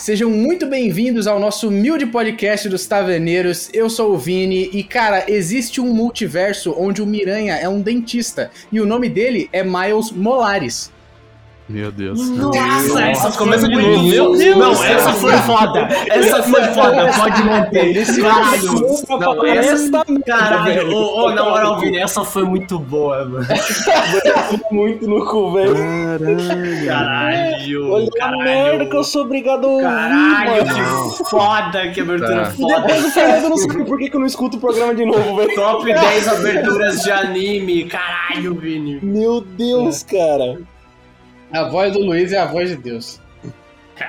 Sejam muito bem-vindos ao nosso humilde podcast dos Taverneiros. Eu sou o Vini e, cara, existe um multiverso onde o Miranha é um dentista e o nome dele é Miles Molares. Meu Deus. Nossa, essa começa de foi novo. Meu Deus. Não, essa foi foda. Essa foi foda. Pode manter. Esse Caralho. Não, essa. Caralho. Ô, ô, na moral, Vini, essa foi muito boa, mano. muito no cu, velho. Caralho. Olha a merda que eu Caralho. sou obrigado a ouvir, Caralho, mano. que foda, que abertura Tá. E foda. depois do Fernando, eu não sei por que, que eu não escuto o programa de novo, velho. Top 10 aberturas de anime. Caralho, Vini. Meu Deus, cara. A voz do Luiz é a voz de Deus.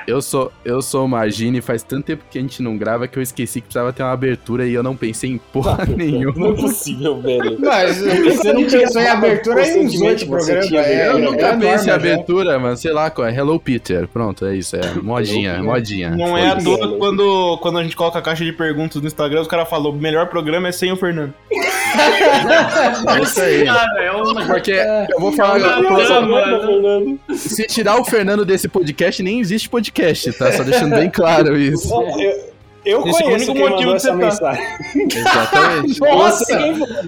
Eu sou, eu sou o Magine, faz tanto tempo que a gente não grava que eu esqueci que precisava ter uma abertura e eu não pensei em porra Não é nenhuma. possível, velho. Mas você não pensou em abertura em uns oito programas. tinha É, Eu É, nunca é pensei em né? abertura, mas sei lá, qual é Hello Peter. Pronto, é isso, é modinha, modinha. Não é à toa quando, quando a gente coloca a caixa de perguntas no Instagram, os caras falam: o melhor programa é sem o Fernando. É isso aí. Cara, é uma. Porque eu vou falar, Não, não. Fernando. se tirar o Fernando desse podcast, nem existe podcast, tá? Só deixando bem claro isso. Eu, eu Esse é o conheço único quem motivo essa você tá. mensagem. Exatamente. Nossa!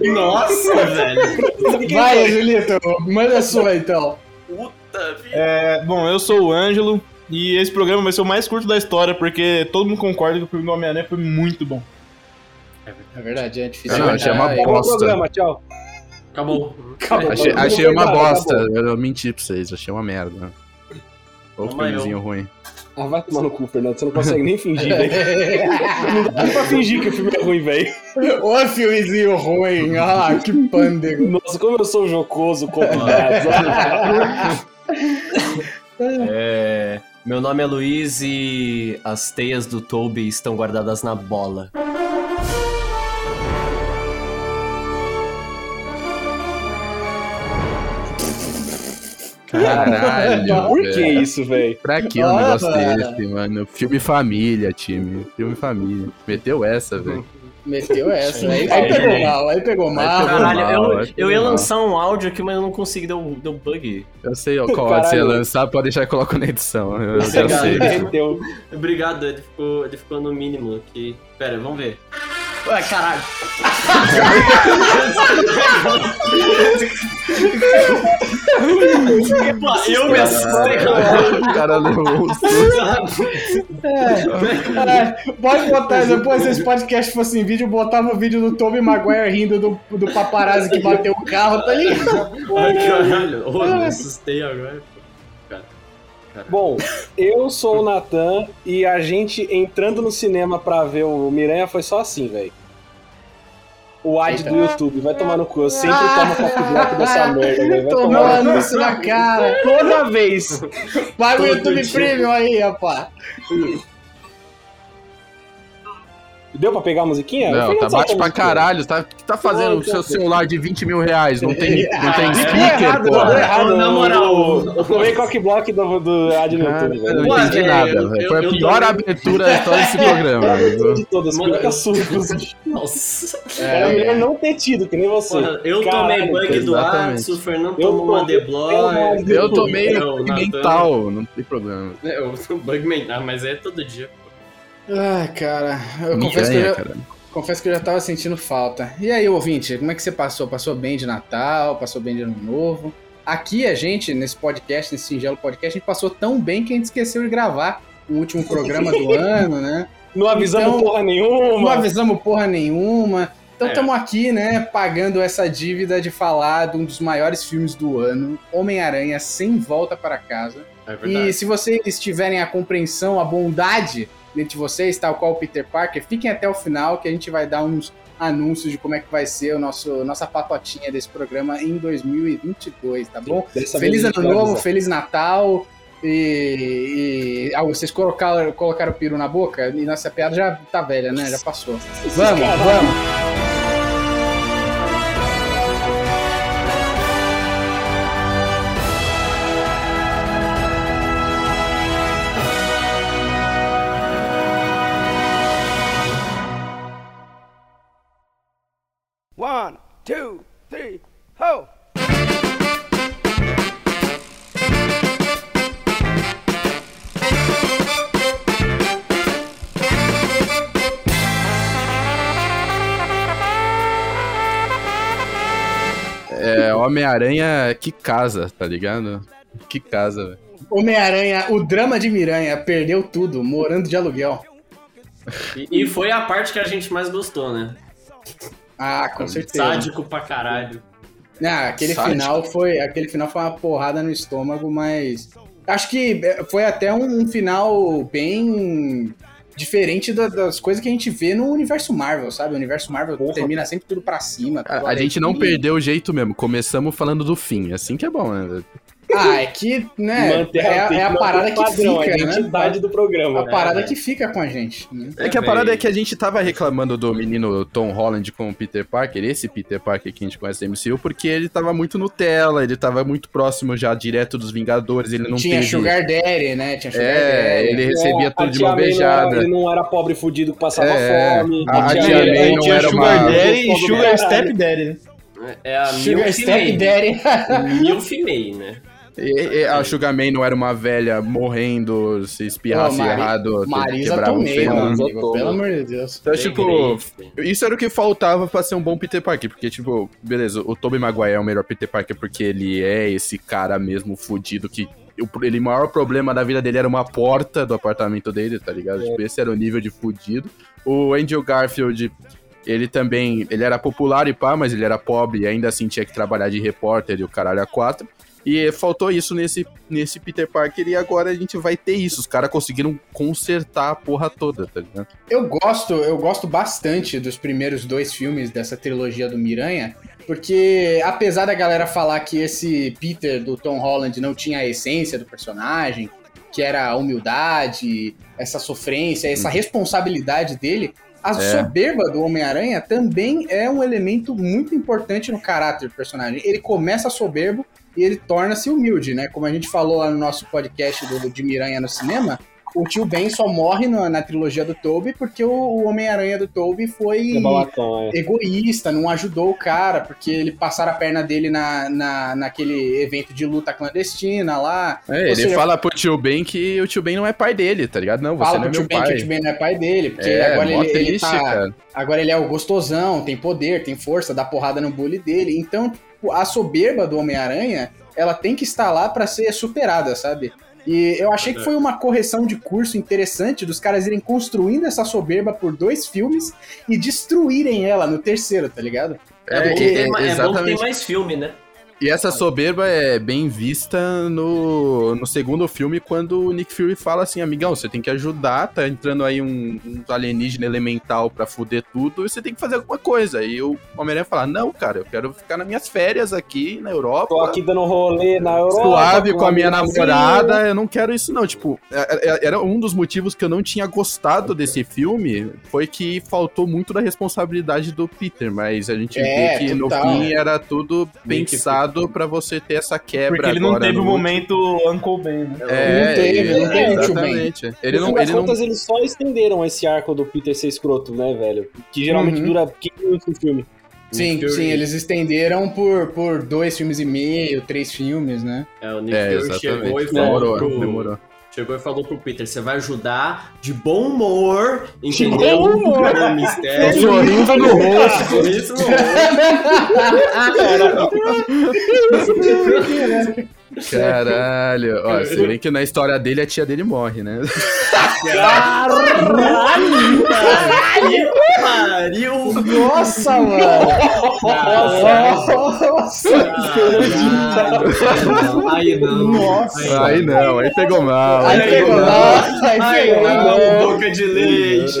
Nossa, velho. Vai, Julito, manda a sua então. Puta vida. É, bom, eu sou o Ângelo e esse programa vai ser o mais curto da história, porque todo mundo concorda que o filme do Homem-Aranha foi muito bom. É verdade, é difícil. Não, achei uma Ah, Acabou o bosta. programa, tchau. Acabou. Acabou. Achei, Acabou. achei uma Acabou. bosta. Eu menti pra vocês, achei uma merda. Ou filmezinho ruim. Ah, vai tomar no cu, Fernando. Você não consegue nem fingir, velho. Não dá pra fingir que o filme é ruim, velho. Ô, filmezinho ruim. Ah, que pândego. Nossa, como eu sou jocoso, convidado. É, meu nome é Luiz e as teias do Toby estão guardadas na bola. Caralho. Por que isso, velho? Pra que um Nossa, negócio mano. desse, mano? Filme família, time. Filme família. Meteu essa, velho. Meteu essa. Aí, aí pegou mal, aí pegou mal. Caralho, eu, eu ia lançar um áudio aqui, mas eu não consegui, deu, deu bug. Eu sei ó, qual hora você ia lançar, pode deixar que eu coloco na edição. Eu, eu já Obrigado. sei. Meteu. Obrigado, ele ficou, ele ficou no mínimo aqui. Pera, vamos ver. Ué, caralho. Pô, eu me assustei. O cara levou um susto. É, pode botar, depois se esse podcast fosse em vídeo, botava o vídeo do Tobey Maguire rindo do, do paparazzi que bateu o carro, tá ligado? Ai, caralho. Eu me assustei agora. Bom, eu sou o Natan e a gente entrando no cinema pra ver o Miranha foi só assim, velho. O ad do YouTube, vai tomar no cu. Eu sempre tomo copo dessa merda, velho. Vai Tomou tomar no anúncio na cara. Toda vez. Paga o Todo YouTube. Premium aí, rapaz. Deu pra pegar a musiquinha? Não, tá bate pra caralho. Tá, o que tá fazendo Não, o seu celular de 20 mil reais? Não tem, não tem Deu speaker, errado, deu porra. errado. Na moral. Eu tomei coque block do, do ad YouTube, eu velho. não Pô, entendi nada, eu- velho. Foi a eu- eu pior abertura da história desse programa. De todas, eu- sua, inclusive. Nossa. Era melhor não ter tido, que nem você. Porra, eu Caralho, tomei bug do. Whats, o Fernando Eu tomou uma deblock. eu- Eu tomei Não, mental, não tem problema. É, o bug mental, mas é todo dia. Ai, cara, eu confesso que eu, já, cara. confesso que eu já tava sentindo falta. E aí, ouvinte, como é que você passou? Passou bem de Natal? Passou bem de Ano Novo? Aqui a gente, nesse podcast, nesse singelo podcast, a gente passou tão bem que a gente esqueceu de gravar o último programa do ano, né? Não avisamos Então, porra Não nenhuma. avisamos porra nenhuma. Então É. estamos aqui, né, pagando essa dívida de falar de um dos maiores filmes do ano, Homem-Aranha Sem Volta para Casa. É E se vocês tiverem a compreensão, a bondade entre vocês, tal qual o Peter Parker, fiquem até o final que a gente vai dar uns anúncios de como é que vai ser o nosso nossa patotinha desse programa em 2022, tá bom? Dessa Feliz Ano Novo, avisar. Feliz Natal. E, e- ah, vocês colocaram, colocaram o peru na boca? E nossa piada já tá velha, né? Já passou. Vamos, vamos. One, two, three, ho! É, Homem-Aranha que casa, tá ligado? Que casa, velho. Homem-Aranha, o drama de Miranha, perdeu tudo, morando de aluguel. E, e foi a parte que a gente mais gostou, né? Ah, com certeza. Sádico pra caralho. Ah, aquele Sádico. final foi, aquele final foi uma porrada no estômago, mas acho que é, foi até um, um final bem diferente da- das coisas que a gente vê no universo Marvel, sabe? O universo Marvel termina sempre tudo pra cima. A, tudo a gente não perdeu o jeito mesmo. Começamos falando do fim. Assim que é bom, né? Ah, é que, né, Manter- é, tem é a parada que padrão, fica, a identidade né? do programa. A parada É, que fica com a gente. Né? É que a É, parada é que a gente tava reclamando do menino Tom Holland com o Peter Parker, esse Peter Parker que a gente conhece do MCU, porque ele tava muito Nutella, ele tava muito próximo já direto dos Vingadores, ele não Tinha teve... Sugar Daddy, né? Tinha Sugar É, Daddy. ele recebia a tudo de não beijada. era- Ele não era pobre fudido que passava É, fome. a Tinha, tia May não tinha era Sugar uma- Daddy e Sugar. Step Daddy, né? É a Sugar Milf Step May. Daddy. Milf May, né? E- e a Sugar May não era uma velha morrendo, se espirrasse Pô, Mari- errado, Marisa quebrava um amigo, Tomei. pelo amor de Deus. Então, tipo. Isso era o que faltava pra ser um bom Peter Parker, porque, tipo, beleza, o Tobey Maguire é o melhor Peter Parker porque ele é esse cara mesmo fudido que. O ele, o maior problema da vida dele era uma porta do apartamento dele, tá ligado? Tipo, esse era o nível de fudido. O Andrew Garfield, ele também. Ele era popular e pá, mas ele era pobre e ainda assim tinha que trabalhar de repórter e o caralho a quatro. E faltou isso nesse, nesse Peter Parker e agora a gente vai ter isso. Os caras conseguiram consertar a porra toda, tá ligado? Eu gosto, eu gosto bastante dos primeiros dois filmes dessa trilogia do Miranha, porque apesar da galera falar que esse Peter do Tom Holland não tinha a essência do personagem, que era a humildade, essa sofrência, essa responsabilidade dele, a soberba do Homem-Aranha também é um elemento muito importante no caráter do personagem. Ele começa soberbo e ele torna-se humilde, né? Como a gente falou lá no nosso podcast do, de Miranha no cinema, o tio Ben só morre no- na trilogia do Toby porque o, o Homem-Aranha do Toby foi É balatão, é. egoísta, não ajudou o cara, porque ele passaram a perna dele na, na, naquele evento de luta clandestina lá. É, ele seja, fala pro tio Ben que o tio Ben não é pai dele, tá ligado? Não, você Fala não é pro meu tio Ben que pai. o tio Ben não é pai dele, porque É, agora ele, ele triste, tá, cara. Agora ele é o gostosão, tem poder, tem força, dá porrada no bully dele. Então, a soberba do Homem-Aranha, ela tem que estar lá pra ser superada, sabe? E eu achei que foi uma correção de curso interessante dos caras irem construindo essa soberba por dois filmes e destruírem ela no terceiro, tá ligado? É, bom, É, que é, tem, é bom que tem mais filme, né? E essa soberba é bem vista no, no segundo filme, quando o Nick Fury fala assim, amigão, você tem que ajudar, tá entrando aí um, um alienígena elemental pra fuder tudo, e você tem que fazer alguma coisa. E o Homem-Aranha fala, não, cara, eu quero ficar nas minhas férias aqui na Europa. Tô aqui dando rolê na Europa. suave com a minha namorada, eu não quero isso não, tipo, é- é- era um dos motivos que eu não tinha gostado desse filme, foi que faltou muito da responsabilidade do Peter, mas a gente É, vê que total, no fim é. era tudo Meio que pensado pra você ter essa quebra Porque ele não teve o momento Uncle Ben, né? É, Não teve, ele- não teve o tio Ben. exatamente. Ele no não, ele não contas, eles só estenderam esse arco do Peter ser escroto, né, velho? Que geralmente Uhum. dura 15 minutos no filme. Sim, Fury. sim, eles estenderam por, por dois filmes e meio, três filmes, né? É, o Nick É, Fury chegou e exatamente. falou Demorou, pro... demorou. Chegou e falou pro Peter, você vai ajudar de bom humor, entendeu? O mistério. sorriso no rosto. Sorriso no rosto. Caralho, ó, você vê que na história dele a tia dele morre, né? Caralho! Pariu! Nossa, mano! Nossa! Caralho! Aí não. Nossa! Aí não, aí pegou mal. Aí pegou lá, aí Aí pegou não, lá. boca de leite.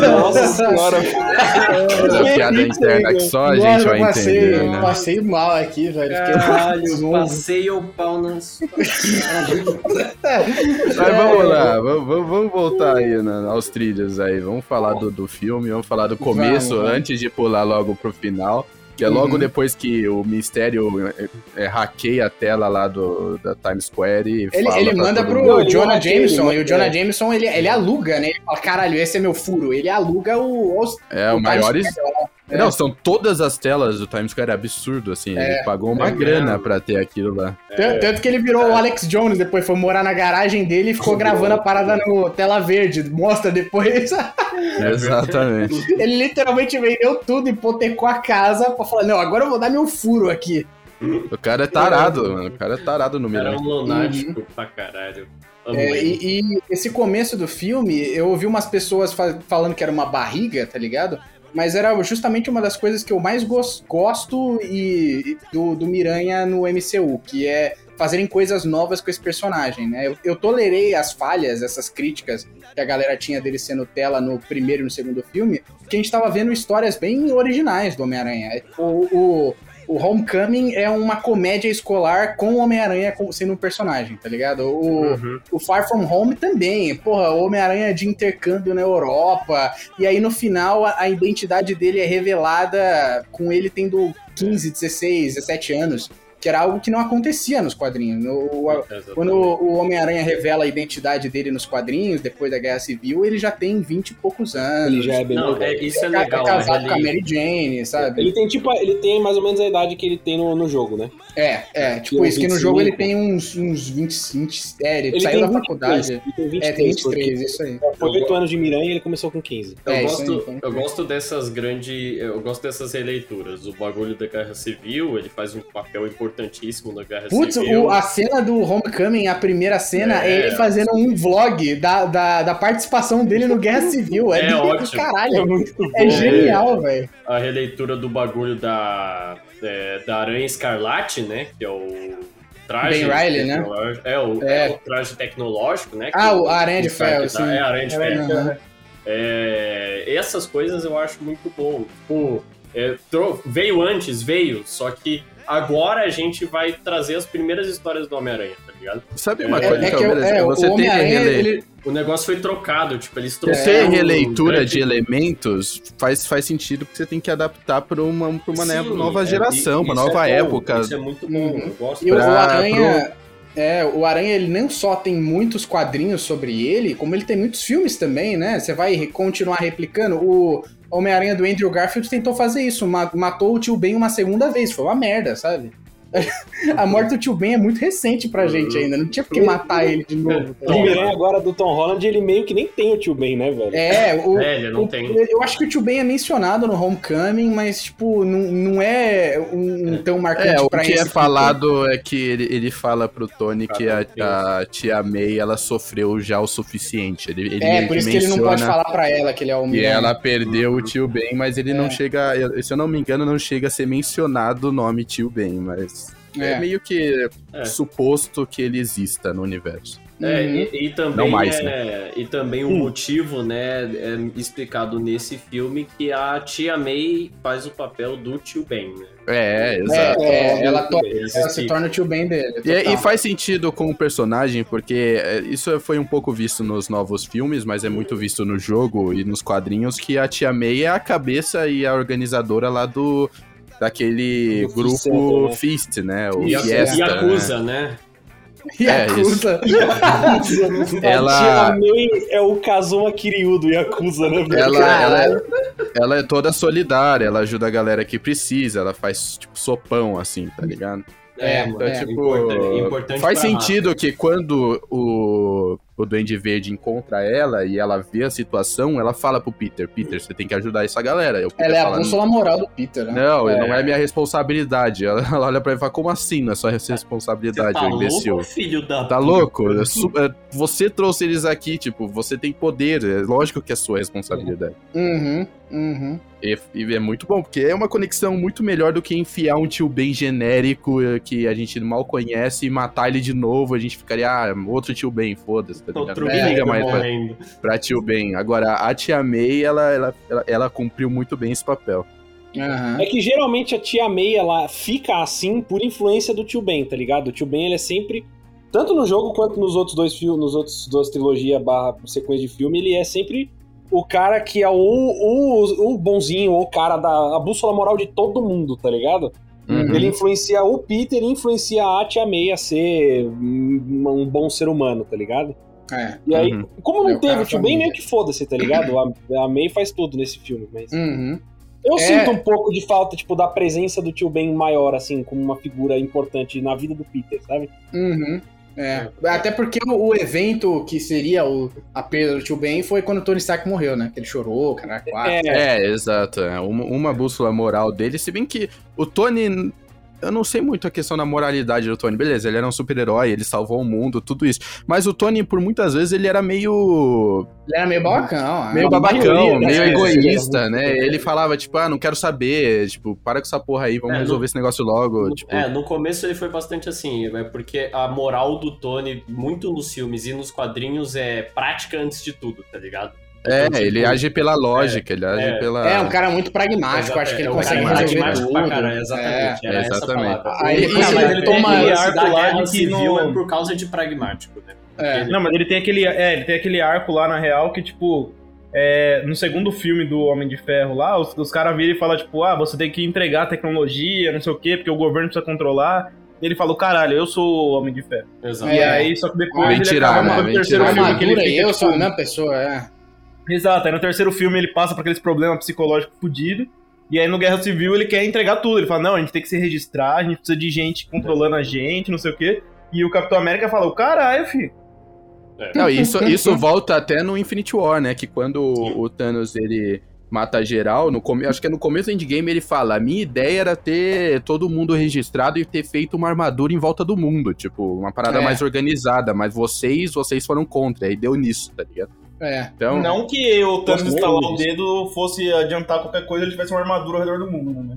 Nossa senhora. Essa piada interna que só a gente Nossa, vai eu passei, entender, né? passei mal aqui, velho. Fiquei Caralho, passei o pau na sua Mas vamos lá, vamos, vamos- voltar aí na- aos trilhos aí. Vamos falar do, do filme, vamos falar do começo, Vamos, vamos. antes de pular logo pro final. Que é logo Uhum. depois que o Mistério é, é, hackeia a tela lá do, da Times Square e Ele, fala ele manda pro mundo. Jonah Jameson, ele e o Jonah é. Jameson, ele, ele aluga, né? Ele fala, caralho, esse é meu furo. Ele aluga o... os- É, o Times maiores... Square lá. É. Não, são todas as telas do Times Square, é absurdo, assim. ele pagou uma é grana mesmo. pra ter aquilo lá. Tanto, tanto que ele virou o Alex Jones depois, foi morar na garagem dele e ficou gravando a parada no tela verde. Mostra depois. Exatamente. ele literalmente vendeu tudo, hipotecou a casa pra falar, não, agora eu vou dar meu furo aqui. O cara é tarado, mano. O cara é tarado no Era Miranha. um lunático pra caralho. É, e, e esse começo do filme, eu ouvi umas pessoas fa- falando que era uma barriga, tá ligado? Mas era justamente uma das coisas que eu mais gos- gosto e, e do, do Miranha no MCU, que é fazerem coisas novas com esse personagem, né? Eu, eu tolerei as falhas, essas críticas que a galera tinha dele ser Nutella no primeiro e no segundo filme, porque a gente tava vendo histórias bem originais do Homem-Aranha. O, o, o Homecoming é uma comédia escolar com o Homem-Aranha sendo um personagem, tá ligado? O, Uhum. o Far From Home também. Porra, o Homem-Aranha de intercâmbio na Europa. E aí no final a, a identidade dele é revelada com ele tendo 15, 16, 17 anos. Que era algo que não acontecia nos quadrinhos. No- o- quando o Homem-Aranha revela a identidade dele nos quadrinhos, depois da Guerra Civil, ele já tem 20 e poucos anos. Ele já é bem Não, legal. é, isso é é legal. casado né? com a Mary Jane, sabe? Ele tem tipo, ele tem mais ou menos a idade que ele tem no, no jogo, né? É, é. Tipo, isso que no 25. jogo ele tem uns, uns 20, 20 É, ele, Ele saiu da 23, faculdade. Ele tem 23, É, tem 23, porque isso aí. Foi 8 anos de Miranha e ele começou com 15. Eu, É, gosto, aí, então. eu gosto dessas grandes. Eu gosto dessas releituras. O bagulho da Guerra Civil, ele faz um papel importantíssimo na Guerra Putz, Civil. o- a cena do Homecoming, a primeira cena, é, É. ele fazendo um vlog da, da, da participação dele no Guerra Civil. É, É do ótimo. caralho. muito É, bom. genial, velho. A releitura do bagulho da, é, da Aranha Escarlate, né? Que é o traje. Ben Reilly, né? tecnológico- É o, É. é o traje tecnológico, né? Ah, que o Aranha de Ferro, sim. É, Aranha de Ferro. Aham. É, essas coisas eu acho muito bom. Tipo, é, veio antes, veio, só que agora a gente vai trazer as primeiras histórias do Homem-Aranha, tá ligado? Sabe uma É, coisa É, que que eu beleza, é, Você o tem ele... O negócio foi trocado, tipo, eles Ter trouxeram. releitura grande- de elementos faz, faz sentido porque você tem que adaptar para uma, pra uma Sim, nova é, geração, e- uma nova é bom, época. Isso é muito bom, Uhum. eu gosto. E o, o Pra- Aranha. É, o Aranha, ele não só tem muitos quadrinhos sobre ele, como ele tem muitos filmes também, né? Você vai continuar replicando. O Homem-Aranha do Andrew Garfield tentou fazer isso, ma- matou o tio Ben uma segunda vez, foi uma merda, sabe? A morte do tio Ben é muito recente pra gente ainda, não tinha por que matar ele de novo. tá O? Miranha agora do Tom Holland, ele meio que nem tem o tio Ben, né, velho? É, o, É, ele não o- tem. Eu acho que o tio Ben é mencionado no Homecoming, mas, tipo, não, não é um, tão marcante É, o pra que esse é tipo. falado é que ele, ele fala pro Tony que a, Cada a tia May ela sofreu já o suficiente. Ele, ele É, por que isso que ele não pode falar pra ela que ele é o que Miranha. ela perdeu o tio Ben, mas ele É. não chega, se eu não me engano, não chega a ser mencionado o nome tio Ben, mas é, É. meio que É. suposto que ele exista no universo. É, Uhum. e, e também Não mais, é, e também o motivo, né, é explicado nesse filme que a tia May faz o papel do tio Ben, né? É, exato. É, é, ela, to- ela se torna o tio Ben dele. E, e faz sentido com o personagem, porque é, isso foi um pouco visto nos novos filmes, mas é muito visto no jogo e nos quadrinhos, que a Tia May é a cabeça e a organizadora lá do daquele Do grupo né? Fist, né? O E, Fiesta, e acusa, né? E é, acusa. Ela- A tia May é o Kazuma Kiryu do Yakuza, né, né? velho? Ela, Caralho. ela, ela é toda solidária, ela ajuda a galera que precisa, ela faz, tipo, sopão, assim, tá ligado? É, mano, Então, é, tipo, importante, importante faz sentido que quando o, o Duende Verde encontra ela e ela vê a situação, ela fala pro Peter, Peter, você tem que ajudar essa galera. Ela é a bússola moral do Peter, né? Não, É. não é minha responsabilidade. Ela, ela olha pra ele e fala, como assim não é sua Você responsabilidade, tá ô imbecil? louco, filho da Tá puta? louco? É é, Você trouxe eles aqui, tipo, você tem poder, é lógico que é sua responsabilidade. Uhum, uhum. E, e é muito bom, porque é uma conexão muito melhor do que enfiar um tio bem genérico eh, que a gente mal conhece e matar ele de novo. A gente ficaria, ah, outro tio bem, foda-se, tá ligado? Ninguém É, liga mais pra, morrendo. pra tio bem. Agora, a tia May, ela, ela, ela, ela cumpriu muito bem esse papel. aham. É que geralmente a tia May, ela fica assim por influência do tio Ben, tá ligado? O tio Ben, ele é sempre, tanto no jogo quanto nos outros dois filmes, nos outros duas trilogias barra sequência de filme, ele é sempre o cara que é o, o, o bonzinho, o cara da a bússola moral de todo mundo, tá ligado? Uhum. Ele influencia o Peter e influencia a tia May a ser um, um bom ser humano, tá ligado? É. E aí, Uhum. como não É teve o tio Ben, família. meio que foda-se, tá ligado? A, a May faz tudo nesse filme, mas... Uhum. Eu É. sinto um pouco de falta, tipo, da presença do tio Ben maior, assim, como uma figura importante na vida do Peter, sabe? Uhum. É. Até porque o, o evento que seria o, a perda do tio Ben foi quando o Tony Stark morreu, né? Que ele chorou, quatro. É, É, exato. é. Uma, uma bússola moral dele, se bem que o Tony eu não sei muito a questão da moralidade do Tony. Beleza, ele era um super-herói, ele salvou o mundo, tudo isso. Mas o Tony, por muitas vezes, ele era meio. Ele era meio babacão. Meio ah. babacão, maioria, né? meio É, egoísta, né? Ele falava, tipo, ah, não quero saber, tipo, para com essa porra aí, vamos É, resolver no- esse negócio logo. Tipo, É, no começo ele foi bastante assim, é porque a moral do Tony, muito nos filmes e nos quadrinhos, é prática antes de tudo, tá ligado? É, Então, tipo, ele age pela lógica, ele age é, pela. É, um cara muito pragmático, acho que ele é consegue cara pragmático tudo. pra caralho, exatamente. É. Exatamente. Aí Ele- ele- mas ele toma tem aquele esse arco lá de que é por causa de pragmático, né? É. Não, mas ele tem aquele. É, ele tem aquele arco lá na real que, tipo. é, no segundo filme do Homem de Ferro lá, os, os caras viram e falam, tipo, ah, você tem que entregar tecnologia, não sei o quê, porque o governo precisa controlar. E ele falou, caralho, eu sou o Homem de Ferro. Exato. E É. aí, só que depois Vem ele tirar, acaba né? no Vem terceiro tirar. filme que ele fica, eu sou a tipo, mesma pessoa, é. Exato, aí no terceiro filme ele passa por aqueles problemas psicológicos fudidos. E aí no Guerra Civil ele quer entregar tudo. Ele fala, não, a gente tem que se registrar, a gente precisa de gente controlando a gente, não sei o quê. E o Capitão América fala, "O caralho, filho. Não, isso, isso volta até no Infinity War, né? Que quando o, o Thanos ele mata geral, no come... acho que é no começo do Endgame ele fala: a minha ideia era ter todo mundo registrado e ter feito uma armadura em volta do mundo, tipo, uma parada É. mais organizada, mas vocês, vocês foram contra, aí deu nisso, tá ligado? É. Então, Não que o Thanos estalar o dedo fosse adiantar qualquer coisa, ele tivesse uma armadura ao redor do mundo, né?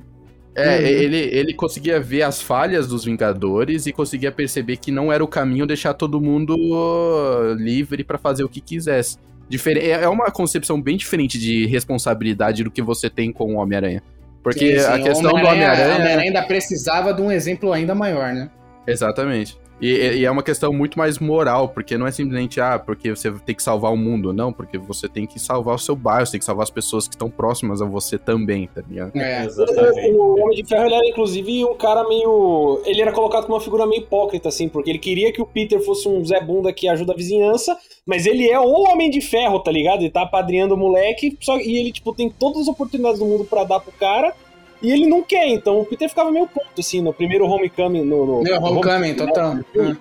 é, Uhum. ele, ele conseguia ver as falhas dos Vingadores e conseguia perceber que não era o caminho deixar todo mundo livre pra fazer o que quisesse. Difer- é é uma concepção bem diferente de responsabilidade do que você tem com o Homem-Aranha. Porque Sim, sim, a o questão do Homem-Aranha- Homem-Aranha. Homem-Aranha ainda precisava de um exemplo ainda maior, né? Exatamente. E, e é uma questão muito mais moral, porque não é simplesmente, ah, porque você tem que salvar o mundo, não, porque você tem que salvar o seu bairro, você tem que salvar as pessoas que estão próximas a você também, tá ligado? É. Exatamente. O, o Homem de Ferro ele era, inclusive, um cara meio. Ele era colocado como uma figura meio hipócrita, assim, porque ele queria que o Peter fosse um Zé Bunda que ajuda a vizinhança, mas ele é o Homem de Ferro, tá ligado? Ele tá apadrinhando o moleque, só, e ele, tipo, tem todas as oportunidades do mundo pra dar pro cara. E ele não quer, então o Peter ficava meio puto, assim, no primeiro Homecoming, no... no Meu, Homecoming, no- total. no-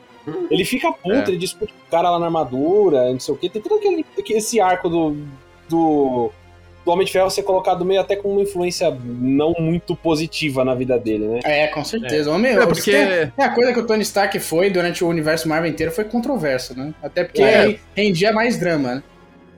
Ele fica puto, É. ele discute com o cara lá na armadura, não sei o quê. Tem todo aquele, esse arco do, do, do Homem de Ferro ser colocado meio até com uma influência não muito positiva na vida dele, né? É, com certeza. Homem, É, porque- É a coisa que o Tony Stark foi durante o universo Marvel inteiro foi controverso, né? Até porque É. rendia mais drama, né?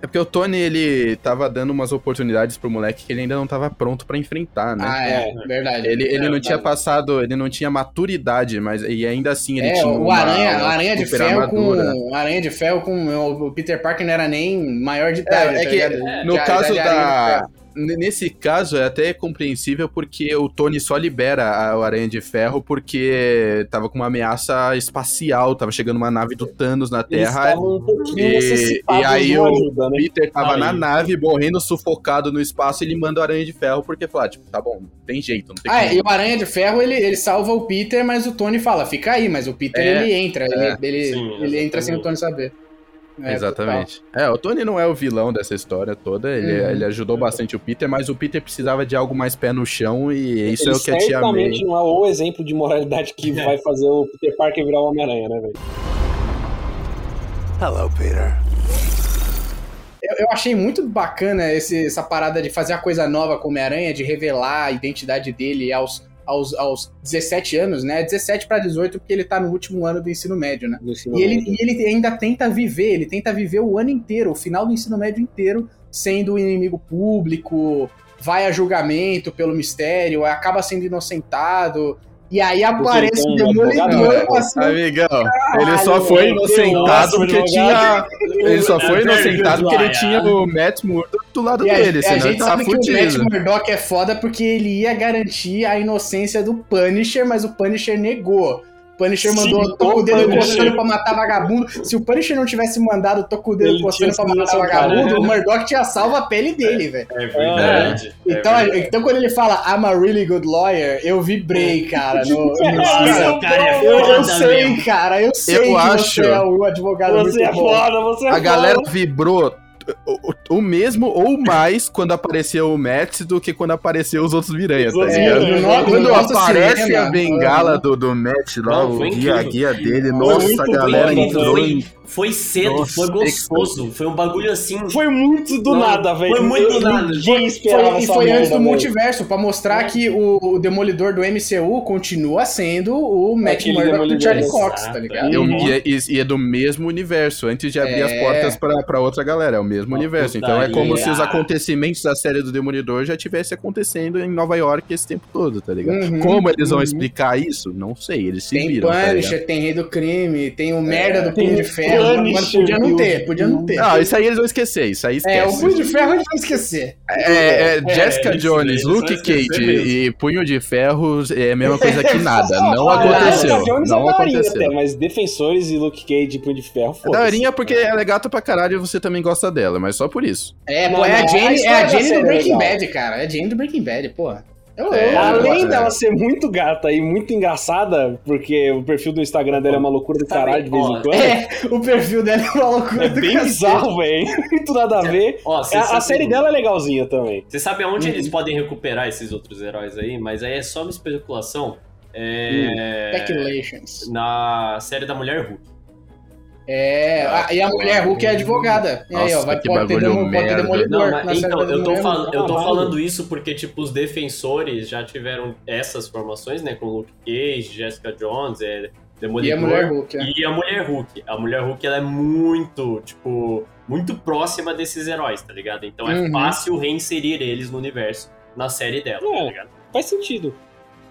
É porque o Tony, ele tava dando umas oportunidades pro moleque que ele ainda não tava pronto pra enfrentar, né? Ah, é, verdade. Ele, ele É, não tinha verdade. passado, ele não tinha maturidade, mas e ainda assim ele é, tinha o uma, Aranha, uma o Aranha de Ferro com armadura. Aranha de Ferro com o Peter Parker não era nem maior de idade, É, é tá que ligado? no Já- caso já- já Aranha de da. Nesse caso é até compreensível porque o Tony só libera a- o Aranha de Ferro porque tava com uma ameaça espacial, tava chegando uma nave do Thanos na Terra. um E- e aí o- ajuda, né? Peter tava Aí. na nave, morrendo sufocado no espaço, e ele manda o Aranha de Ferro porque fala, tipo, tá bom, não tem jeito, não tem Ah, é, como. e o Aranha de Ferro, ele, ele salva o Peter, mas o Tony fala, fica aí, mas o Peter, É, ele entra, é, ele, ele, sim, ele entra sem o. Tony saber. É, Exatamente. É, o Tony não é o vilão dessa história toda, ele, Uhum. ele ajudou bastante o Peter, mas o Peter precisava de algo mais pé no chão e isso Ele é o que a tia May... certamente não é o exemplo de moralidade que vai fazer o Peter Parker virar o Homem-Aranha, né, velho? Hello, Peter. Eu, eu achei muito bacana esse- essa parada de fazer a coisa nova com o Homem-Aranha, de revelar a identidade dele aos, aos, aos 17 anos, né? 17 pra 18, porque ele tá no último ano do ensino médio, né? Ensino E ele, médio. e ele ainda tenta viver, ele tenta viver o ano inteiro, o final do ensino médio inteiro, sendo o inimigo público, vai a julgamento pelo mistério, acaba sendo inocentado. E aí aparece o Demolidor assim, Amigão, ele só foi inocentado porque tinha. Ele só foi É inocentado porque ele tinha o Matt Murdock do lado E a, dele, e a senão ele gente tava sabe que o Matt fudido. Murdock é foda porque ele ia garantir a inocência do Punisher, mas o Punisher negou. O Punisher Sim, mandou tô com o dedo coçando pra matar vagabundo. Se o Punisher não tivesse mandado tô com o dedo coçando pra matar vagabundo, o Murdock tinha salvo a pele dele, velho. É verdade. é Então, verdade. então, quando ele fala I'm a really good lawyer, eu vibrei, cara. No, no- Nossa, o cara é eu, eu foda sei, cara. Eu sei que acho- você é o advogado Você muito é bom. foda, você é A foda. galera vibrou o, o- mesmo ou mais quando apareceu o Matt do que quando apareceu os outros Miranha, tá outros ligado? No Quando aparece cinema, a bengala do, do Matt lá, Não, o guia, a guia dele, Foi nossa, a galera entrou em Foi cedo, Nossa, foi gostoso. Foi um bagulho assim. Foi muito do Não, nada, velho. foi muito do nada. Esperava Foi, e foi antes do multiverso, pra mostrar que o, o Demolidor do MCU continua sendo o Matt Aquele Murdock do Charlie exato. Cox, tá ligado? Eu- Uhum. e, é, e- e é do mesmo universo, antes de abrir as É. portas pra, pra outra galera, é o mesmo Uma universo. Então é como putaria. se os acontecimentos da série do Demolidor já tivessem acontecendo em Nova York esse tempo todo, tá ligado? Uhum, como eles vão uhum. explicar isso? Não sei, eles se Tem viram, tá ligado? Punisher, tem Rei do Crime, tem o merda do tem Punho de Ferro. Punisher, podia não ter, podia não ter. Ah, isso aí eles vão esquecer, isso aí é, o esquece. Punho de Ferro a gente vai esquecer. É, é, Jessica eles- Jones, eles Luke vão Cage e Punho de Ferros é a mesma coisa que nada. Não aconteceu. Jessica Jones Não é daorinha aconteceu. até, mas Defensores e Luke Cage e Punho de Ferro, É foda daorinha porque ela é gata pra caralho e você também gosta dela, mas só por isso. É, Não, pô, é a não, a Jane, é a Jane do é Breaking legal. Bad, cara. É a Jane do Breaking Bad, porra. Eu, É, eu- Além É. dela ser muito gata e muito engraçada, porque o perfil do Instagram dela é uma loucura do caralho de vez ó, em quando. É, o perfil dela é uma loucura É do bem bizarro, velho. Muito nada a ver. Ó, cê A, a série dela é legalzinha também. Você sabe aonde eles podem recuperar esses outros heróis aí? Mas aí é só uma especulação. É... Speculations. Na série da Mulher Hulk. É, a- e a mulher Hulk é advogada. E aí, ó, Nossa, vai que pode ter, bagulho demo- pode ter merda. demolidor. Não, na mas, série então, eu tô, mulher fal- eu tô falando isso porque, tipo, os defensores já tiveram essas formações, né? Com Luke Cage, Jessica Jones, é, E Demolidor. a mulher Hulk, é. E a Mulher Hulk. A Mulher Hulk, ela é muito, tipo, muito próxima desses heróis, tá ligado? Então é Uhum. fácil reinserir eles no universo, na série dela, tá É. ligado? Faz sentido.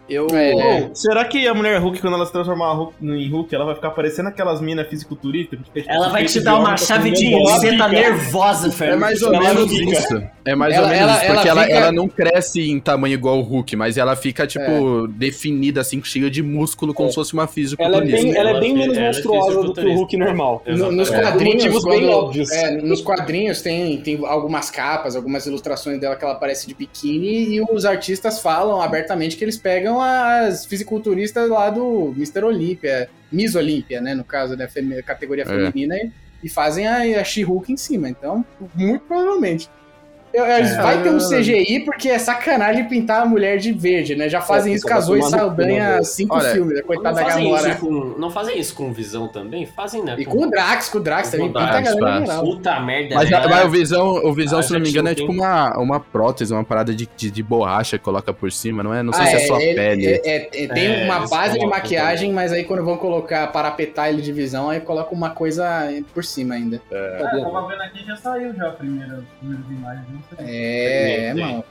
Eu. É. Será que a mulher Hulk, quando ela se transformar Hulk- em Hulk, ela vai ficar parecendo aquelas minas fisiculturistas? fica, tipo, Ela vai peito te dar uma chave de você tá nervosa, É Fernando. mais ou Ela menos fica. isso. É mais Ela- ou menos ela- isso, porque ela, fica- ela não cresce em tamanho igual o Hulk, mas ela fica, tipo, definida, assim, cheia de músculo, como É. se fosse uma Ela é fisiculturista. bem, ela é bem fi- menos ela é monstruosa do que o fisiculturista. Hulk normal. No- nos quadrinhos, bem óbvios. é, nos quadrinhos tem, tem algumas capas, algumas ilustrações dela que ela aparece de biquíni e os artistas falam abertamente que eles pegam as fisiculturistas lá do Mr. Olímpia, Miss Olímpia, né, no caso da femi- categoria É. feminina, e, e fazem a, a She-Hulk em cima. Então, muito provavelmente. Eu- eu- É. vai ter um CGI porque é sacanagem pintar a mulher de verde, né? Já fazem É, isso com a no cu, Saldanha né, cinco Olha, filmes, né? Não Coitada da fazem, Gamora. isso com, não fazem isso com visão também? Fazem, né? E com o Drax, com o Drax Com também, o pinta a Drax, galera faz. geral. Puta merda, Mas, né? a- mas o Visão, o Visão Ah, se não me engano, é tipo uma, uma prótese, uma parada de, de, de borracha que coloca por cima, não é? Não sei Ah, se é só ele- pele. é- é- é- tem É, uma base de colocam maquiagem, mas aí quando vão colocar, parapetar ele de visão, aí coloca uma coisa por cima ainda. É, tava vendo aqui já saiu já a primeira, imagens. Não É, mano.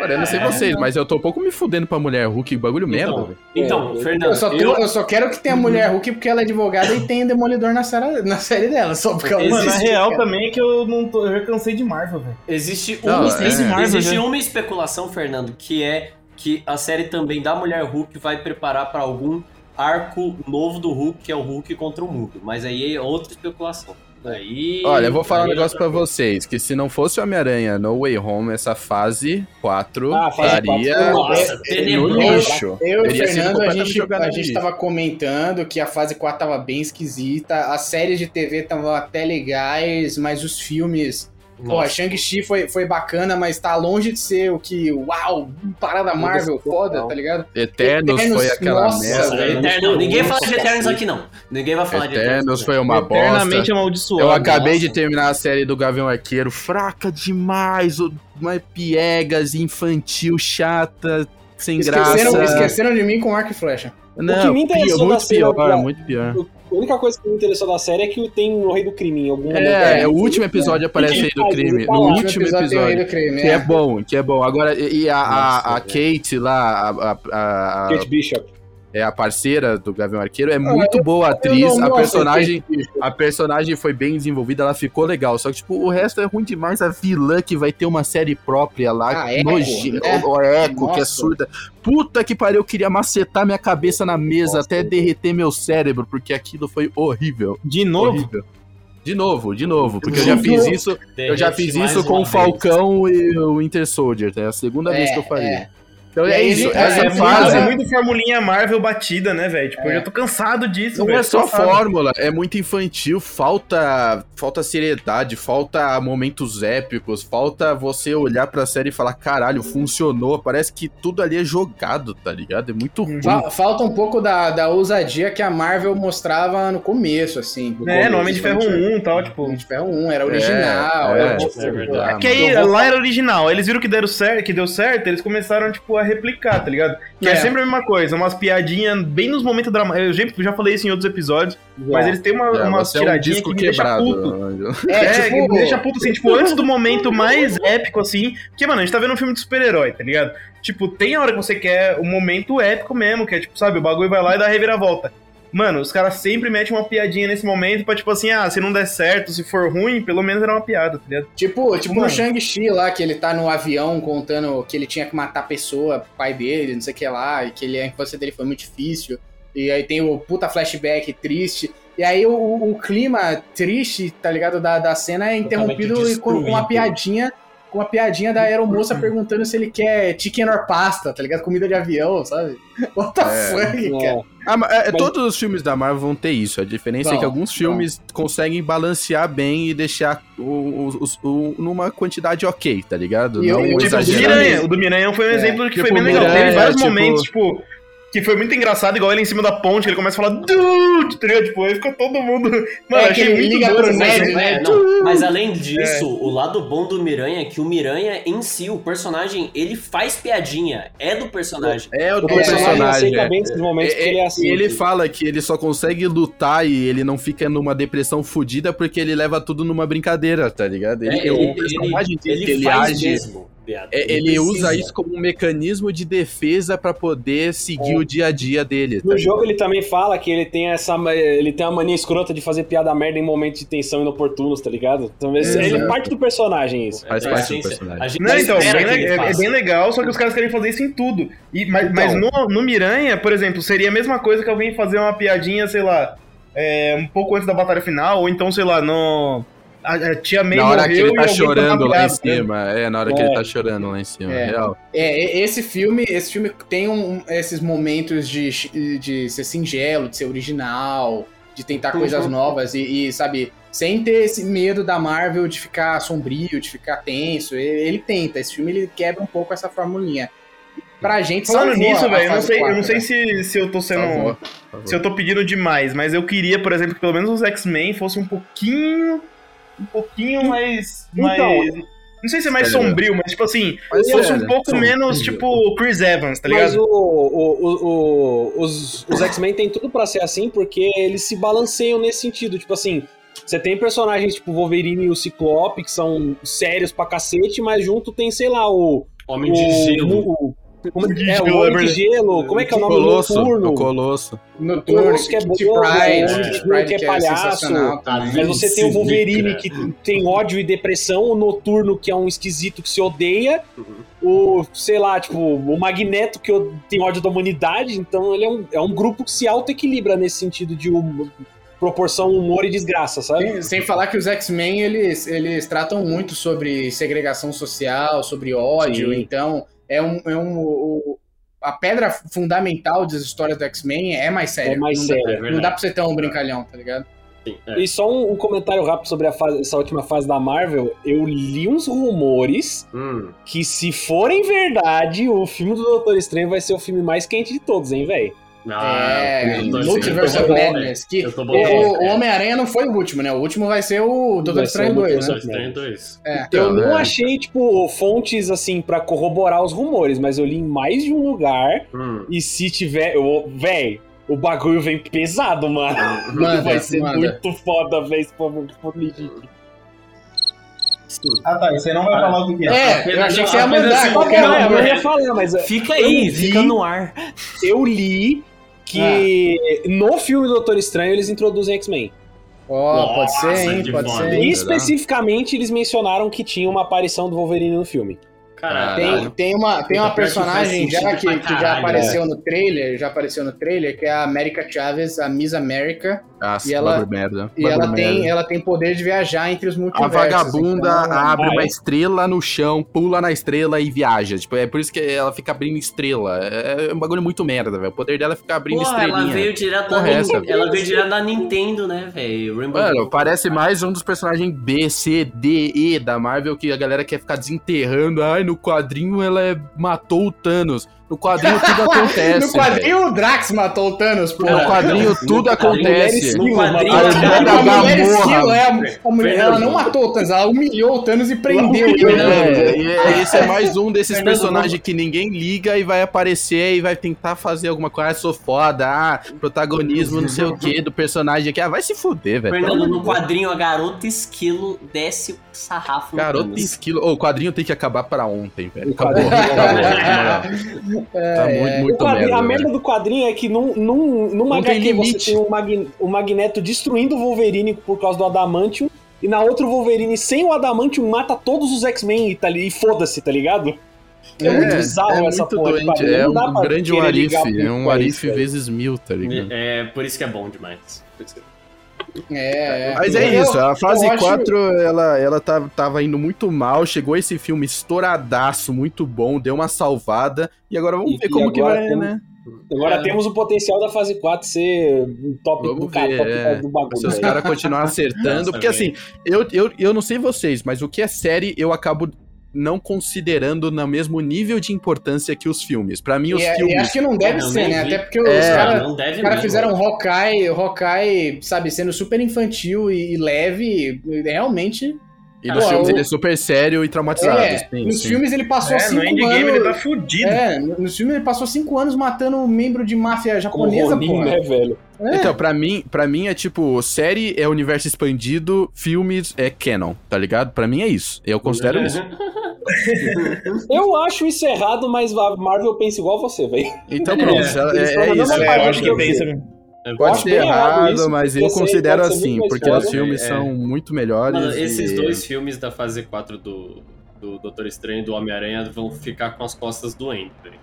Olha, eu não sei É, vocês, mas eu tô um pouco me fudendo pra mulher Hulk, bagulho merda, Então, velho. então É, Fernando, Eu só, tô- eu- eu só quero que tenha a mulher Hulk porque ela é advogada e tem Demolidor na série, na série dela, só porque ela Mano, na Existe, real cara. também é que eu não tô. Eu já cansei de Marvel, velho. existe, Não, uma, é. existe Marvel já. uma especulação, Fernando, que é que a série também da Mulher Hulk vai preparar pra algum arco novo do Hulk, que é o Hulk contra o mundo. Mas aí é outra especulação. Aí, Olha, eu vou falar um é negócio pra vocês, que se não fosse o Homem-Aranha No Way Home, essa fase 4 Ah, estaria no lixo. Eu e o Fernando, a gente, a gente tava comentando que a fase 4 tava bem esquisita, as séries de TV estavam até legais, mas os filmes Pô, Nossa. Shang-Chi foi, foi bacana, mas tá longe de ser o que, uau, parada Marvel, foda, tá ligado? Eternos, Eternos, foi aquela nossa, merda. Nossa, velho. Eterno, ninguém fala de Eternos aqui, não. Ninguém vai falar de Eternos foi uma Eternamente bosta. amaldiçoado. Eu acabei nossa. de terminar a série do Gavião Arqueiro, fraca demais, o- uma piegas, infantil, chata, sem Esqueceram, graça. esqueceram de mim com arco e flecha. Não, O que me interessou pior, muito pior, da- muito pior. A única coisa que me interessou da série é que tem o Rei do Crime em algum momento. É, é, o último episódio aparece aí do Ele crime. No lá. último tem o Rei episódio. do crime, Que é bom, que é bom. Agora, e a, a, a Kate lá, a, a- a- Kate Bishop. É a parceira do Gavião Arqueiro, é muito boa atriz. Não A personagem, a personagem foi bem desenvolvida, ela ficou legal. Só que, tipo, o resto é ruim demais. A vilã que vai ter uma série própria lá, Ah, nojenta. né? O, o Echo, que é Nossa. surda. Puta que pariu, eu queria macetar minha cabeça na mesa Nossa. até derreter meu cérebro, porque aquilo foi horrível. De novo? Horrível. De novo, de novo, porque eu já fiz isso, eu já fiz isso com o vez. Falcão e o Winter Soldier, tá? É a segunda vez que eu faria. É, Então E é aí, isso, gente, essa É, é, fase muito, é né? muito formulinha Marvel batida, né, velho? Tipo, É. eu já tô cansado disso, Não velho. é só Cansado. fórmula, é muito infantil, falta falta seriedade, falta momentos épicos, falta você olhar pra série e falar, caralho, funcionou, parece que tudo ali é jogado, tá ligado? É muito ruim. Fa- Falta um pouco da, da ousadia que a Marvel mostrava no começo, assim. no É, começo, no Homem de Ferro principalmente 1 e tal, tipo. Homem de Ferro 1, era original. é, era, é, tipo, é verdade. Que aí vou- lá era original. Eles viram que deram certo, que deu certo, eles começaram, tipo, a replicar, tá ligado? Que é, É. sempre a mesma coisa, umas piadinhas bem nos momentos dramáticos. Eu já, já falei isso em outros episódios, mas eles têm uma, É, umas você é um tiradinhas que me deixa quebrado. puto. Anjo. É, É, tipo, que me deixa puto assim, tipo, antes do momento mais épico, assim. Porque, mano, a gente tá vendo um filme de super-herói, tá ligado? Tipo, tem a hora que você quer o momento épico mesmo, que é tipo, sabe, o bagulho vai lá e dá a reviravolta. Mano, os caras sempre metem uma piadinha nesse momento pra, tipo assim, ah, se não der certo, se for ruim, pelo menos era uma piada, tá ligado? Tipo, tipo Mano. no Shang-Chi lá, que ele tá no avião contando que ele tinha que matar a pessoa, pai dele, não sei o que lá, e que ele, a infância dele foi muito difícil. E aí tem o puta flashback triste. E aí o, o- clima triste, tá ligado, da, da cena é interrompido com, uma piadinha. Com uma piadinha da aeromoça perguntando se ele quer chicken or pasta, tá ligado? Comida de avião, sabe? What the É. fuck, cara? É. Ah, mas, é, Todos os filmes da Marvel vão ter isso. A diferença é Vão, que alguns filmes conseguem balancear bem e deixar o, o- o- o- numa quantidade ok, tá ligado? E Não eu, Tipo, o do. Miranha. O do Miranha foi um É, exemplo que tipo, foi bem legal. Miranha, Teve vários tipo- momentos, tipo, que foi muito engraçado, igual ele em cima da ponte, que ele começa a falar, dude, tá? Tipo, aí fica todo mundo. Mano, É, achei que ele muito cena. né? É, não, mas além disso, o lado bom do Miranha é que o Miranha em si, o personagem, ele faz piadinha. É do personagem. É o do O personagem personagem. é. bem esses momentos que É, ele é assim. e ele tipo. fala que ele só consegue lutar e ele não fica numa depressão fodida porque ele leva tudo numa brincadeira, tá ligado? Ele, É, o personagem ele que ele faz age. mesmo piada. é, ele usa isso como um mecanismo de defesa pra poder seguir o dia a dia dele. tá No jogo ele também fala que ele tem essa. Ele tem a mania escrota de fazer piada merda em momentos de tensão inoportunos, tá ligado? Então, esse- ele é parte do personagem isso. Faz É, parte do personagem. Não, então, bem é, é bem legal, só que os caras querem fazer isso em tudo. E, mas mas Então. no, no Miranha, por exemplo, seria a mesma coisa que alguém fazer uma piadinha, sei lá, é, um pouco antes da batalha final, ou então, sei lá, no. A, a tia May Na hora que ele tá chorando lá em né? cima. É, na hora que É. ele tá chorando lá em cima. É. Real. É, esse filme, esse filme tem um- esses momentos de, de ser singelo, de ser original, de tentar coisas novas e, e, sabe, sem ter esse medo da Marvel de ficar sombrio, de ficar tenso. Ele, ele tenta, esse filme ele quebra um pouco essa formulinha. Pra gente Falando nisso, velho, eu não sei, eu quatro, não sei né? se, se eu tô sendo. Salvou, salvou. Se eu tô pedindo demais, mas eu queria, por exemplo, que pelo menos os X-Men fossem um pouquinho. Um pouquinho mais. Então. mais não sei se é mais Sério. sombrio, mas tipo assim, Mas fosse um sério, pouco sombrio. menos, tipo, Chris Evans, tá Mas ligado? o, o- o- o- os, os X-Men tem tudo pra ser assim, porque eles se balanceiam nesse sentido. Tipo assim, você tem personagens tipo Wolverine e o Ciclope, que são sérios pra cacete, mas junto tem, sei lá, o. Homem o, de gelo. o- como, De é, gelo, o é Homem de. Gelo. Como é que é o nome Colosso, do Noturno? o Colosso. Noturno, Colosso que é Kitty bobo, Pryde, é, Kitty Kitty Pryde que é que é palhaço. também. Mas você tem o. Wolverine que tem ódio e depressão, o Noturno que é um esquisito que se odeia, o, sei lá, tipo, o Magneto que o- tem ódio da humanidade, então ele é um, é um grupo que se auto-equilibra nesse sentido de hum- proporção humor e desgraça, sabe? Sem, sem falar que os X-Men, eles, eles tratam muito sobre segregação social, sobre ódio, Sim. então é um... É um o- a pedra fundamental das histórias do X-Men é mais séria. É mais não séria, Dá, é não dá pra ser tão brincalhão, tá ligado? Sim, é. E só um, um comentário rápido sobre a fase- essa última fase da Marvel, eu li uns rumores Hum. que se forem verdade, o filme do Doutor Estranho vai ser o filme mais quente de todos, hein, velho? Ah, é, eu Multiverse eu of Madness. Que Eu o, o é. Homem-Aranha não foi o último, né? O último vai ser o Doutor Estranho ser o 2, Doutor né? Estranho 2. É. Eu Então, não é. achei, tipo, fontes, assim, pra corroborar os rumores, mas eu li em mais de um lugar, Hum. e se tiver... eu- Véi, o bagulho vem pesado, mano. Manda, vai ser manda. muito foda, véi, se for, se Ah tá, você não vai falar o que É, eu achei que você ia mandar assim, qualquer Não, eu não ia falar, mas é, Fica aí, vi- fica no ar. eu li que no filme do Doutor Estranho eles introduzem X-Men. Ó, pode ser, hein? Pode ser. E hein? especificamente eles mencionaram que tinha uma aparição do Wolverine no filme. Caralho. Tem, tem uma, tem uma personagem já que, que já apareceu no trailer, já apareceu no trailer, que é a América Chaves, a Miss América, Nossa, E ela- merda. E ela tem, merda. ela tem poder de viajar entre os A multiversos. vagabunda então- abre Ah, uma estrela no chão, pula na estrela e viaja. Tipo, é por isso que ela fica abrindo estrela. É, é um bagulho muito merda, velho. O poder dela é ficar abrindo Porra, estrelinha. ela veio direto da é essa? Ela veio direto da Nintendo, né, velho? Mano, parece mais um dos personagens B, C, D, E da Marvel que a galera quer ficar desenterrando. Ai, no quadrinho ela é- matou o Thanos. No quadrinho tudo acontece. No quadrinho, o Drax matou o Thanos, pô. No quadrinho tudo acontece. No quadrinho, A irmã A da mulher Gamorra. esquilo, é, a mulher, ela não matou o Thanos, ela humilhou o Thanos e prendeu ele. né? É, e é- esse é mais um desses personagens que ninguém liga e vai aparecer e vai tentar fazer alguma coisa. Ah, sou foda, ah, protagonismo, não sei o que, do personagem aqui. Ah, vai se fuder, velho. Fernando, no quadrinho, a garota esquilo desce o sarrafo Garota esquilo. Ô, o quadrinho tem que acabar pra ontem, velho. Acabou. quadrinho- acabou, na moral. Tá muito, muito quadrinho- merda. a velho. merda do quadrinho é que num, num, numa Não tem HQ você tem o, Mag- o Magneto destruindo o Wolverine por causa do Adamantium, e na outra o Wolverine sem o Adamantium mata todos os X-Men e, tá e foda-se, tá ligado? É, muito bizarro é essa muito porra doente. É um grande Warif. ligar É um Warif velho. vezes mil, tá ligado? É, por isso que é bom demais. Por isso que- É, é. Mas é Eu- isso, a fase acho- 4 ela, ela tá, tava indo muito mal, chegou esse filme estouradaço, muito bom, deu uma salvada, e agora vamos E- ver como que vai, tem- né? Agora É. temos o potencial da fase 4 ser um top Vamos do, cara, top é. do bagulho. Se os caras continuarem acertando, Nossa, porque assim, eu, eu, eu não sei vocês, mas o que é série eu acabo não considerando no mesmo nível de importância que os filmes. Pra mim, os E, é- e filmes. acho que não deve Eu ser, né? vi. Até porque os É. caras não deve Os caras mesmo. fizeram Hawkeye, Hawkeye, sabe, sendo super infantil e, e leve, e realmente. E nos Pô, filmes o- ele é super sério e traumatizado. É, sim, nos sim. filmes ele passou É, no cinco endgame anos. ele tá fudido. É, nos filmes ele passou cinco anos matando um membro de máfia japonesa, porra. né, velho? É. Então, pra mim, pra mim é tipo, série é universo expandido, filmes é canon, tá ligado? Pra mim é isso. Eu considero isso. Eu acho isso errado, mas a Marvel pensa igual você, velho. Então É, pronto, é, é mesma isso. É, eu acho que eu pensa. Pode acho ser errado isso, mas eu considero assim, porque os filmes É. são muito melhores. Mano, esses e- dois filmes da fase 4 do, do Doutor Estranho e do Homem-Aranha vão ficar com as costas doentes, velho.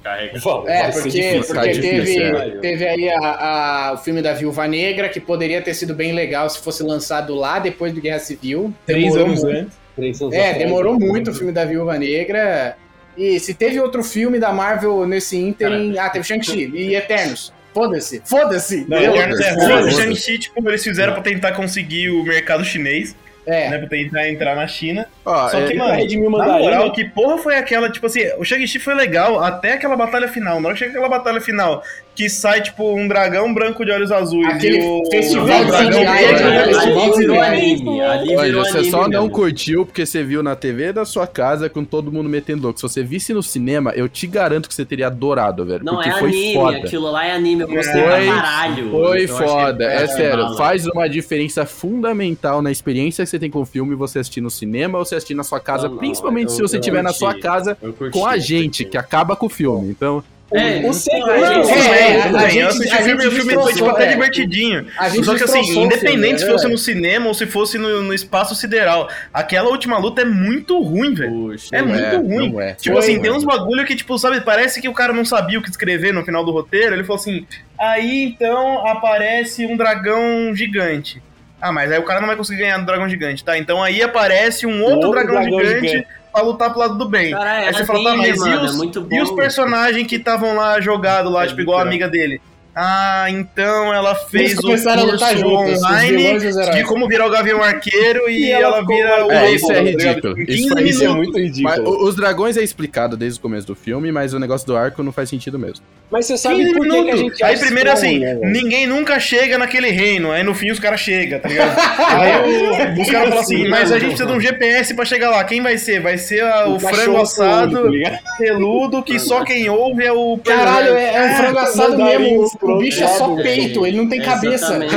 De carregar. Vamos, É, porque, porque tá teve, é. teve aí a, a- o filme da Viúva Negra, que poderia ter sido bem legal se fosse lançado lá depois do Guerra Civil. Três Demorou anos muito. antes. Três anos É, atrás. demorou muito o filme da Viúva Negra. E se teve outro filme da Marvel nesse ínterim. Ah, teve Shang-Chi e Eternos. Foda-se, foda-se. Não? Eternos é ruim. Shang-Chi, tipo, eles fizeram pra tentar conseguir o mercado chinês, É. né? Pra tentar entrar na China. Ó, Só é- que, Pra mano, na mandarim, moral, né? que porra foi aquela, tipo assim, o Shang-Chi foi legal até aquela batalha final. Na hora que chega aquela batalha final, que sai, tipo, um dragão branco de olhos azuis Aquele o... festival de né? né? Festival Ali de anime. Olha, você anime só não mesmo. curtiu porque você viu na TV da sua casa com todo mundo metendo louco. Se você visse no cinema, eu te garanto que você teria adorado, velho. Não, porque é foi anime, foda. aquilo lá é anime, eu gostei Foi- pra caralho. Foi achei- foda, é, é, sério. bala. Faz uma diferença fundamental na experiência que você tem com o filme você assistir no cinema ou você assistir na sua casa, Não, não, principalmente eu- se você estiver na sua casa com a gente, que acaba com o filme. Então, É, O segredo- a gente- Tudo É, bem, a tudo bem. gente- eu assisti a o filme e o gente filme foi tipo, até é. divertidinho. Só que assim, independente filme, se é fosse no cinema ou se fosse no, no espaço sideral, aquela última luta é muito ruim, velho. Puxa, É muito é, ruim. é. Tipo Foi, assim, mano. tem uns bagulho que, tipo, sabe, parece que o cara não sabia o que escrever no final do roteiro. Ele falou assim: aí então aparece um dragão gigante. Ah, mas aí o cara não vai conseguir ganhar do dragão gigante, tá? Então aí aparece um outro, outro dragão, dragão gigante, gigante. Pra lutar pro lado do bem. Cara, é aí você fala, tá, anime, mas e os, é e os personagens que estavam lá jogados lá, É tipo, igual a amiga dele? Ah, então ela fez o curso online e de como virar o Gavião Arqueiro e, E ela ela, vira o. É, isso é tá ridículo. Em Isso 15 foi- Isso é muito ridículo. mas o- os dragões é explicado desde o começo do filme, mas o negócio do arco não faz sentido mesmo. Mas você sabe 15 por que, que a gente Aí primeiro assim, né, ninguém nunca chega naquele reino. Aí no fim os caras chegam, tá ligado? Aí o- os caras falam assim, mas a gente precisa de um GPS pra chegar lá. Quem vai ser? Vai ser a- o, Um frango assado tá peludo que só quem ouve é o Caralho, é, é um frango assado mesmo. O bicho é só velho. peito, ele não tem cabeça.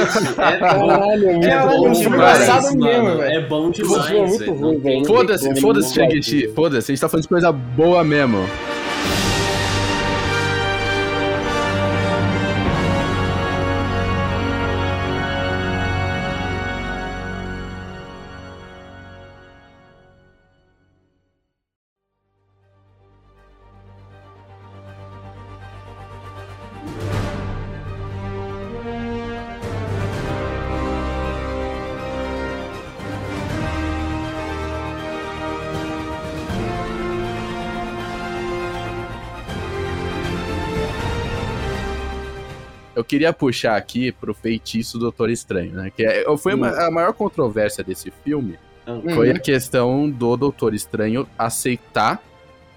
É bom. Caralho, é É bom um demais, mesmo, velho. É bom é demais. Foda-se, foda-se, Shang-Chi. Foda-se, a gente tá falando de coisa boa mesmo. Queria puxar aqui pro feitiço do Doutor Estranho, né? Que é, foi uma- a maior controvérsia desse filme foi a questão do Doutor Estranho aceitar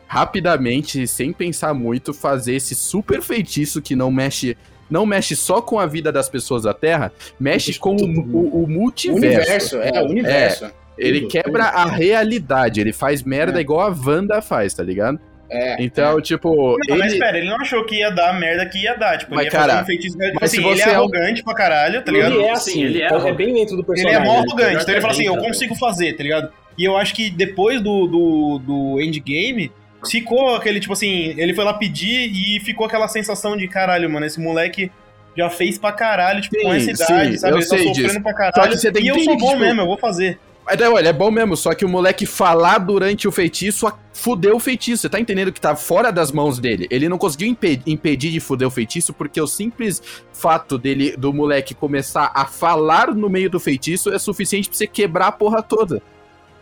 rapidamente, sem pensar muito, fazer esse super feitiço que não mexe. Não mexe só com a vida das pessoas da Terra, mexe com o, o- o multiverso. universo, é, o universo. Ele Tudo, quebra a realidade, ele faz merda É. igual a Wanda faz, tá ligado? É, Então, tipo, Não, mas ele, espera, ele não achou que ia dar a merda que ia dar. Tipo, Mas, ele ia fazer cara, um feitiço. Tipo mas se assim, ele você é é arrogante pra caralho, tá ligado? Ele é Sim, assim, ele é é, bem dentro do Ele personagem. é mó arrogante, então ele fala é assim, eu cara. consigo fazer, tá ligado? E eu acho que depois do, do, do endgame, ficou aquele, tipo assim, ele foi lá pedir e ficou aquela sensação de, caralho, mano, esse moleque já fez pra caralho, tipo, com Sim, essa idade, sim, sabe? eu ele tá sei sofrendo disso. pra Só caralho. que você tem e que eu sou bom tipo, mesmo, eu vou fazer. Mas daí, olha, é bom mesmo, só que o moleque falar durante o feitiço fudeu o feitiço. Você tá entendendo que tá fora das mãos dele. Ele não conseguiu impe- impedir de fuder o feitiço porque o simples fato dele do moleque começar a falar no meio do feitiço é suficiente pra você quebrar a porra toda.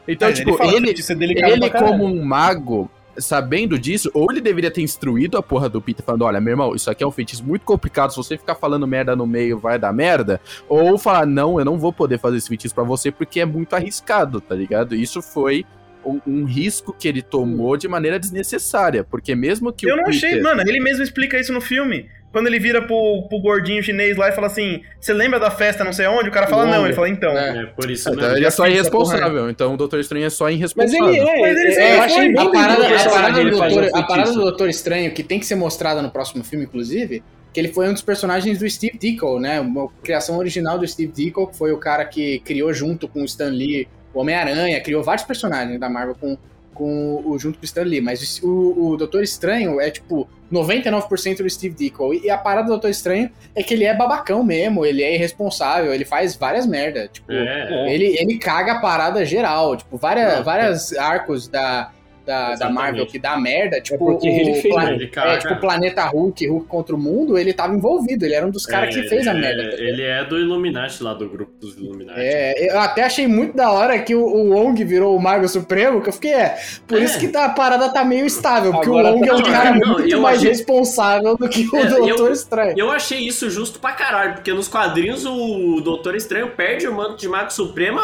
Então, Mas tipo, ele, feitiço é ele como um mago, sabendo disso, ou ele deveria ter instruído a porra do Peter falando, olha, meu irmão, isso aqui é um feitiço muito complicado, se você ficar falando merda no meio, vai dar merda, ou falar, não, eu não vou poder fazer esse feitiço pra você porque é muito arriscado, tá ligado? Isso foi um, um risco que ele tomou de maneira desnecessária, porque mesmo que Eu o não Peter... achei, mano, ele mesmo explica isso no filme. Quando ele vira pro, pro gordinho chinês lá e fala assim: Você lembra da festa não sei onde? O cara fala, não. Ele fala, então. É. É, por isso Então, mesmo. ele é só essa irresponsável, então o Doutor Estranho é só Mas irresponsável. ele é, Mas ele é, sempre eu achei bem A parada, a parada do doutor, a parada do Doutor Estranho, que tem que ser mostrada no próximo filme, inclusive, que ele foi um dos personagens do Steve Ditko, né? Uma criação original do Steve Ditko, que foi o cara que criou junto com o Stan Lee o Homem-Aranha, criou vários personagens da Marvel com, com o junto com o Stan Lee. Mas o, o Doutor Estranho é tipo 99% do Steve Ditko. E a parada do Doutor Estranho é que ele é babacão mesmo, ele é irresponsável, ele faz várias merdas. Tipo, É, ele, ele caga a parada geral. Tipo, várias, Não, várias arcos da, da, da. Marvel que dá merda. Tipo, porque ele fez, Pla- né? Ele caga. é, tipo, o Planeta Hulk, Hulk contra o mundo, ele tava envolvido. Ele era um dos caras É, que fez a ele merda. é- tá? Ele é do Illuminati lá, do grupo dos Illuminati. É, eu até achei muito da hora que o, o Wong virou o Mago Supremo, que eu fiquei, é, por É. isso que tá, a parada tá meio estável, porque Agora o Wong tá- é um Não, cara não, muito mais achei- responsável do que o É, Doutor eu- Estranho. E eu achei isso justo pra caralho, porque nos quadrinhos o Doutor Estranho perde o manto de Mago Supremo a,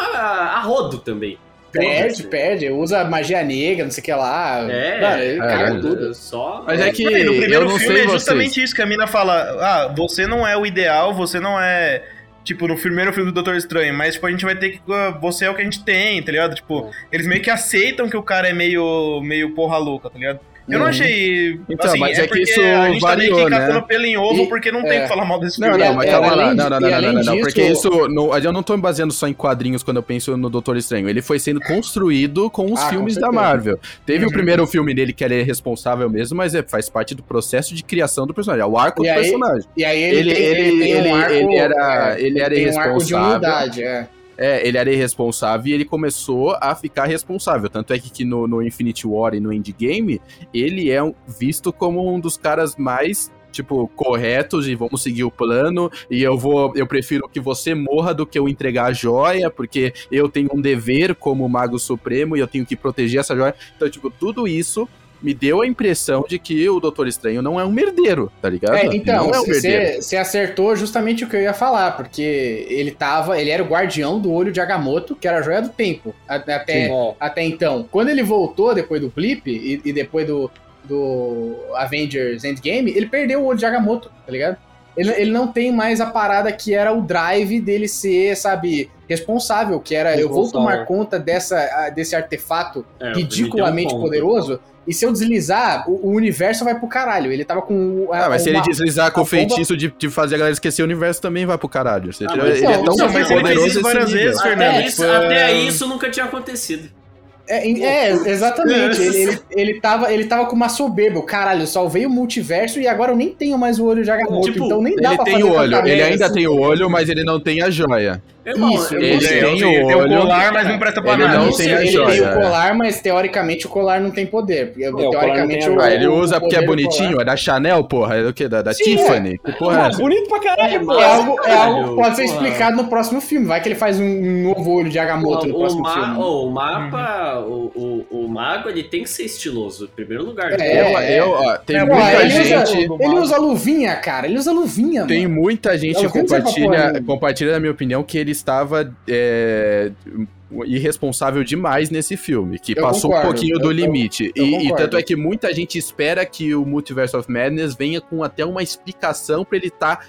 a rodo também. Perde, perde, usa magia negra, não sei o que lá. É, Mano, ele é, caga é, tudo. Só. Mas é que no eu primeiro não filme sei é vocês. justamente isso que a mina fala: Ah, você não é o ideal, você não é. Tipo, no primeiro filme do Doutor Estranho, mas, tipo, a gente vai ter que. ah, Você é o que a gente tem, tá ligado? Tipo, eles meio que aceitam que o cara é meio, meio porra louca, tá ligado? Eu não Uhum. achei. Então, assim, mas é, é que isso a gente tá meio que né? pelo em ovo, E- porque não é. tem o que falar mal desse Não, filme. não, E mas calma lá. além Não, não, não, não, não, não, disso- Porque isso. Não, eu não tô me baseando só em quadrinhos quando eu penso no Doutor Estranho. Ele foi sendo construído com os Ah, com filmes da certeza. Marvel. Teve Uhum. o primeiro filme dele que ele é responsável mesmo, mas é, faz parte do processo de criação do personagem. É o arco E do aí, personagem. E aí ele, Ele- tem, ele- tem um ele- arco, ele era- é, ele era tem um arco de irresponsável. humildade, é. É, ele era irresponsável e ele começou a ficar responsável. Tanto é que, que no, no Infinity War e no Endgame, ele é visto como um dos caras mais, tipo, corretos e vamos seguir o plano. E eu vou. Eu prefiro que você morra do que eu entregar a joia, porque eu tenho um dever como Mago Supremo e eu tenho que proteger essa joia. Então, tipo, tudo isso. Me deu a impressão de que o Doutor Estranho não é um merdeiro, tá ligado? É, então, não é um você acertou justamente o que eu ia falar, porque ele tava, ele era o guardião do olho de Agamotto, que era a joia do tempo, até, até então. Quando ele voltou depois do Blip e, e depois do, do Avengers Endgame, ele perdeu o olho de Agamotto, tá ligado? Ele, ele não tem mais a parada que era o drive dele ser, sabe, responsável, que era eu vou Responsável. tomar conta dessa, desse artefato É, ridiculamente um ponto. poderoso. E se eu deslizar, o, o universo vai pro caralho. Ele tava com. a- Ah, mas se ele uma- deslizar com o feitiço de, de fazer a galera esquecer o universo, também vai pro caralho. Você Ah, ele é então, tão mas ele fez isso esse várias nível. vezes, Até, Fernando. isso, Tipo, até é- isso nunca tinha acontecido. É, é, exatamente. ele, ele, ele, tava, ele tava com uma soberba. Caralho, eu salvei o multiverso e agora eu nem tenho mais o olho de Agamotto. Tipo, então nem dá Ele pra tem fazer o olho, ele ainda assim. tem o olho, mas ele não tem a joia. Irmão, Isso, ele sei, tem Ele o tem olho, o colar, mas não presta pra ele nada. não não tem a Ele joia. tem o é. colar, mas teoricamente o colar não tem poder. Não teoricamente tem o, Ah, ele o usa porque é bonitinho, é da Chanel, porra. É do que? Da, da Sim, Tiffany. Que porra é essa? bonito pra caralho, É, pô. É algo, é algo que pode ser explicado no próximo filme. Vai que ele faz um novo olho de Agamotto no o, próximo filme. o mapa, usar o, o, o mago, ele tem que ser estiloso, em primeiro lugar. É, eu, eu, ó, tem É, muita ele, gente. usa, ele usa luvinha, cara. Ele usa luvinha, Tem mano. muita gente compartilha, porra, compartilha, na minha opinião, que ele estava é, irresponsável demais nesse filme, que Eu passou concordo, um pouquinho do eu- limite. eu e, e tanto é que muita gente espera que o Multiverse of Madness venha com até uma explicação pra ele estar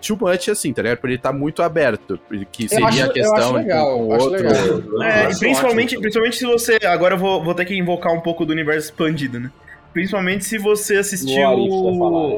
too much assim, tá ligado? Pra ele estar muito aberto, que seria acho- a questão legal, com o outro. legal. É, principalmente, ótimo. principalmente se você. Agora eu vou, vou ter que invocar um pouco do universo expandido, né? Principalmente se você assistiu falar, né?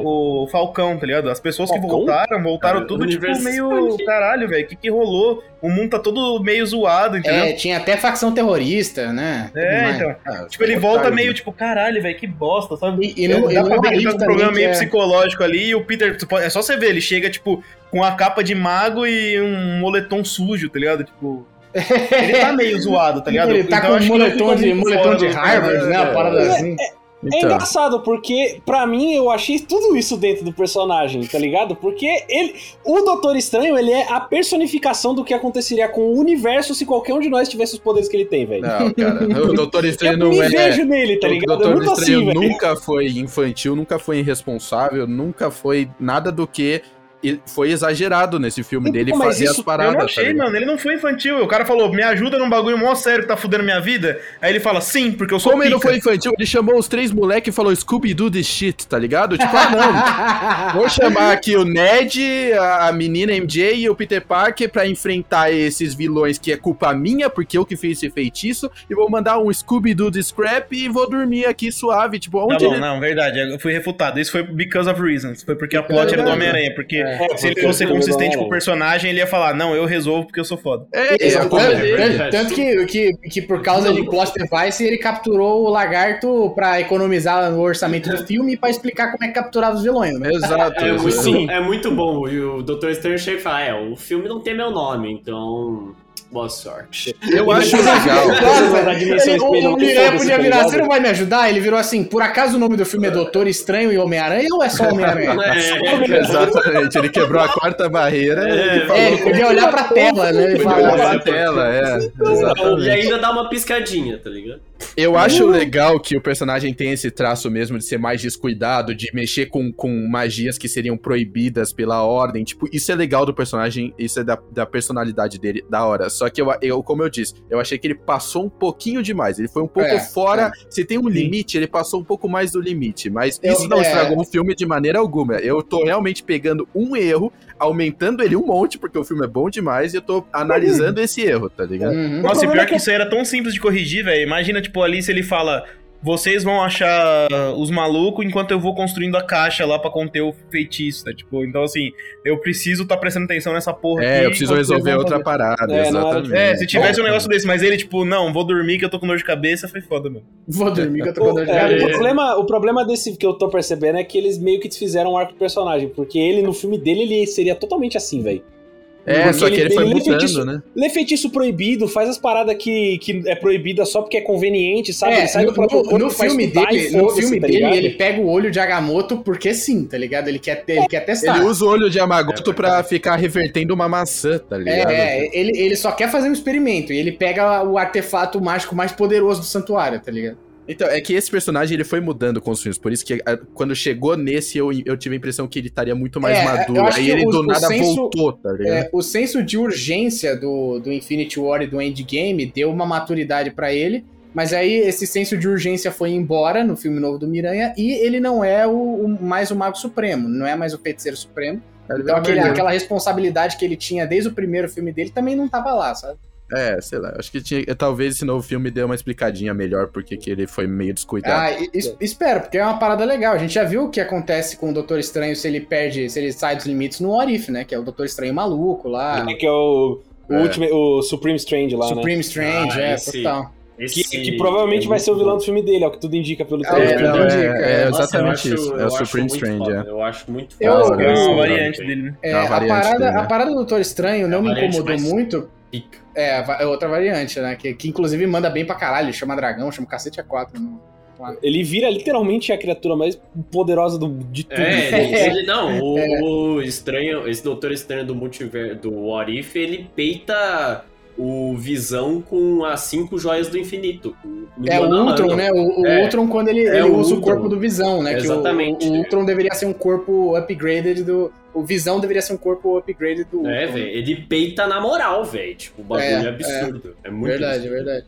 o, o Falcão, tá ligado? As pessoas que Falcão? voltaram, voltaram Cara, tudo, o tipo, meio. Caralho, velho, o que, que rolou? O mundo tá todo meio zoado, entendeu? É, tinha até facção terrorista, né? É, então. Ah, Tipo, ele volta né? meio tipo, caralho, velho, que bosta, sabe? E, e Dá e pra ver que tá com um problema que meio é- psicológico ali e o Peter. É só você ver, ele chega, tipo, com a capa de mago e um moletom sujo, tá ligado? Tipo. Ele tá meio zoado, tá ligado? Ele tá Então com que um não moletom de, moletom de do- Harvard, né? Uma parada É, assim. É Então, engraçado, porque pra mim eu achei tudo isso dentro do personagem, tá ligado? Porque ele. O Doutor Estranho, ele é a personificação do que aconteceria com o universo se qualquer um de nós tivesse os poderes que ele tem, velho. Não, cara, o Doutor Eu Estranho não me é. vejo nele, tá o ligado? É Doutor Estranho assim, nunca foi infantil, nunca foi irresponsável, nunca foi nada do que foi exagerado nesse filme Então, dele mas fazer isso- as Eu paradas. não tá achei, ligado? mano. Ele não foi infantil. O cara falou, me ajuda num bagulho mó sério que tá fudendo minha vida. Aí ele fala, sim, porque eu sou Como ele não pica. foi infantil, ele chamou os três moleques e falou Scooby-Doo this shit, tá ligado? Tipo, ah, não. Vou chamar aqui o Ned, a menina MJ e o Peter Parker pra enfrentar esses vilões que é culpa minha, porque eu que fiz esse feitiço, e vou mandar um Scooby-Doo de scrap e vou dormir aqui suave. Tipo, Tá onde bom, ele... não, verdade. Eu fui refutado. Isso foi because of reasons. Foi porque a plot era do Homem-Aranha. Porque É, se ele fosse consistente com o personagem, ele ia falar, não, eu resolvo porque eu sou foda. É, Isso, é, tanto, pô, verdade. tanto que, que, que por causa de plot device ele capturou o lagarto pra economizar no orçamento do filme e pra explicar como é que capturava os vilões, né? Exato. É muito, Sim. é muito bom. E o Dr. Estranho chega e fala: É, o filme não tem meu nome, então. Boa sorte. Eu acho legal. Nossa, da dimensão ele, espelho, o, não Miranha foda-se, podia tá virar, você não vai me ajudar? Ele virou assim, por acaso o nome do filme é Doutor Estranho e Homem-Aranha ou é só Homem-Aranha? É, Exatamente, ele quebrou a quarta barreira É, e falou É, ele podia olhar pra tela, né? Ele Podia olhar pra tela, é. e Exatamente. ainda dá uma piscadinha, tá ligado? Eu acho legal que o personagem tem esse traço mesmo de ser mais descuidado, de mexer com, com magias que seriam proibidas pela ordem. Tipo, isso é legal do personagem, isso é da, da personalidade dele, da hora. Só que eu, eu, como eu disse, eu achei que ele passou um pouquinho demais. Ele foi um pouco É, fora. Se tem um limite, ele passou um pouco mais do limite. Mas Eu- isso não é. estragou o filme de maneira alguma. Eu tô realmente pegando um erro, aumentando ele um monte, porque o filme é bom demais, e eu tô analisando esse erro, tá ligado? Uhum. Nossa, e pior é que que- isso aí era tão simples de corrigir, velho. Imagina, tipo, ali se ele fala. Vocês vão achar os malucos enquanto eu vou construindo a caixa lá pra conter o feitiço, né? Tipo, então assim, eu preciso tá prestando atenção nessa porra É, aqui eu preciso resolver outra fazer. parada, É, exatamente. É, se tivesse um negócio desse, mas ele, tipo, não, vou dormir que eu tô com dor de cabeça, foi foda, mano. Vou dormir que eu tô com O, dor de é, cabeça. o problema, o problema desse que eu tô percebendo é que eles meio que desfizeram um arco do personagem, porque ele, no filme dele, ele seria totalmente assim, velho. É, só que ele, foi ele é feitiço- né? Ele é feitiço proibido, faz as paradas que, que é proibida só porque é conveniente, sabe? É, ele sai no, do próprio corpo, no filme dele, no filme tá dele, ele pega o olho de Agamotto porque sim, tá ligado? Ele quer, ele quer testar. Ele usa o olho de Yamagoto pra ficar revertendo uma maçã, tá ligado? É, é, ele, ele só quer fazer um experimento e ele pega o artefato mágico mais poderoso do santuário, tá ligado? Então, é que esse personagem ele foi mudando com os filmes, por isso que quando chegou nesse eu, eu tive a impressão que ele estaria muito mais É, maduro. Aí ele o- do o nada senso- voltou, tá ligado? É, o senso de urgência do, do Infinity War e do Endgame deu uma maturidade pra ele, mas aí esse senso de urgência foi embora no filme novo do Miranha e ele não é o, o- mais o Mago Supremo, não é mais o Feiticeiro Supremo. Ele Então aquele- aquela responsabilidade que ele tinha desde o primeiro filme dele também não tava lá, sabe? É, sei lá, acho que tinha, talvez esse novo filme dê uma explicadinha melhor porque que ele foi meio descuidado. Ah, es- espero, porque é uma parada legal. A gente já viu o que acontece com o Doutor Estranho se ele perde, se ele sai dos limites no What If, né? Que é o Doutor Estranho maluco lá. É, que é o, o, É. Ultimate- o Supreme Strange lá, né? Supreme Strange, Ah, é, esse- total. Esse Que, que provavelmente é vai ser o vilão bom. do filme dele, é o que tudo indica pelo É, trailer. é, é, é. Nossa, exatamente eu acho- isso. É eu o Supreme Strange, foda, é. Eu acho muito Eu- foda. eu- É uma vilão variante dele, né? É, É a, variante parada, dele, né? a parada do Doutor Estranho não É a me incomodou mais- muito. Pica. É, é outra variante, né? Que, que inclusive manda bem pra caralho. Chama dragão, chama cacete a quatro. Né? Ele vira literalmente a criatura mais poderosa do, de tudo. É, ele, ele- não, o, É. o estranho, esse doutor estranho do multiverso, do What If, ele peita o Visão com as cinco joias do infinito. É o Ultron, né? O, o É. Ultron, quando ele, É ele o usa o corpo do Visão, né? Que o- Exatamente. o, Ultron deveria ser um corpo upgraded do. O Visão deveria ser um corpo upgraded do Ultron. É, velho. Ele peita na moral, velho. Tipo, o bagulho É, é, absurdo. É, muito Verdade, absurdo. verdade.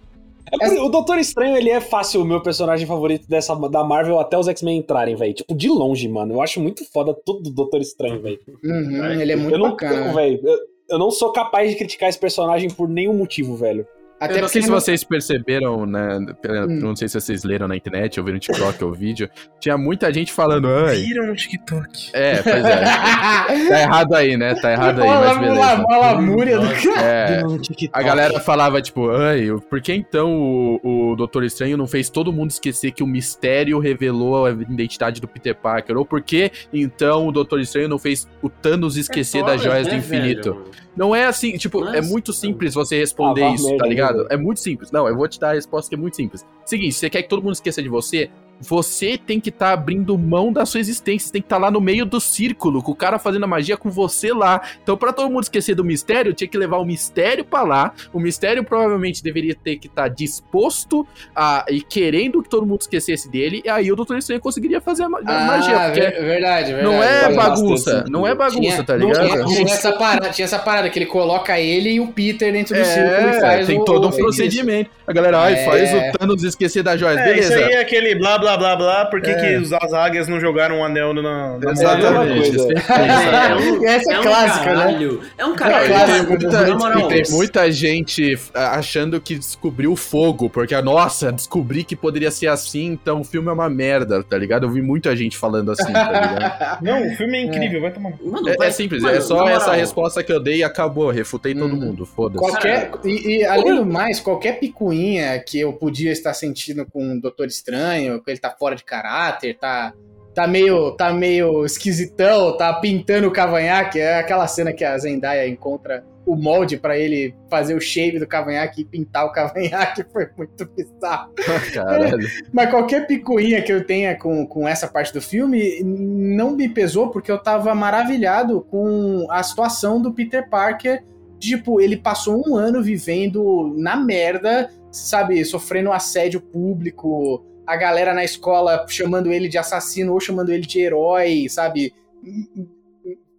É O Doutor Estranho, ele é fácil o meu personagem favorito dessa, da Marvel até os X-Men entrarem, velho. Tipo, de longe, mano. Eu acho muito foda tudo do Doutor Estranho, velho. Uhum, ele é muito Eu não bacana. Eu, eu não sou capaz de criticar esse personagem por nenhum motivo, velho. Até eu não sei se não- vocês perceberam, né? Hum. Não sei se vocês leram na internet, ouviram no TikTok o vídeo. Tinha muita gente falando, ai. Viram no TikTok. É, pois é. Tá errado aí, né? Tá errado aí, mas a beleza. lamúria do cara. É, No TikTok. a galera falava, tipo, ai, por que então o, o Doutor Estranho não fez todo mundo esquecer que o mistério revelou a identidade do Peter Parker? Ou por que então o Doutor Estranho não fez o Thanos esquecer É das joias né, do infinito? velho? Não é assim, tipo, é Nossa. muito simples você responder Ah, isso, tá ligado? velho. É muito simples. Não, eu vou te dar a resposta que é muito simples. Seguinte, você quer que todo mundo esqueça de você? Você tem que estar abrindo mão da sua existência, você tem que estar lá no meio do círculo, com o cara fazendo a magia com você lá. Então, pra todo mundo esquecer do mistério, tinha que levar o mistério pra lá. O mistério provavelmente deveria ter que estar disposto a e querendo que todo mundo esquecesse dele, e aí o Doutor Estranho conseguiria fazer a ma- Ah, magia, porque ver- verdade, verdade. não é bagunça, não é bagunça, Tinha- tá não ligado? Tinha, tinha essa parada, tinha essa parada que ele coloca ele e o Peter dentro do círculo e É, faz tem o- todo um procedimento. A galera, ai, É. faz o Thanos esquecer das joias. É, isso Beleza. aí é aquele blá blá blá blá, por que, É. que os as águias não jogaram um anel na, na mão Exatamente. coisa. sempre É, isso. um, Essa é um clássica, né? caralho. É um caralho. clássico, tem muita, na moral. e tem muita gente ah, achando que descobriu o fogo, porque, nossa, descobri que poderia ser assim, então o filme é uma merda, tá ligado? Eu vi muita gente falando assim, tá ligado? Não, o filme é incrível, vai tomar. Mano, É, vai- é simples, mano, é só na essa moral, resposta que eu dei e acabou, refutei todo Hum. mundo, foda-se. Qualquer, e, e, além do mais, qualquer picuinha que eu podia estar sentindo com o Doutor Estranho, tá fora de caráter, tá, tá, meio, tá meio esquisitão, tá pintando o cavanhaque, é aquela cena que a Zendaya encontra o molde pra ele fazer o shave do cavanhaque e pintar o cavanhaque, foi muito bizarro. Caralho. Mas qualquer picuinha que eu tenha com, com essa parte do filme não me pesou, porque eu tava maravilhado com a situação do Peter Parker. Tipo, ele passou um ano vivendo na merda, sabe, sofrendo assédio público, a galera na escola chamando ele de assassino ou chamando ele de herói, sabe?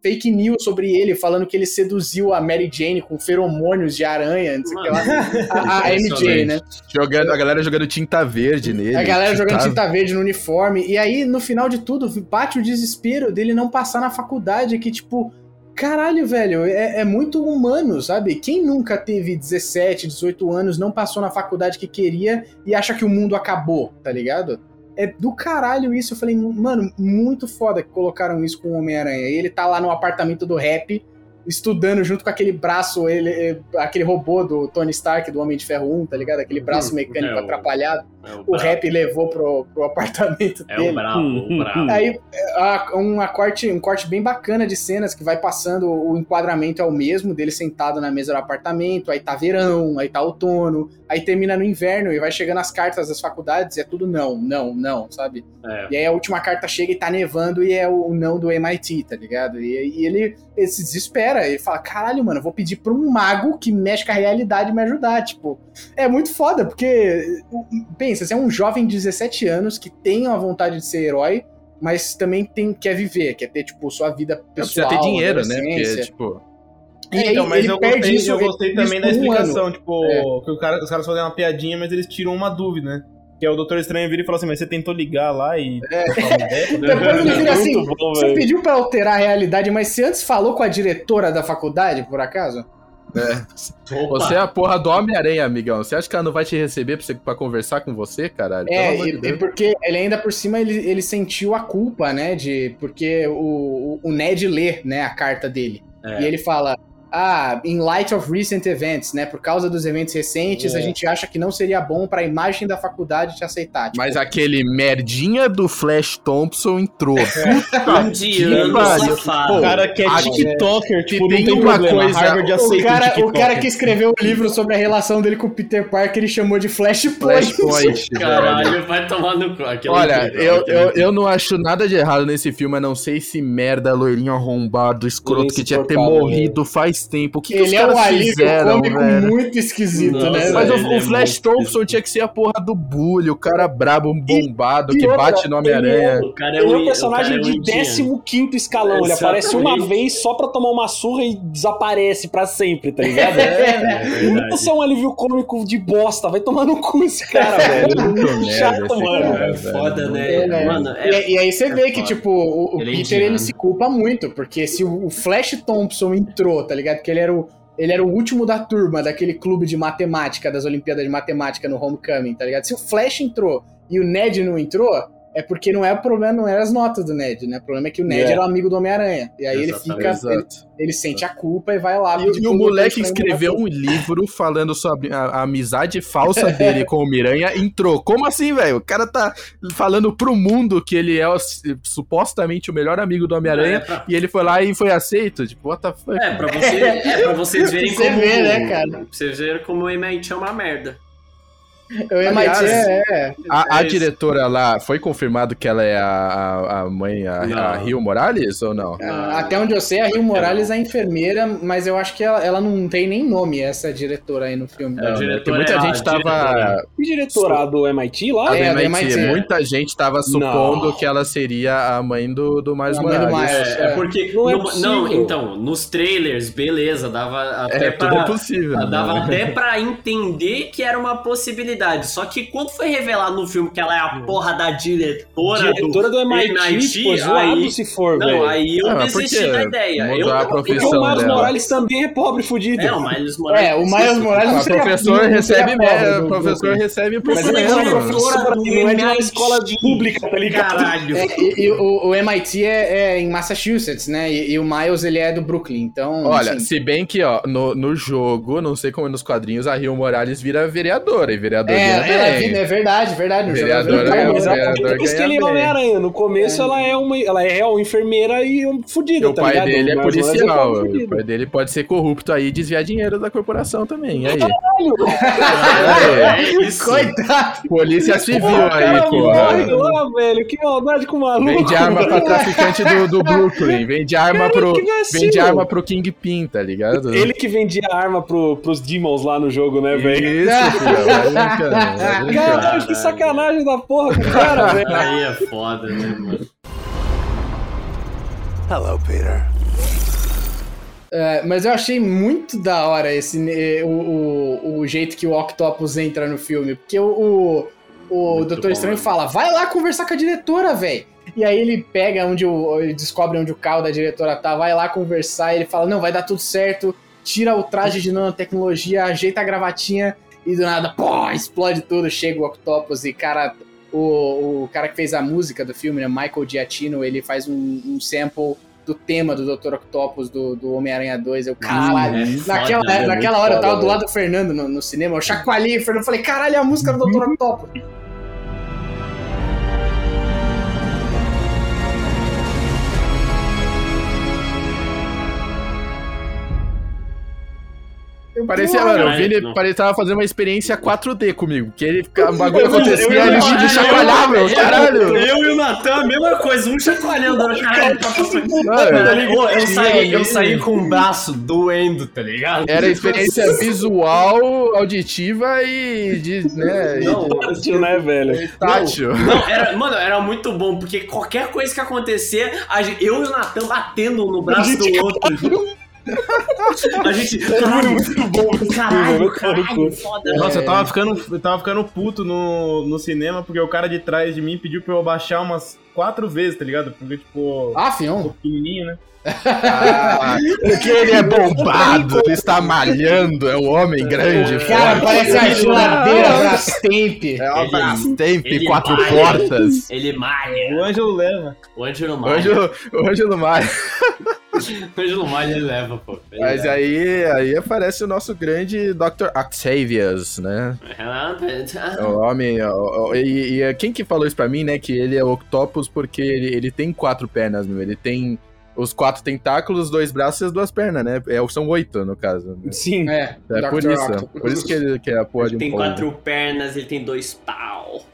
Fake news sobre ele, falando que ele seduziu a Mary Jane com feromônios de aranha, não sei o que lá. A, a MJ, né? Jogando, a galera jogando tinta verde nele. A galera jogando tinta- tinta verde no uniforme. E aí, no final de tudo, bate o desespero dele não passar na faculdade, que, tipo, caralho, velho, é, é muito humano, sabe? Quem nunca teve 17, 18 anos, não passou na faculdade que queria e acha que o mundo acabou, tá ligado? É do caralho isso. Eu falei, mano, muito foda que colocaram isso com o Homem-Aranha. Ele tá lá no apartamento do rap, estudando junto com aquele braço, ele, é, aquele robô do Tony Stark, do Homem de Ferro 1, tá ligado? Aquele braço Hum, mecânico é, atrapalhado. É o, rap levou pro, pro apartamento É dele. o brabo, o brabo. Aí, a- uma corte, um corte bem bacana de cenas que vai passando, o enquadramento é o mesmo, dele sentado na mesa do apartamento, aí tá verão, aí tá outono, aí termina no inverno e vai chegando as cartas das faculdades e é tudo não, não, não, sabe? É. E aí a última carta chega e tá nevando e é o não do MIT, tá ligado? E, e ele, ele se desespera, ele fala, caralho, mano, eu vou pedir pra um mago que mexe com a realidade me ajudar, tipo... É muito foda, porque, pensa, você é um jovem de 17 anos que tem a vontade de ser herói, mas também tem, quer viver, quer ter, tipo, sua vida Precisa pessoal, ter dinheiro, né? Porque, tipo. E aí Então, mas ele eu perde gostei, isso- eu gostei também da um explicação, ano. tipo, É. que o cara, os caras fazem uma piadinha, mas eles tiram uma dúvida, né? Que é o Doutor Estranho vira e fala assim, mas você tentou ligar lá e... ideia? Depois ele vira assim, bom, você velho. pediu pra alterar a realidade, mas você antes falou com a diretora da faculdade, por acaso? Opa. Você é a porra do Homem-Aranha, amigão. Você acha que ela não vai te receber pra, você, pra conversar com você, caralho? É, e, porque ele ainda por cima ele, ele sentiu a culpa, né, de porque o, o- o Ned lê, né, a carta dele. É. E ele fala: "Ah, in light of recent events, né, por causa dos eventos recentes, É. a gente acha que não seria bom pra imagem da faculdade te aceitar". Tipo, Mas aquele merdinha do Flash Thompson entrou. Indiano pariu. safado. Pô, O cara que é TikToker, tipo, tem não tem uma problema. coisa- Harvard o cara, o cara que escreveu o livro sobre a relação dele com o Peter Parker, ele chamou de Flashpoint. Flashpoint. Caralho, vai tomar no cu. Olha, incrível, eu, eu, eu não acho nada de errado nesse filme, a não sei esse merda, loirinho arrombado, escroto, que tinha que ter morrido faz tempo. O que, que os Ele é um caras alívio fizeram, cômico velho? muito esquisito, Nossa, né? Mas o, ele o é Flash muito Thompson tinha que ser a porra do bully, o cara brabo, bombado, e que outra, bate no Homem-Aranha. O cara Ele é um personagem cara é um de indiano. 15 escalão. Ele aparece uma vez só pra tomar uma surra e desaparece pra sempre, tá ligado? É, E é um alívio cômico de bosta. Vai tomar no cu esse cara, velho. Chato, mano. cara, É velho. foda, né? É, né? Mano, é- E, e aí você é vê que, tipo, o, o Ele é Peter ele se culpa muito, porque se o Flash Thompson entrou, tá ligado? Que ele era o. Ele era o último da turma daquele clube de matemática, das Olimpíadas de Matemática no Homecoming, tá ligado? Se o Flash entrou e o Ned não entrou, é porque não é o problema, não eram as notas do Ned, né? O problema é que o Ned É. era o amigo do Homem-Aranha. E aí ele fica. Ele, ele sente a culpa e vai lá E, e o moleque escreveu um livro falando sobre a, a amizade falsa dele com o Miranha entrou. Como assim, velho? O cara tá falando pro mundo que ele é o- supostamente o melhor amigo do é, Homem-Aranha pra, e ele foi lá e foi aceito. Tipo, what the fuck? é, pra você, é pra vocês verem Você como. vê, né, cara? Pra vocês verem como o MIT é uma merda. O MIT Aliás, é, é. A, a É diretora lá, foi confirmado que ela é a, a, a mãe, a, a. Rio Morales ou não? Ah, Até onde eu sei, a Rio Morales é enfermeira, mas eu acho que ela, ela não tem nem nome, essa diretora aí no filme. É, Não, a né? diretora Porque muita é a gente tava. diretora. O diretorado do MIT lá? A É, do do MIT, MIT. muita gente tava supondo Não. que ela seria a mãe do, do Miles A mãe do Morales. Miles. É, é porque. Não é no- não, então, nos trailers, beleza, dava até É, tudo pra. é possível. né? Dava até pra entender que era uma possibilidade. Só que quando foi revelado no filme que ela é a porra da diretora, Diretora do, MIT, MIT, pô, zoado aí- se for, Não, velho. aí eu Ah, desisti da ideia. Eu a não- Porque profissão o Miles dela. Morales também é pobre, fudido. É, o Miles Morales. É, o Miles Morales O não seria- professor não recebe, é, do o professor recebe por Mas ele é professor. professora, do não é de uma escola pública, tá ligado? Caralho. É, e, o, o MIT é, é em Massachusetts, né? E, o Miles, ele é do Brooklyn, então... Olha, se bem que, ó, no, no jogo, não sei como é nos quadrinhos, a Rio Morales vira vereadora, e vereador é, ganha ela bem. vira- é verdade, verdade. Vereadora vereadora. é- vereador por isso que ganha ele é. Homem-Aranha. No começo ela é uma. Ela é real enfermeira e um fudida, o tá pai ligado? dele é Morales policial. o pai dele pode ser corrupto aí e desviar dinheiro da corporação também. E aí? É isso. Coitado! Polícia civil Porra, aí, porra. lá, velho. Que maldade com o maluco. Vende arma pra traficante do, do Brooklyn. Vende arma Cara, pro. Vende arma pro Kingpin, tá ligado? Ele que vendia arma pro, pros Demons lá no jogo, né, velho? Isso, filho. Caralho, que sacanagem da porra com o cara, velho. Aí é foda, né, mano? Hello, Peter. É, mas eu achei muito da hora esse, eh, o, o, o jeito que o Octopus entra no filme. Porque o, o, o Doutor bom, Estranho né? fala, vai lá conversar com a diretora, velho. E aí ele pega onde o. Ele descobre onde o carro da diretora tá, vai lá conversar, e ele fala, não, vai dar tudo certo, tira o traje de nanotecnologia, ajeita a gravatinha, e do nada, pô, explode tudo, chega o Octopus e, cara, o, o cara que fez a música do filme, né, Michael Giacchino, ele faz um, um sample do tema do Dr. Octopus do, do Homem-Aranha 2. Eu, caralho, É foda, naquela, né? naquela Muito hora eu tava foda, do lado do Fernando no, no cinema, eu chacoalhei o Fernando falei, caralho, é a música do Dr. Octopus. Parecia, mano, o Vini não. parecia tava fazendo uma experiência 4D comigo. Que ele, o bagulho Eu- eu- acontecia, eu- ele eu- eu- chacoalhava, eu- caralho. Eu e o Natan, a mesma coisa, um chacoalhando. né? Caralho, tá Pô, eu, saí, eu saí com o braço doendo, tá ligado? Era experiência visual, auditiva e de, né, e Não, Tátil, né, velho? tátil. Não, era, mano, era muito bom, porque qualquer coisa que acontecer, a gente- eu e o Natan batendo no braço do outro. A gente. Caralho, muito bom. caralho, caralho, foda. Nossa, É. eu tava ficando, eu tava ficando puto no, no cinema porque o cara de trás de mim pediu pra eu baixar umas quatro vezes, tá ligado? Porque, tipo, Ah, fião. pequenininho, né? Ah, porque ele é bombado, ele está malhando, é um homem grande, Cara, forte. parece a geladeira Brastemp. É uma Ele- Brastemp, ele quatro malha. portas. Ele malha. O Ângelo leva. O Ângelo O malha. Ângelo, o Ângelo Maia. O Ângelo malha, ele leva, pô. Ele Mas leva. aí, aí aparece o nosso grande Dr. Octavius, né? É, O homem. o- o- e, e quem que falou isso pra mim, né? Que ele é Octopus porque ele, ele tem quatro pernas, meu. Ele tem os quatro tentáculos, dois braços e as duas pernas, né? É, são oito, no caso. né? Sim. É, É por Dr. isso. Octopus. Por isso que ele que é a porra de Ele um tem polvo. quatro pernas, ele tem dois pau.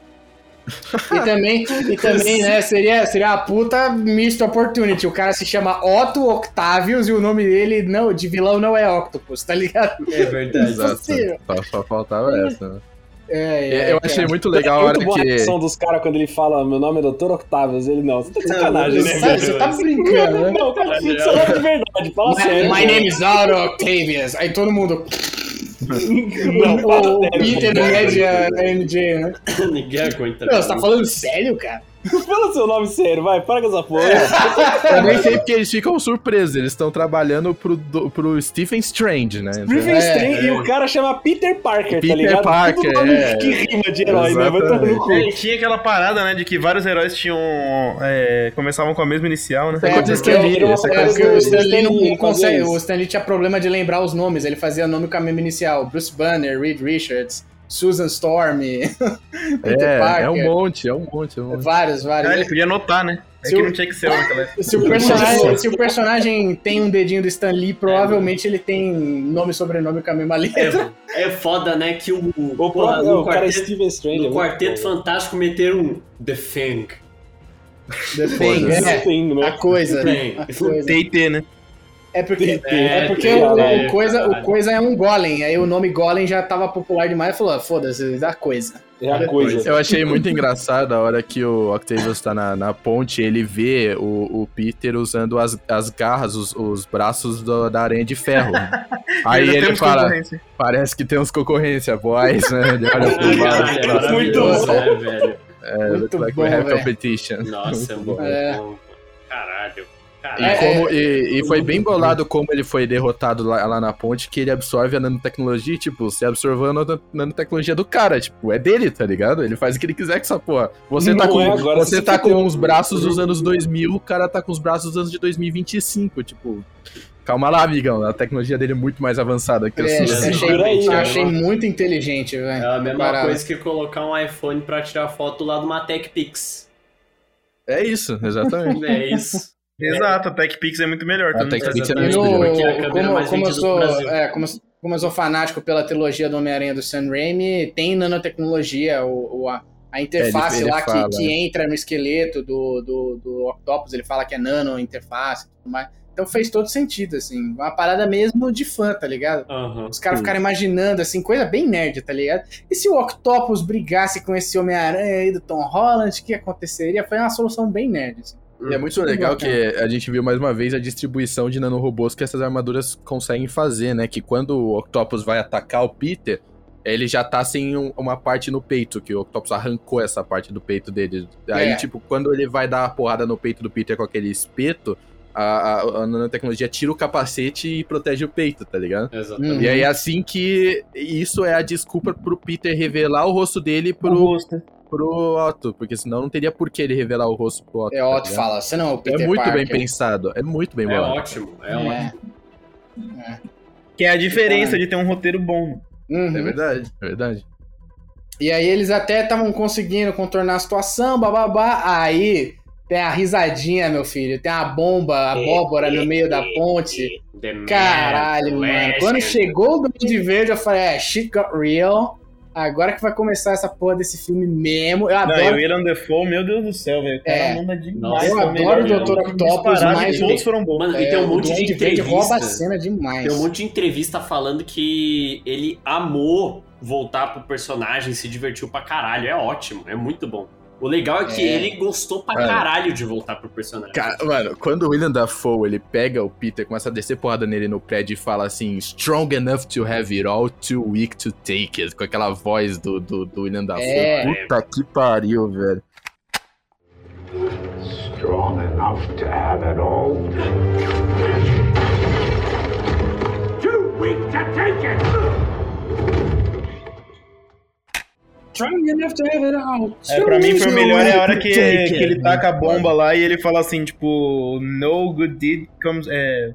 E também, e também né, seria, seria a puta missed opportunity. O cara se chama Otto Octavius e o nome dele não, de vilão não é Octopus, tá ligado? É verdade. Exato. Impossível. Só, só faltava essa, né? É, é, eu cara. achei muito legal a hora Muito a que. reação dos caras quando ele fala meu nome é Dr. Octavius. Ele não, você tá de sacanagem, né? Você tá- Você tá brincando, né? Não, cara, você é de verdade, fala My, sério. my name is Otto Octavius. Aí todo mundo. Não, o. Peter não é de a MJ, né? Ninguém aguenta. Não, você tá falando sério, cara? Fala seu nome sério, vai, para com essa porra. Eu nem sei porque eles ficam surpresos. Eles estão trabalhando pro, do- pro Stephen Strange, né? Stephen É, Strange é. e o cara chama Peter Parker, Peter tá ligado? Parker, Tudo nome é. que rima de herói, né? Vai tomar no cu. É, e tinha aquela parada, né, de que vários heróis tinham. é, começavam com a mesma inicial, né? É, porque, Stan Lee, é, essa é, coisa porque do o não, consegue. O Stan Lee tinha problema de lembrar os nomes. Ele fazia nome com a mesma inicial. Bruce Banner, Reed Richards, Susan Storm, É, Parker. é um monte, é um monte. É um monte. Vários, vários. Ah, ele podia anotar, né? É Se que o- não tinha que ser naquela época. Se o, personagem, se o personagem tem um dedinho do Stan Lee, provavelmente ele tem nome e sobrenome com a mesma letra. É, é foda, né? Que o. O, próprio, no o cara é quarteto, Steven Strange. no é quarteto. Fantástico meteram um The Thing. The Thing, é. tem, né? A coisa. Tem. A coisa. TT, né? É porque, é porque o, o coisa, o coisa é um golem. Aí o nome golem já tava popular demais e falou: ah, foda-se, dá coisa. É a coisa. Eu achei muito engraçado a hora que o Octavius tá na, na ponte, ele vê o, o Peter usando as, as garras, os, os braços do- da aranha de ferro. Aí ele fala, parece que tem uns concorrência, boys, né? Ele olha pro Caralho, lado, é pra- maravilhoso, bom. né, velho? é, Muito like bom, we have competition. Nossa, é muito É. bom. Caralho. E. É, como, e, e foi bem bolado como ele foi derrotado lá, lá na ponte, que ele absorve a nanotecnologia, e, tipo, você absorveu a nano- nanotecnologia do cara, tipo, é dele, tá ligado? Ele faz o que ele quiser com essa porra. Você tá Não com, é, agora você você tá com os braços dos anos 2000, o cara tá com os braços dos anos de 2025, tipo... Calma lá, amigão, a tecnologia dele é muito mais avançada que a É, sua. achei, aí, eu né? achei muito inteligente, velho. É a mesma Parada. coisa que colocar um iPhone pra tirar foto lá de uma TechPix. É isso, exatamente. É isso. Exato, a TechPix é muito melhor. A TechPix é muito melhor. É como, eu sou, Brasil. é, como, como eu sou fanático pela trilogia do Homem-Aranha do Sam Raimi, tem nanotecnologia, o, o- a, a interface É, ele- ele lá fala. que, que entra no esqueleto do, do, do Octopus, ele fala que é nano interface e tudo mais. Então fez todo sentido, assim. Uma parada mesmo de fã, tá ligado? Aham. Os caras ficaram imaginando, assim, coisa bem nerd, tá ligado? E se o Octopus brigasse com esse Homem-Aranha aí do Tom Holland, o que aconteceria? Foi uma solução bem nerd, assim. E é muito legal que a gente viu mais uma vez a distribuição de nanorobôs que essas armaduras conseguem fazer, né? Que quando o Octopus vai atacar o Peter, ele já tá sem um- uma parte no peito, que o Octopus arrancou essa parte do peito dele. Aí, É. tipo, quando ele vai dar a porrada no peito do Peter com aquele espeto, a, a, a nanotecnologia tira o capacete e protege o peito, tá ligado? Exatamente. E aí, assim que isso é a desculpa pro Peter revelar o rosto dele O pro, rosto. Pro Otto, porque senão não teria por que ele revelar o rosto pro Otto. É, tá Otto fala, você não é o É Peter muito bem Parker. pensado, é muito bem É bolado. ótimo, é ótimo. É. Que é a diferença de ter um roteiro bom. Uhum. É verdade, é verdade. E aí eles até estavam conseguindo contornar a situação, bababá. Aí tem a risadinha, meu filho. Tem a bomba, a abóbora no meio da ponte. Caralho, Man, mano. Quando chegou o Duende Verde, eu falei, é, shit got real. Agora que vai começar essa porra desse filme mesmo. Eu Não, e o adoro. William Defoe, meu Deus do céu, velho. O cara É. manda demais. Nossa, eu adoro o vilão. Dr. Octopus, mas todos foram bons. Mano, é, e tem um monte de Verde rouba a entrevista. cena demais. Tem um monte de entrevista falando que ele amou voltar pro personagem, se divertiu pra caralho. É ótimo, é muito bom. O legal é que É. ele gostou pra Mano. caralho de voltar pro personagem. Cara, mano, quando o William Dafoe ele pega o Peter, começa a descer porrada nele no prédio e fala assim: Strong enough to have it all, too weak to take it. Com aquela voz do, do, do William Dafoe. É. Puta que pariu, velho. strong enough to have it all. Too weak to take it! Strong enough to have it all. É, pra mim foi o melhor é a hora que, Take que ele it. taca a bomba lá e ele fala assim, tipo, no good deed comes. É,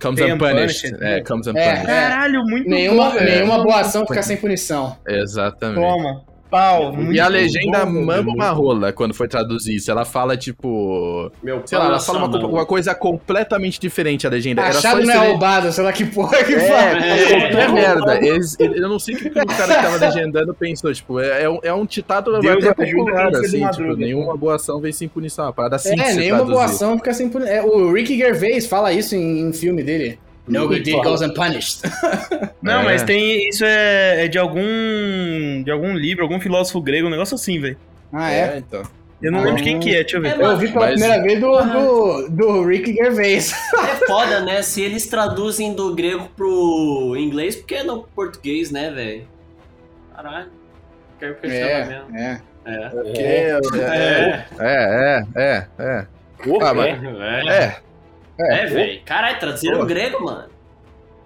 Comes unpunished. unpunished. É, comes É. unpunished. Caralho, muito Nenhuma, bom, nenhuma boa ação fica sem punição. Exatamente. Toma. Pau. E a legenda bom, mama uma rola quando foi traduzir isso. Ela fala, tipo. Meu Sei lá, ela fala uma, uma coisa completamente diferente a legenda. Era só Achado não é esse- roubado, sei lá que porra que É, fala. é, é merda. Eles- ele- eu não sei o que o cara que tava legendando pensou. Tipo, é, é um, é um ditado Deus até popular, assim. madruga. Tipo, nenhuma boa ação vem sem punição. Uma parada assim É, se nenhuma boa traduzir. ação fica sem puni- é, O Ricky Gervais fala isso em, em filme dele. No good deed goes unpunished. Não, É. mas tem. Isso é, é de algum. de algum livro, algum filósofo grego, um negócio assim, velho. Ah, é? então. Eu não Ah, lembro de quem que é, deixa eu ver. Eu ouvi pela Mas- primeira vez do, do, do Ricky Gervais. É foda, né? Se eles traduzem do grego pro inglês, por que não pro português, né, velho? Caralho. Quero questionar É, mesmo. é. É. É, É, é, é, é, é. Porra, Ah, mas- é. É. É, velho. Caralho, traduziram Pô. grego, mano.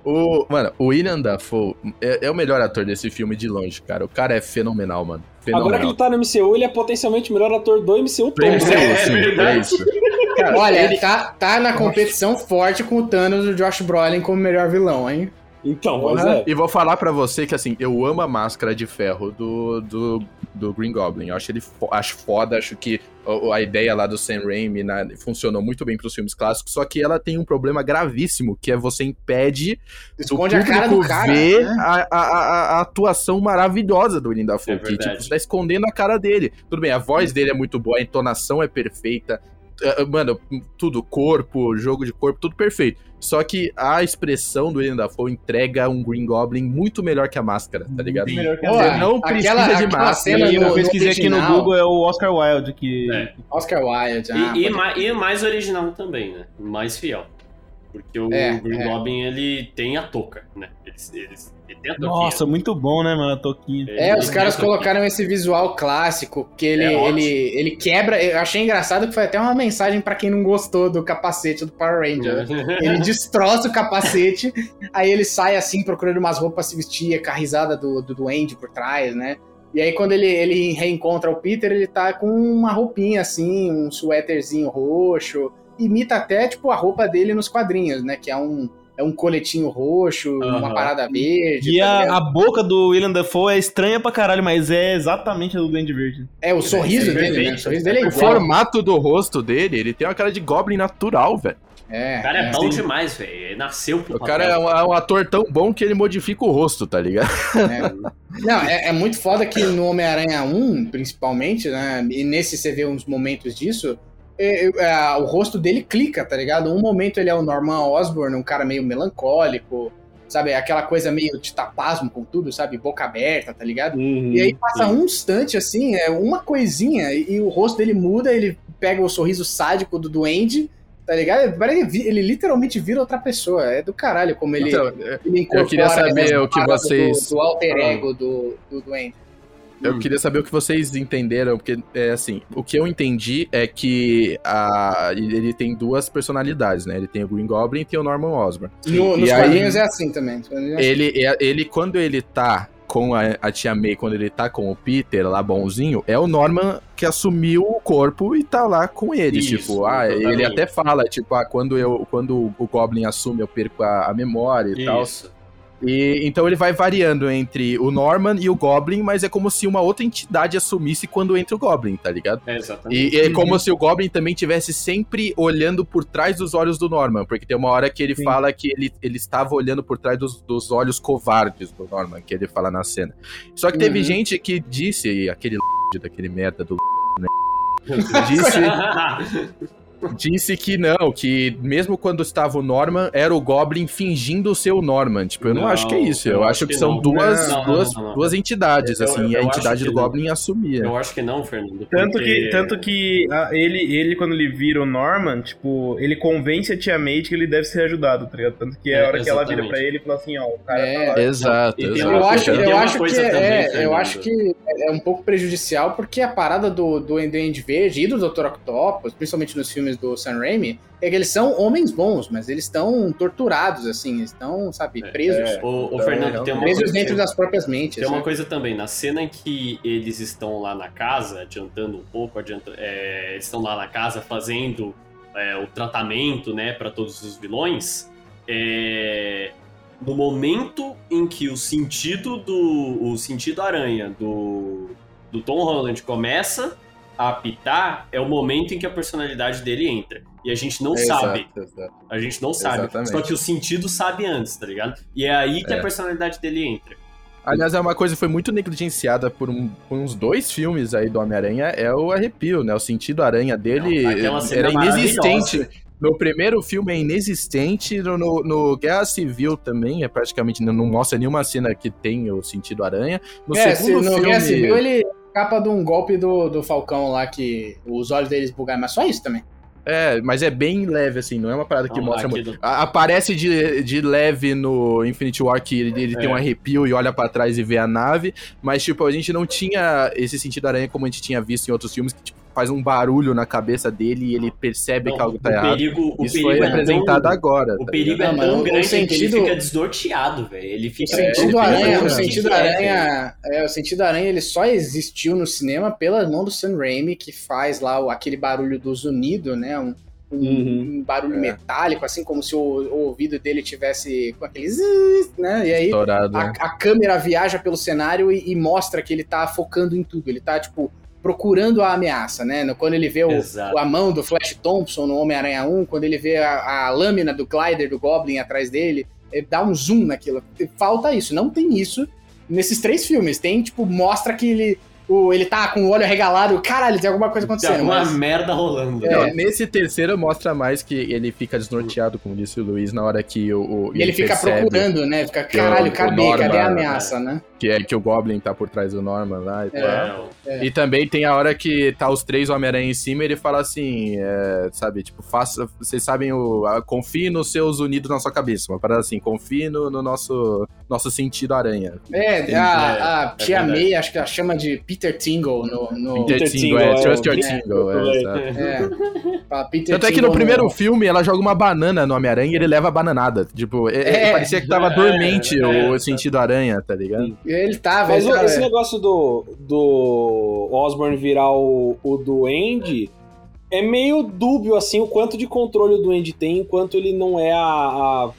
O, mano, o William Dafoe é, é o melhor ator desse filme de longe, cara. O cara é fenomenal, mano. Fenomenal. Agora que ele tá no MCU, ele é potencialmente o melhor ator do MCU todo. MCU, né? sim, verdade. é isso. Olha, tá, tá na competição forte com o Thanos e o Josh Brolin como melhor vilão, hein? Então, pois Porra. é. E vou falar pra você que, assim, eu amo a máscara de ferro do, do, do Green Goblin. Eu acho ele fo acho foda, acho que a ideia lá do Sam Raimi né, funcionou muito bem pros filmes clássicos, só que ela tem um problema gravíssimo, que é você impede Esconde o a cara do público cara. ver né? a, a, a- a atuação maravilhosa do William Dafoe, É que, tipo, você tá escondendo a cara dele. Tudo bem, a voz dele é muito boa, a entonação é perfeita, mano, tudo, corpo, jogo de corpo, tudo perfeito. Só que a expressão do William Dafoe entrega um Green Goblin muito melhor que a máscara, tá ligado? Muito melhor que a Pô, Você não precisa aquela- de aquela máscara. cena E no- eu pesquisei aqui no. Google, é o Oscar Wilde que. É. Oscar Wilde. ah, E, e, ma- e mais original também, né? Mais fiel. Porque o É, Green é. Goblin, ele tem a touca, né? Eles, eles, tem a. Nossa, muito bom, né, mano? A toquinha. É, ele os caras colocaram esse visual clássico, que ele, É ele, ele quebra. Eu achei engraçado que foi até uma mensagem pra quem não gostou do capacete do Power Ranger. né? Ele destroça o capacete, aí ele sai assim procurando umas roupas pra se vestir, com a risada do, do Duende por trás, né? E aí quando ele, ele reencontra o Peter, ele tá com uma roupinha assim, um suéterzinho roxo. Imita até, tipo, a roupa dele nos quadrinhos, né? Que é um, é um coletinho roxo, uma Aham. parada verde. E tá a, a boca do William Dafoe é estranha pra caralho, mas é exatamente a do Duende Verde. É, o sorriso é dele, né? O sorriso dele é O igual. formato do rosto dele, ele tem uma cara de Goblin natural, velho. É, O cara é, é. bom demais, velho. Ele nasceu pro O cara é papel. um, é um ator tão bom que ele modifica o rosto, tá ligado? Não, é, é muito foda que no Homem-Aranha 1, principalmente, né? E nesse você vê uns momentos disso. É, é, o rosto dele clica, tá ligado? Um momento ele é o Norman Osborn, um cara meio melancólico, sabe? Aquela coisa meio de tapasmo com tudo, sabe? Boca aberta, tá ligado? Uhum. E aí passa um instante assim, é uma coisinha, e, o rosto dele muda, ele pega o sorriso sádico do duende, tá ligado? Vi- ele literalmente vira outra pessoa. É do caralho como ele, Então, ele eu queria saber o que vocês- Do, do alter ego do, do duende. Eu queria saber o que vocês entenderam, porque, é assim, o que eu entendi é que a, ele tem duas personalidades, né? Ele tem o Green Goblin e tem o Norman Osborn. No- nos E aí- quadrinhos é assim também. É assim. Ele, é- ele quando ele tá com a, a tia May, quando ele tá com o Peter lá bonzinho, é o Norman que assumiu o corpo e tá lá com ele. Isso, tipo, ah, ele até fala, tipo, ah, quando, eu, quando o Goblin assume, eu perco a, a memória e tal. E então ele vai variando entre o Norman e o Goblin, mas é como se uma outra entidade assumisse quando entra o Goblin, tá ligado? É, exatamente. E é como se o Goblin também tivesse sempre olhando por trás dos olhos do Norman, porque tem uma hora que ele Sim. fala que ele, ele estava olhando por trás dos, dos olhos covardes do Norman, que ele fala na cena. Só que teve Uhum. gente que disse, e aquele daquele merda do né, disse, disse que não, que mesmo quando estava o Norman, era o Goblin fingindo ser o Norman. Tipo, eu não, Não, acho que é isso. Eu, eu acho acho que, que são não. duas, Não, não, duas, não, não. duas entidades, Eu- assim, e a eu entidade do não. Goblin assumia. Eu acho que não, Fernando. Tanto porque- que, tanto que ah, ele, ele, quando ele vira o Norman, tipo, ele convence a tia May de que ele deve ser ajudado, tá ligado? Tanto que é a É, hora que ela vira pra ele e fala assim, ó, o cara É. tá lá. Exato, E tem exato. Eu acho, eu acho que é, também, eu Fernando. acho que é um pouco prejudicial porque a parada do, do Duende Verde e do Dr. Octopus, principalmente nos filmes do Sam Raimi, é que eles são homens bons, mas eles estão torturados, assim, eles estão, sabe, É. presos. O, o Então, Fernando, tem uma presos coisa, dentro das próprias mentes. tem uma né? coisa também. Na cena em que eles estão lá na casa, adiantando um pouco, adianta, é, eles estão lá na casa fazendo é, o tratamento, né, para todos os vilões. é, no momento em que o sentido do o sentido aranha do do Tom Holland começa a apitar, é o momento em que a personalidade dele entra. E a gente não É, sabe. exato, exato. A gente não sabe. Exatamente. Só que o sentido sabe antes, tá ligado? E é aí que É. a personalidade dele entra. Aliás, é uma coisa que foi muito negligenciada por, um- por uns dois filmes aí do Homem-Aranha, é o arrepio, né? O sentido aranha dele Não, era inexistente. No primeiro filme é inexistente, no, no- Guerra Civil também é praticamente, não, mostra nenhuma cena que tem o sentido aranha. No é, se segundo no filme... Guerra Civil ele capa de um golpe do, do Falcão lá que os olhos deles bugaram, mas só isso também. É, mas é bem leve, assim, não é uma parada que Não, mostra muito. A- Aparece de, de leve no Infinity War que ele, ele tem É. um arrepio e olha pra trás e vê a nave, mas, tipo, a gente não tinha esse sentido aranha como a gente tinha visto em outros filmes, que, tipo, faz um barulho na cabeça dele e ele percebe Não, que algo tá o errado. perigo, o Isso perigo foi é apresentado tão, agora. O tá perigo ligado? é tão o grande que sentido- ele fica desnorteado, velho. Ele O fica. sentido ele aranha, o louco, sentido É, velho. aranha, é, o sentido aranha ele só existiu no cinema pela mão do Sam Raimi que faz lá o- aquele barulho do zunido, né? Um, um- Uhum. um barulho É. metálico, assim como se o, o ouvido dele tivesse com aquele zzz, né? E aí Estourado. a, a câmera viaja pelo cenário e, e mostra que ele tá focando em tudo. Ele tá, tipo, procurando a ameaça, né? Quando ele vê o, a mão do Flash Thompson no Homem-Aranha 1, quando ele vê a, a lâmina do glider do Goblin atrás dele, ele dá um zoom naquilo. Falta isso, não tem isso nesses três filmes. Tem, tipo, mostra que ele, o, ele tá com o olho arregalado, caralho, tem alguma coisa Tem acontecendo. alguma mas- merda rolando. É. Não, nesse terceiro mostra mais que ele fica desnorteado, como disse o Luiz, na hora que o. o- E ele fica procurando, né? Fica, caralho, cadê? Cadê a né? ameaça, né? Que é que o Goblin tá por trás do Norman lá e tal. É, É. E também tem a hora que tá os três Homem-Aranha em cima e ele fala assim, é, sabe, tipo, faça, vocês sabem o. a- confie nos seus unidos na sua cabeça. Uma parada assim, confie no, no nosso, nosso sentido aranha. É, a, a é tia verdade. May, acho que ela chama de Peter Tingle no. no Peter Peter Tingle, é, é, trust your é, Tingle, é, é. exato. É. Fala Peter Tanto é que no primeiro filme ela joga uma banana no Homem-Aranha e ele leva a bananada. Tipo, é- é, É. parecia que tava É, dormente é, o é. sentido aranha, tá ligado? Ele tá, Mas velho. o- tá, esse velho. negócio do, do Osborn virar o, o Duende é meio dúbio, assim, o quanto de controle o Duende tem, enquanto ele não é a,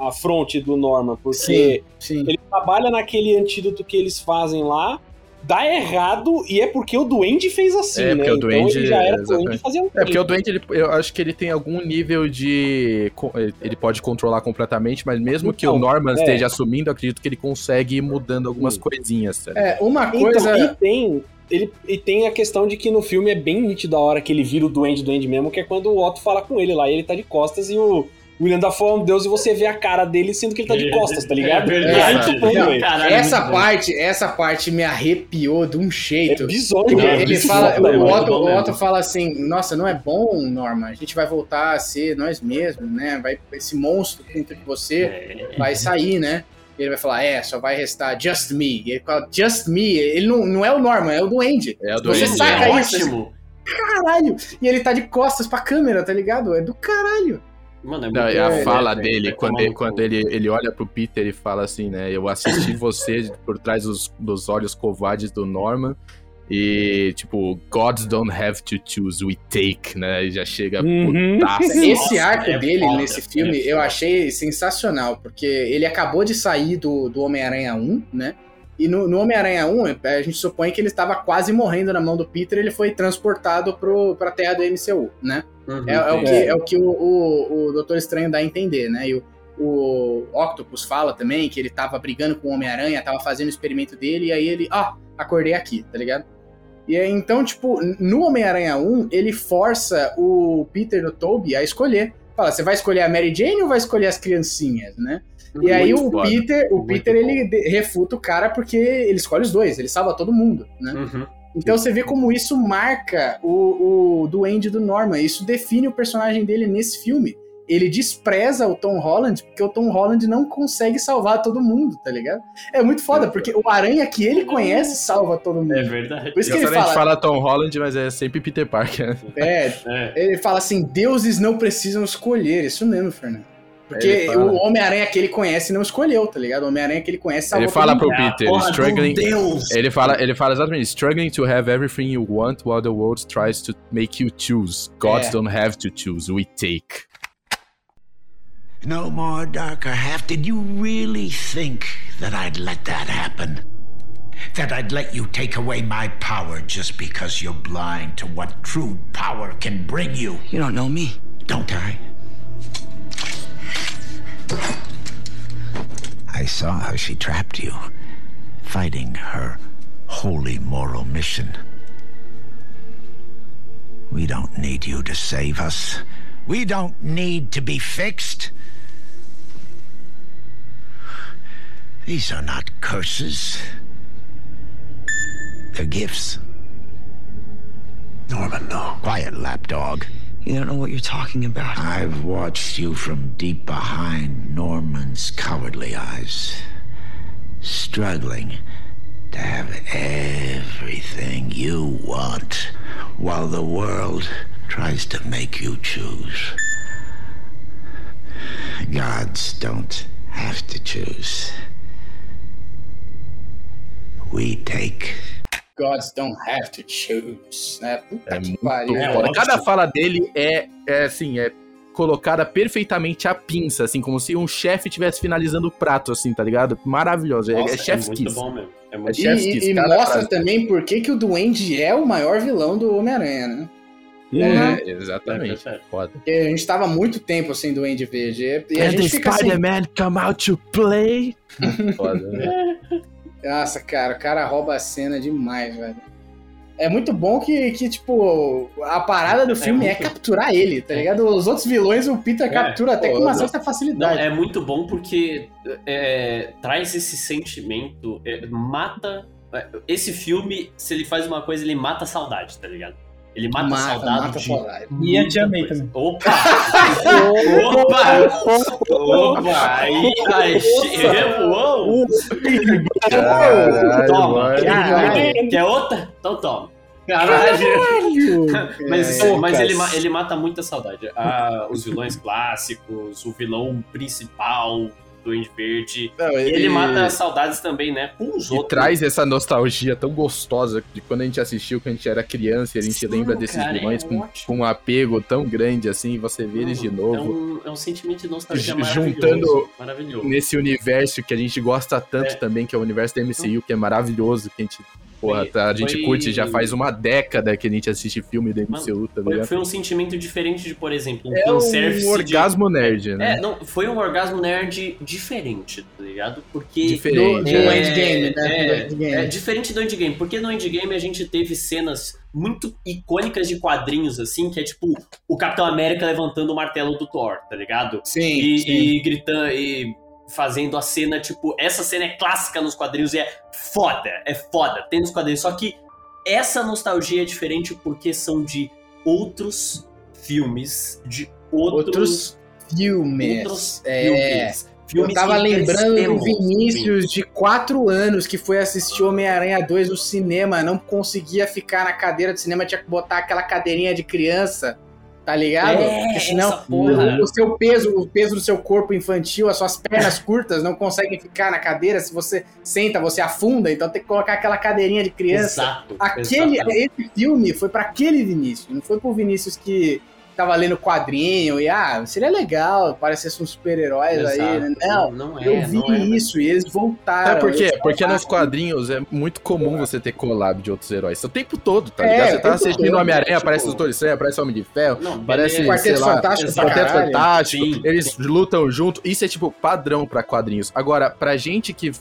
a, a fronte do Norman, porque Sim, sim. ele trabalha naquele antídoto que eles fazem lá, dá errado, e é porque o Duende fez assim, É, né? porque o então Duende- ele já era exatamente. Duende fazia um É, porque tempo. o doente, ele, eu acho que ele tem algum nível de. Ele pode controlar completamente, mas mesmo que o Então, Norman é. esteja assumindo, eu acredito que ele consegue ir mudando algumas Hum. coisinhas. Tá? É, uma Então, coisa. e tem. Ele, e tem a questão de que no filme é bem nítido a hora que ele vira o Duende Duende mesmo, que é quando o Otto fala com ele lá, e ele tá de costas e o William Dafoe é um deus e você vê a cara dele sendo que ele tá de costas, tá ligado? É verdade. muito bom, Não, velho. Caralho, essa muito bom. parte, essa parte me arrepiou de um É jeito. bizonho, Ele, né? ele Bizonho, fala, o? Otto, o. Otto fala assim: Nossa, não é bom, Norman. A gente vai voltar a ser nós mesmos, né? Vai, esse monstro dentro de você É, vai sair, né? E ele vai falar: É, só vai restar just me. E ele fala: Just me. Ele não, não é o Norman, é o Duende. É o Você Duende. saca é isso? ótimo. Caralho! E ele tá de costas pra câmera, tá ligado? É do caralho. Mano, é muito a fala né, dele, quando, ele, quando ele, ele olha pro Peter e fala assim, né? Eu assisti você por trás dos, dos olhos covardes do Norman. E, tipo, gods don't have to choose, we take, né? E já chega Uhum. putaço. Esse arco é dele foda, nesse filme é eu achei sensacional, porque ele acabou de sair do, do Homem-Aranha 1, né? E no, no Homem-Aranha 1, a gente supõe que ele estava quase morrendo na mão do Peter ele foi transportado pro, pra terra do MCU, né? Uhum, É, é o que, é o, que o, o, o Doutor Estranho dá a entender, né? E o, o Octopus fala também que ele tava brigando com o Homem-Aranha, tava fazendo o experimento dele, e aí ele, ó, acordei aqui, tá ligado? E aí, então, tipo, no Homem-Aranha 1, ele força o Peter do Toby a escolher. Fala, você vai escolher a Mary Jane ou vai escolher as criancinhas, né? E aí Muito o foda. Peter, o Muito Peter bom. ele refuta o cara porque ele escolhe os dois, ele salva todo mundo, né? Uhum. Então você vê como isso marca o, o duende do Norman. Isso define o personagem dele nesse filme. Ele despreza o Tom Holland porque o Tom Holland não consegue salvar todo mundo, tá ligado? É muito foda, porque o Aranha que ele conhece salva todo mundo. É verdade. Por isso que ele Engraçado, a gente fala, fala Tom Holland, mas é sempre Peter Parker. é, É. ele fala assim, deuses não precisam escolher. Isso mesmo, Fernando. Porque fala. o Homem-Aranha que ele conhece não escolheu, tá ligado? O Homem-Aranha que ele conhece salvou Ele fala pro Peter, do struggling. Deus. Ele fala, ele fala exatamente, struggling to have everything you want while the world tries to make you choose. Gods É. don't have to choose, we take. No more darker half. Did you really think that I'd let that happen? that I'd let you take away my power just because you're blind to what true power can bring you. You don't know me. Don't I? I saw how she trapped you, fighting her holy moral mission. We don't need you to save us. We don't need to be fixed. These are not curses. They're gifts. Norman, no. Quiet, lapdog. You don't know what you're talking about. I've watched you from deep behind Norman's cowardly eyes, struggling to have everything you want, while the world tries to make you choose. Gods don't have to choose. We take. Gods don't have to choose, né? Puta É que pariu. É. Cada fala dele é, é assim, é colocada perfeitamente à pinça, assim, como se um chefe estivesse finalizando o prato, assim, tá ligado? Maravilhoso. É, Nossa, é chef's muito kiss. bom mesmo. É É muito E, chef's e- kiss, e mostra frase. também por que, que o Duende é o maior vilão do Homem-Aranha, né? É, É, exatamente. é, é. Foda. Porque a gente tava muito tempo sem Duende Verde. E e a gente the fica assim. Spider-Man come out to play. Foda, né? Nossa, cara, o cara rouba a cena demais, velho. É muito bom que, que tipo, a parada do É filme é, muito- capturar ele, tá ligado? Os outros vilões o Peter captura até pô, com uma não- certa Não, facilidade. é muito bom porque é, traz esse sentimento, é, mata. é, Esse filme, se ele faz uma coisa, ele mata a saudade, tá ligado? Ele mata, Mata, saudade mata de. saudade. E a Tia May também. Opa! Opa! Opa! Aí, aí! Caralho, Toma! Caralho! Quer outra? Então toma! Caralho! Mas, É, mas ele, ele mata muita saudade. Ah, os vilões clássicos, o vilão principal Duende Verde. Não, E ele mata saudades também, né? Com os E outros. traz essa nostalgia tão gostosa de quando a gente assistiu, quando a gente era criança, e a gente Sim, lembra desses cara, vilões é com, com um apego tão grande assim, você vê eles de É novo. um, é um sentimento de nostalgia maravilhoso. juntando Maravilhoso. Nesse universo que a gente gosta tanto É. também, que é o universo da MCU, que é maravilhoso, que a gente, porra, tá, a gente foi- curte já faz uma década que a gente assiste filme da MCU, tá Foi, ligado? foi um sentimento diferente de, por exemplo, um É um orgasmo nerd, de... né? É, não, foi um orgasmo nerd diferente, tá ligado? Porque... Diferente. Do É, Endgame, né? é, Do Endgame. é diferente do Endgame, porque no Endgame a gente teve cenas muito icônicas de quadrinhos, assim, que é tipo o Capitão América levantando o martelo do Thor, tá ligado? Sim, E, sim. e gritando e fazendo a cena, tipo, essa cena é clássica nos quadrinhos e é foda, é foda, tem nos quadrinhos. Só que essa nostalgia é diferente porque são de outros filmes, de outros, Outros filmes. outros é. filmes. Eu Filmes tava que lembrando do Vinícius de 4 anos que foi assistir Homem-Aranha 2 no cinema, não conseguia ficar na cadeira do cinema, tinha que botar aquela cadeirinha de criança, tá ligado? É, Porque senão o, o seu peso, o peso do seu corpo infantil, as suas pernas curtas não conseguem ficar na cadeira, se você senta, você afunda, então tem que colocar aquela cadeirinha de criança. Exato. Aquele, exatamente. esse filme foi pra aquele Vinícius, não foi pro Vinícius que tava lendo quadrinho e ah, seria legal, parecesse uns super-heróis aí, né? Não, não é, eu vi não é. isso e eles voltaram. Sabe por quê? Porque nos quadrinhos é muito comum você ter collab de outros heróis. O tempo todo, tá É, ligado? Você o tá tempo assistindo Homem-Aranha, tipo- aparece o Doutor Estranho, aparece o Homem de Ferro, Não, parece, beleza. Quarteto sei lá, Fantástico pra Quarteto caralho. Fantástico. Sim, eles lutam junto. Isso é tipo padrão pra quadrinhos. Agora, pra gente que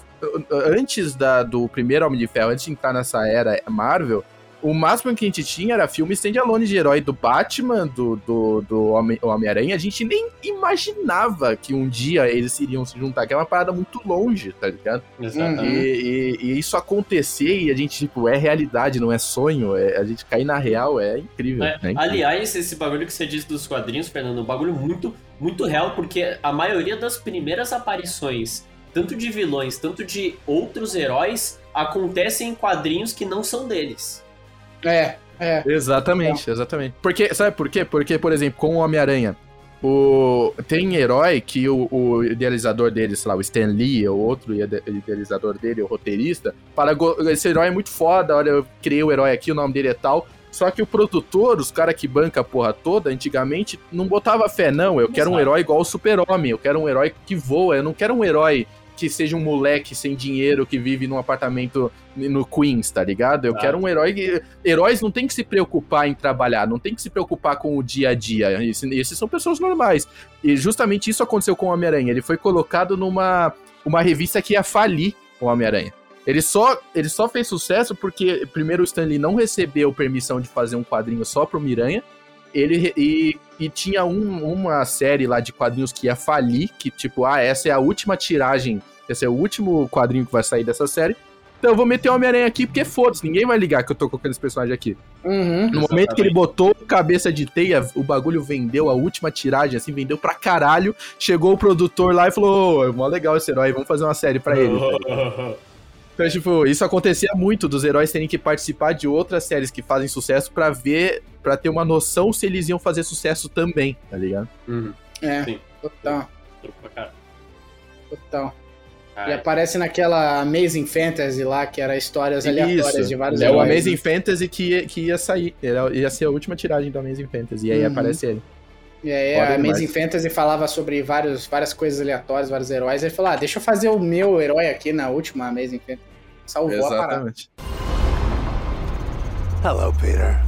antes da, do primeiro Homem de Ferro, antes de entrar nessa era Marvel, o máximo que a gente tinha era filme standalone de herói do Batman, do, do, do Homem- Homem-Aranha. A gente nem imaginava que um dia eles iriam se juntar, que é uma parada muito longe, tá ligado? E, Exatamente. e- e isso acontecer e a gente, tipo, é realidade, não é sonho, é, a gente cair na real é incrível. É, né? Aliás, esse bagulho que você disse dos quadrinhos, Fernando, é um bagulho muito, muito real, porque a maioria das primeiras aparições, tanto de vilões, tanto de outros heróis, acontecem em quadrinhos que não são deles. É, é. Exatamente, exatamente. Porque, sabe por quê? Porque, por exemplo, com o Homem-Aranha, o... tem herói que o, o idealizador dele, sei lá, o Stan Lee, ou outro ide- idealizador dele, o roteirista, fala, "Go- esse herói é muito foda, olha, eu criei o herói aqui, o nome dele é tal. Só que o produtor, os caras que banca a porra toda, antigamente, não botava fé, não. Eu quero um Exato. herói igual o Super-Homem, eu quero um herói que voa, eu não quero um herói que seja um moleque sem dinheiro que vive num apartamento no Queens, tá ligado? Eu Ah. quero um herói. que- Heróis não tem que se preocupar em trabalhar, não tem que se preocupar com o dia a dia. Esse- Esses são pessoas normais. E justamente isso aconteceu com o Homem-Aranha. Ele foi colocado numa uma revista que ia falir o Homem-Aranha. Ele só, ele só fez sucesso porque, primeiro, o Stanley não recebeu permissão de fazer um quadrinho só pro Miranha. Ele, e, e tinha um- uma série lá de quadrinhos que ia falir, que tipo, ah, essa é a última tiragem, esse é o último quadrinho que vai sair dessa série. Então eu vou meter o Homem-Aranha aqui porque foda-se, ninguém vai ligar que eu tô com aqueles personagens aqui. Uhum. No momento que ele botou cabeça de teia, o bagulho vendeu a última tiragem, assim, vendeu pra caralho. Chegou o produtor lá e falou: Ô, é mó legal esse herói, vamos fazer uma série pra ele. Então, tipo, isso acontecia muito dos heróis terem que participar de outras séries que fazem sucesso pra ver, pra ter uma noção se eles iam fazer sucesso também, tá ligado? Uhum. É, Sim. total, Truco pra caralho. total. E Ai, aparece naquela Amazing Fantasy lá, que era histórias aleatórias Isso. de vários É o Amazing né? Fantasy que ia, que ia sair. Era, ia ser a última tiragem do Amazing Fantasy. E aí Uhum. aparece ele. E aí Foda a Amazing. Fantasy falava sobre vários, várias coisas aleatórias, vários heróis. Ele falou, ah, deixa eu fazer o meu herói aqui na última Amazing Fantasy. Salvou a parada. Exatamente. Hello, Peter.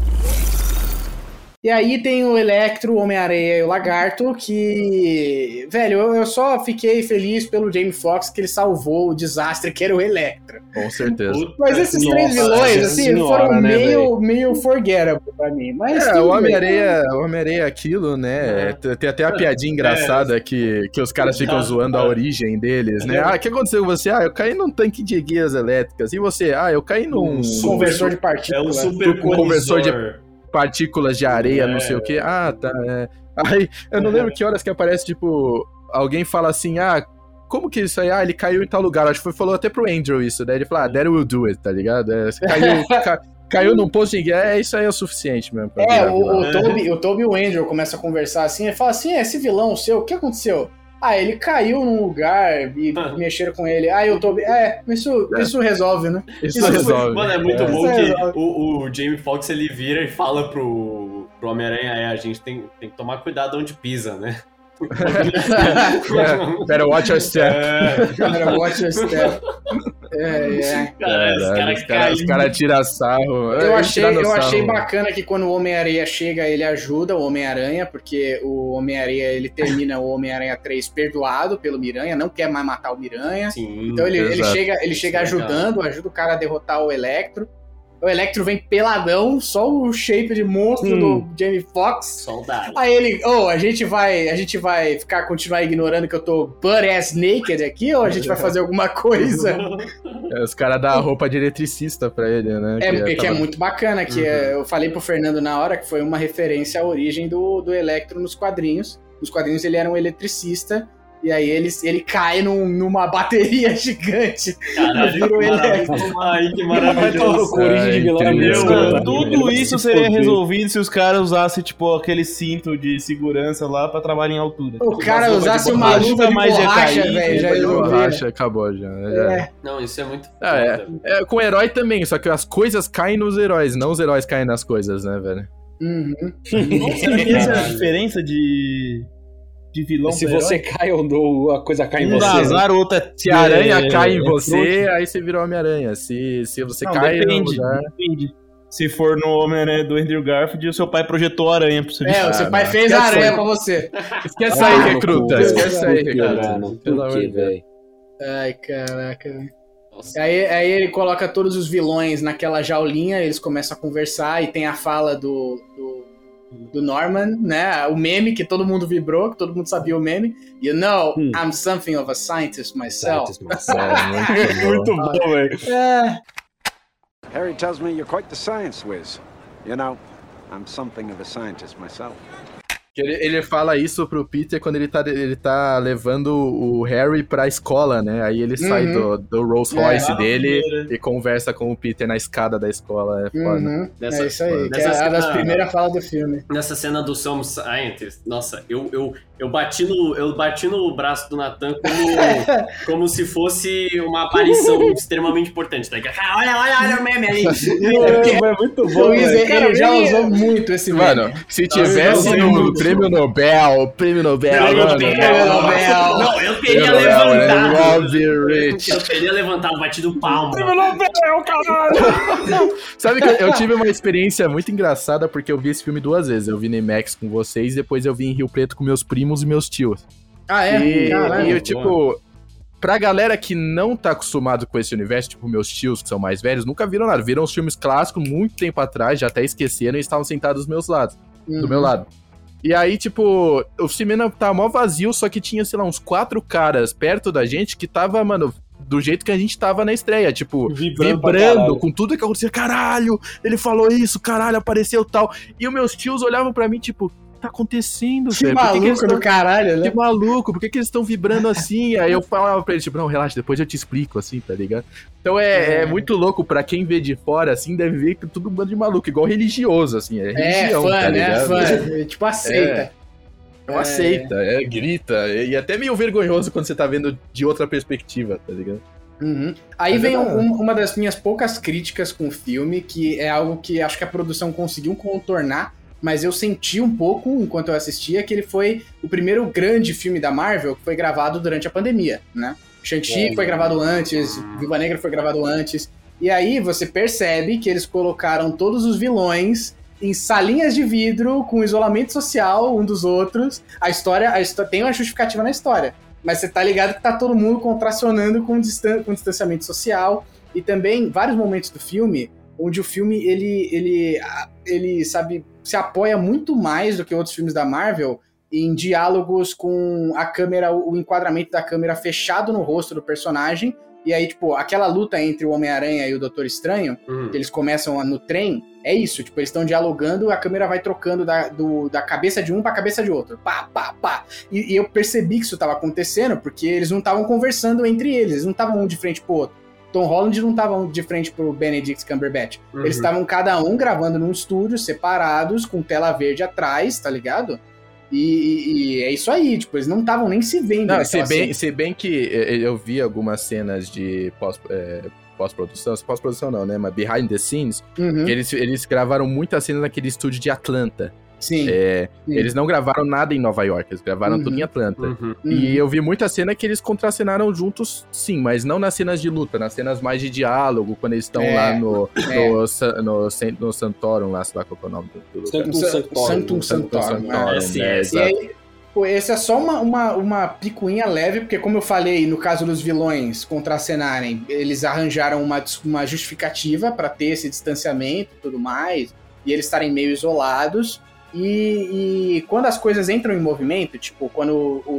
E aí tem o Electro, o Homem-Areia e o Lagarto, que. Velho, eu, eu só fiquei feliz pelo Jamie Foxx que ele salvou o desastre que era o Electro. Com certeza. Mas esses que- três Nossa vilões, assim, senhora, foram né, meio, meio forgettable pra mim. Mas É, o. Homem-Areia o Homem é aquilo, né? Tem- Tem até a piadinha engraçada que, que os caras ficam zoando a origem deles, né? Ah, o que aconteceu com você? Ah, eu caí num tanque de guias elétricas. E você? Ah, eu caí num. Um Conversor de É partículas. um super conversor de-. Partículas de areia, É. não sei o que. Ah, tá. É. Aí, eu não lembro que horas que aparece, tipo, alguém fala assim, ah, como que isso aí? Ah, ele caiu em tal lugar. Acho que foi, falou até pro Andrew isso. Daí ele falou, ah, that will do it, tá ligado? É, caiu, ca- caiu num posto de é, isso aí é o suficiente mesmo. pra É, o, o, Toby, o Toby e o Andrew começam a conversar assim, ele fala assim, "É, esse vilão seu, o que aconteceu? Ah, ele caiu num lugar e mexeram com ele. Aí o Toby, é, isso, isso resolve, né? Isso, isso resolve. Mano, é muito É. bom Isso que resolve. o, o Jamie Foxx ele vira e fala pro, pro Homem-Aranha: é, a gente tem, tem que tomar cuidado onde pisa, né? É, better watch your step. É, Cara, watch your step. É, é. cara, os caras os caras caem. cara tiram sarro. Eu achei, eu achei sarro. bacana que quando o Homem-Aranha chega, ele ajuda o Homem-Aranha, porque o Homem-Aranha, ele termina o Homem-Aranha 3 perdoado pelo Miranha, não quer mais matar o Miranha. Sim, Então ele, ele chega, ele chega é ajudando, ajuda o cara a derrotar o Electro. O Electro vem peladão, só o shape de monstro Hum. do Jamie Foxx. soldado. Aí ele, oh, a gente vai, a gente vai ficar continuar ignorando que eu tô butt ass naked aqui ou a gente vai fazer alguma coisa? É, Os caras dão a roupa de eletricista pra ele, né? É, porque que é tava- muito bacana, que Uhum. é, eu falei pro Fernando na hora que foi uma referência à origem do, do Electro nos quadrinhos. Nos quadrinhos ele era um eletricista, e aí ele, ele cai num- numa bateria gigante. Caralho, que maravilhoso. Ai, que é Ai, Ele tudo isso se seria resolvido se os caras usassem, tipo, aquele cinto de segurança lá pra trabalhar em altura. O cara roupa de usasse uma luva de mais borracha, velho, já resolvia. borracha, acabou já. já. É. Não, isso é muito Ah, é. É, com herói também, só que as coisas caem nos heróis, não os heróis caem nas coisas, né, velho? Uhum. Com certeza a diferença de, de vilão Se você herói. cai ou a coisa cai em Um você. dá né? azar, o outro é... Se a aranha é- cai em é você, frouxo. aí você virou Homem-Aranha. Se, se você Não, cai depende, lugar... depende. Se for no Homem-Aranha do Andrew Garfield, o seu pai projetou a aranha pra você É, o Ah, seu pai não. fez a aranha aí. pra você. Esquece Ah, aí, recruta. cu. Esquece aí, recruta. Pelo amor de Deus. Ai, caraca. velho. Aí, aí ele coloca todos os vilões naquela jaulinha, eles começam a conversar e tem a fala do, do, do Norman, né? O meme que todo mundo vibrou, que todo mundo sabia o meme. You know, Hum. I'm something of a scientist myself. Muito bom. Muito bom, velho. É, Harry tells me you're quite the science whiz. You know, I'm something of a scientist myself. Ele, ele fala isso pro Peter quando ele tá, ele tá levando o Harry pra escola, né? Aí ele sai Uhum. do, do Rolls Royce É, dele primeira. e conversa com o Peter na escada da escola. É foda. uhum, Dessa- é isso aí. Que é a das primeiras falas do filme. Nessa cena do Some Scientist, nossa, eu, eu, Eu bati no, eu bati no braço do Natan como, como se fosse uma aparição extremamente importante. Tá? olha, olha, olha o meme ali. É muito O bom, Luiz, ele, Cara, já ele- usou muito esse meme. Mano, se tivesse eu no muito. prêmio Nobel, prêmio Nobel, Prêmio mano, Nobel. Nobel. Não, eu teria Prêmio Nobel, levantado. Eu teria levantado, batido palma. Prêmio Nobel, caralho! Sabe que eu tive uma experiência muito engraçada porque eu vi esse filme duas vezes. Eu vi no IMAX com vocês, depois eu vi em Rio Preto com meus primos e meus tios. Ah, é? E, Caralho. e eu, tipo, pra galera que não tá acostumado com esse universo, tipo, meus tios que são mais velhos, nunca viram nada. Viram os filmes clássicos muito tempo atrás, já até esqueceram e estavam sentados dos meus lados, do Uhum. meu lado. E aí, tipo, o cinema tava mó vazio, só que tinha, sei lá, uns quatro caras perto da gente que tava, mano, do jeito que a gente tava na estreia, tipo, Vibrando vibrando com tudo que acontecia. Caralho, ele falou isso, caralho, apareceu tal. E os meus tios olhavam pra mim, tipo, tá acontecendo, Que velho? Que que maluco tão- do caralho, né? que maluco, por que, que eles estão vibrando assim? Aí eu falava pra eles, tipo, não, relaxa, depois eu te explico, assim, tá ligado? Então é, é muito louco pra quem vê de fora, assim, deve ver que tudo bando de maluco, igual religioso, assim, é É, religião, fã, tá né? ligado? Fã. Tipo, aceita. Não aceita, é, grita, e até meio vergonhoso quando você tá vendo de outra perspectiva, tá ligado? Uhum. Aí vem é um- uma das minhas poucas críticas com o filme, que é algo que acho que a produção conseguiu contornar, mas eu senti um pouco enquanto eu assistia, que ele foi o primeiro grande filme da Marvel que foi gravado durante a pandemia, né? Shang-Chi É. foi gravado antes, Viva Negra foi gravado antes, e aí você percebe que eles colocaram todos os vilões em salinhas de vidro, com isolamento social um dos outros. A história, a histó- tem uma justificativa na história, mas você tá ligado que tá todo mundo contracionando com, distan com distanciamento social. E também vários momentos do filme onde o filme ele, ele, ele sabe se apoia muito mais do que outros filmes da Marvel em diálogos com a câmera, o enquadramento da câmera fechado no rosto do personagem. E aí, tipo, aquela luta entre o Homem-Aranha e o Doutor Estranho, Hum. que eles começam no trem, é isso, tipo, eles estão dialogando, a câmera vai trocando da, do- da cabeça de um pra cabeça de outro. Pá, pá, pá. E, e eu percebi que isso tava acontecendo porque eles não estavam conversando entre eles, eles não estavam um de frente pro outro. Tom Holland não tava um de frente pro Benedict Cumberbatch. Uhum. Eles estavam cada um gravando num estúdio, separados, com tela verde atrás, tá ligado? E, e- e é isso aí, tipo, eles não estavam nem se vendo. Não, naquela se bem, cena. se bem que eh, eu vi algumas cenas de pós- eh, pós-produção, pós-produção não, né, mas behind the scenes, Uhum, eles, eles gravaram muitas cenas naquele estúdio de Atlanta. Sim. É, sim. Eles não gravaram nada em Nova York, eles gravaram Uhum. tudo em Atlanta. Uhum. Uhum. E eu vi muita cena que eles contracenaram juntos, sim, mas não nas cenas de luta, nas cenas mais de diálogo, quando eles estão É, lá no, é. no, no, no Santorum, lá, sei lá qual é o nome do, do lugar. Sanctum Sa- Sanctorum. Sanctum Santorum, Sanctorum, Santorum, é. É, sim, né, é, E exato. aí, pô, esse é só uma, uma, uma picuinha leve, porque como eu falei, no caso dos vilões contracenarem, eles arranjaram uma, uma justificativa pra ter esse distanciamento e tudo mais, e eles estarem meio isolados. E, e quando as coisas entram em movimento, tipo, quando o, o,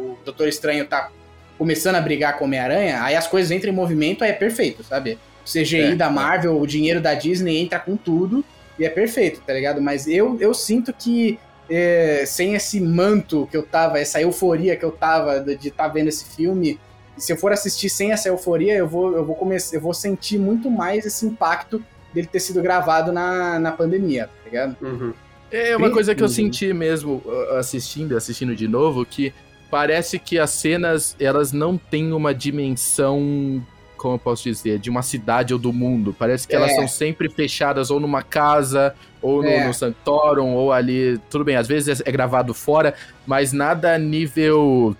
o Doutor Estranho tá começando a brigar com o Homem-Aranha, aí as coisas entram em movimento, aí é perfeito, sabe? O CGI É, da é. Marvel, o dinheiro da Disney entra com tudo, e é perfeito, tá ligado? Mas eu, eu sinto que é, sem esse manto que eu tava, essa euforia que eu tava de estar vendo esse filme, se eu for assistir sem essa euforia, eu vou, eu vou começar, eu vou sentir muito mais esse impacto dele ter sido gravado na, na pandemia, tá ligado? Uhum. É uma Bem- coisa que eu senti mesmo uh, assistindo, assistindo de novo, que parece que as cenas, elas não têm uma dimensão, como eu posso dizer, de uma cidade ou do mundo. Parece que elas É. são sempre fechadas ou numa casa, ou no, É. no Santorum, ou ali, tudo bem, às vezes é gravado fora, mas nada a nível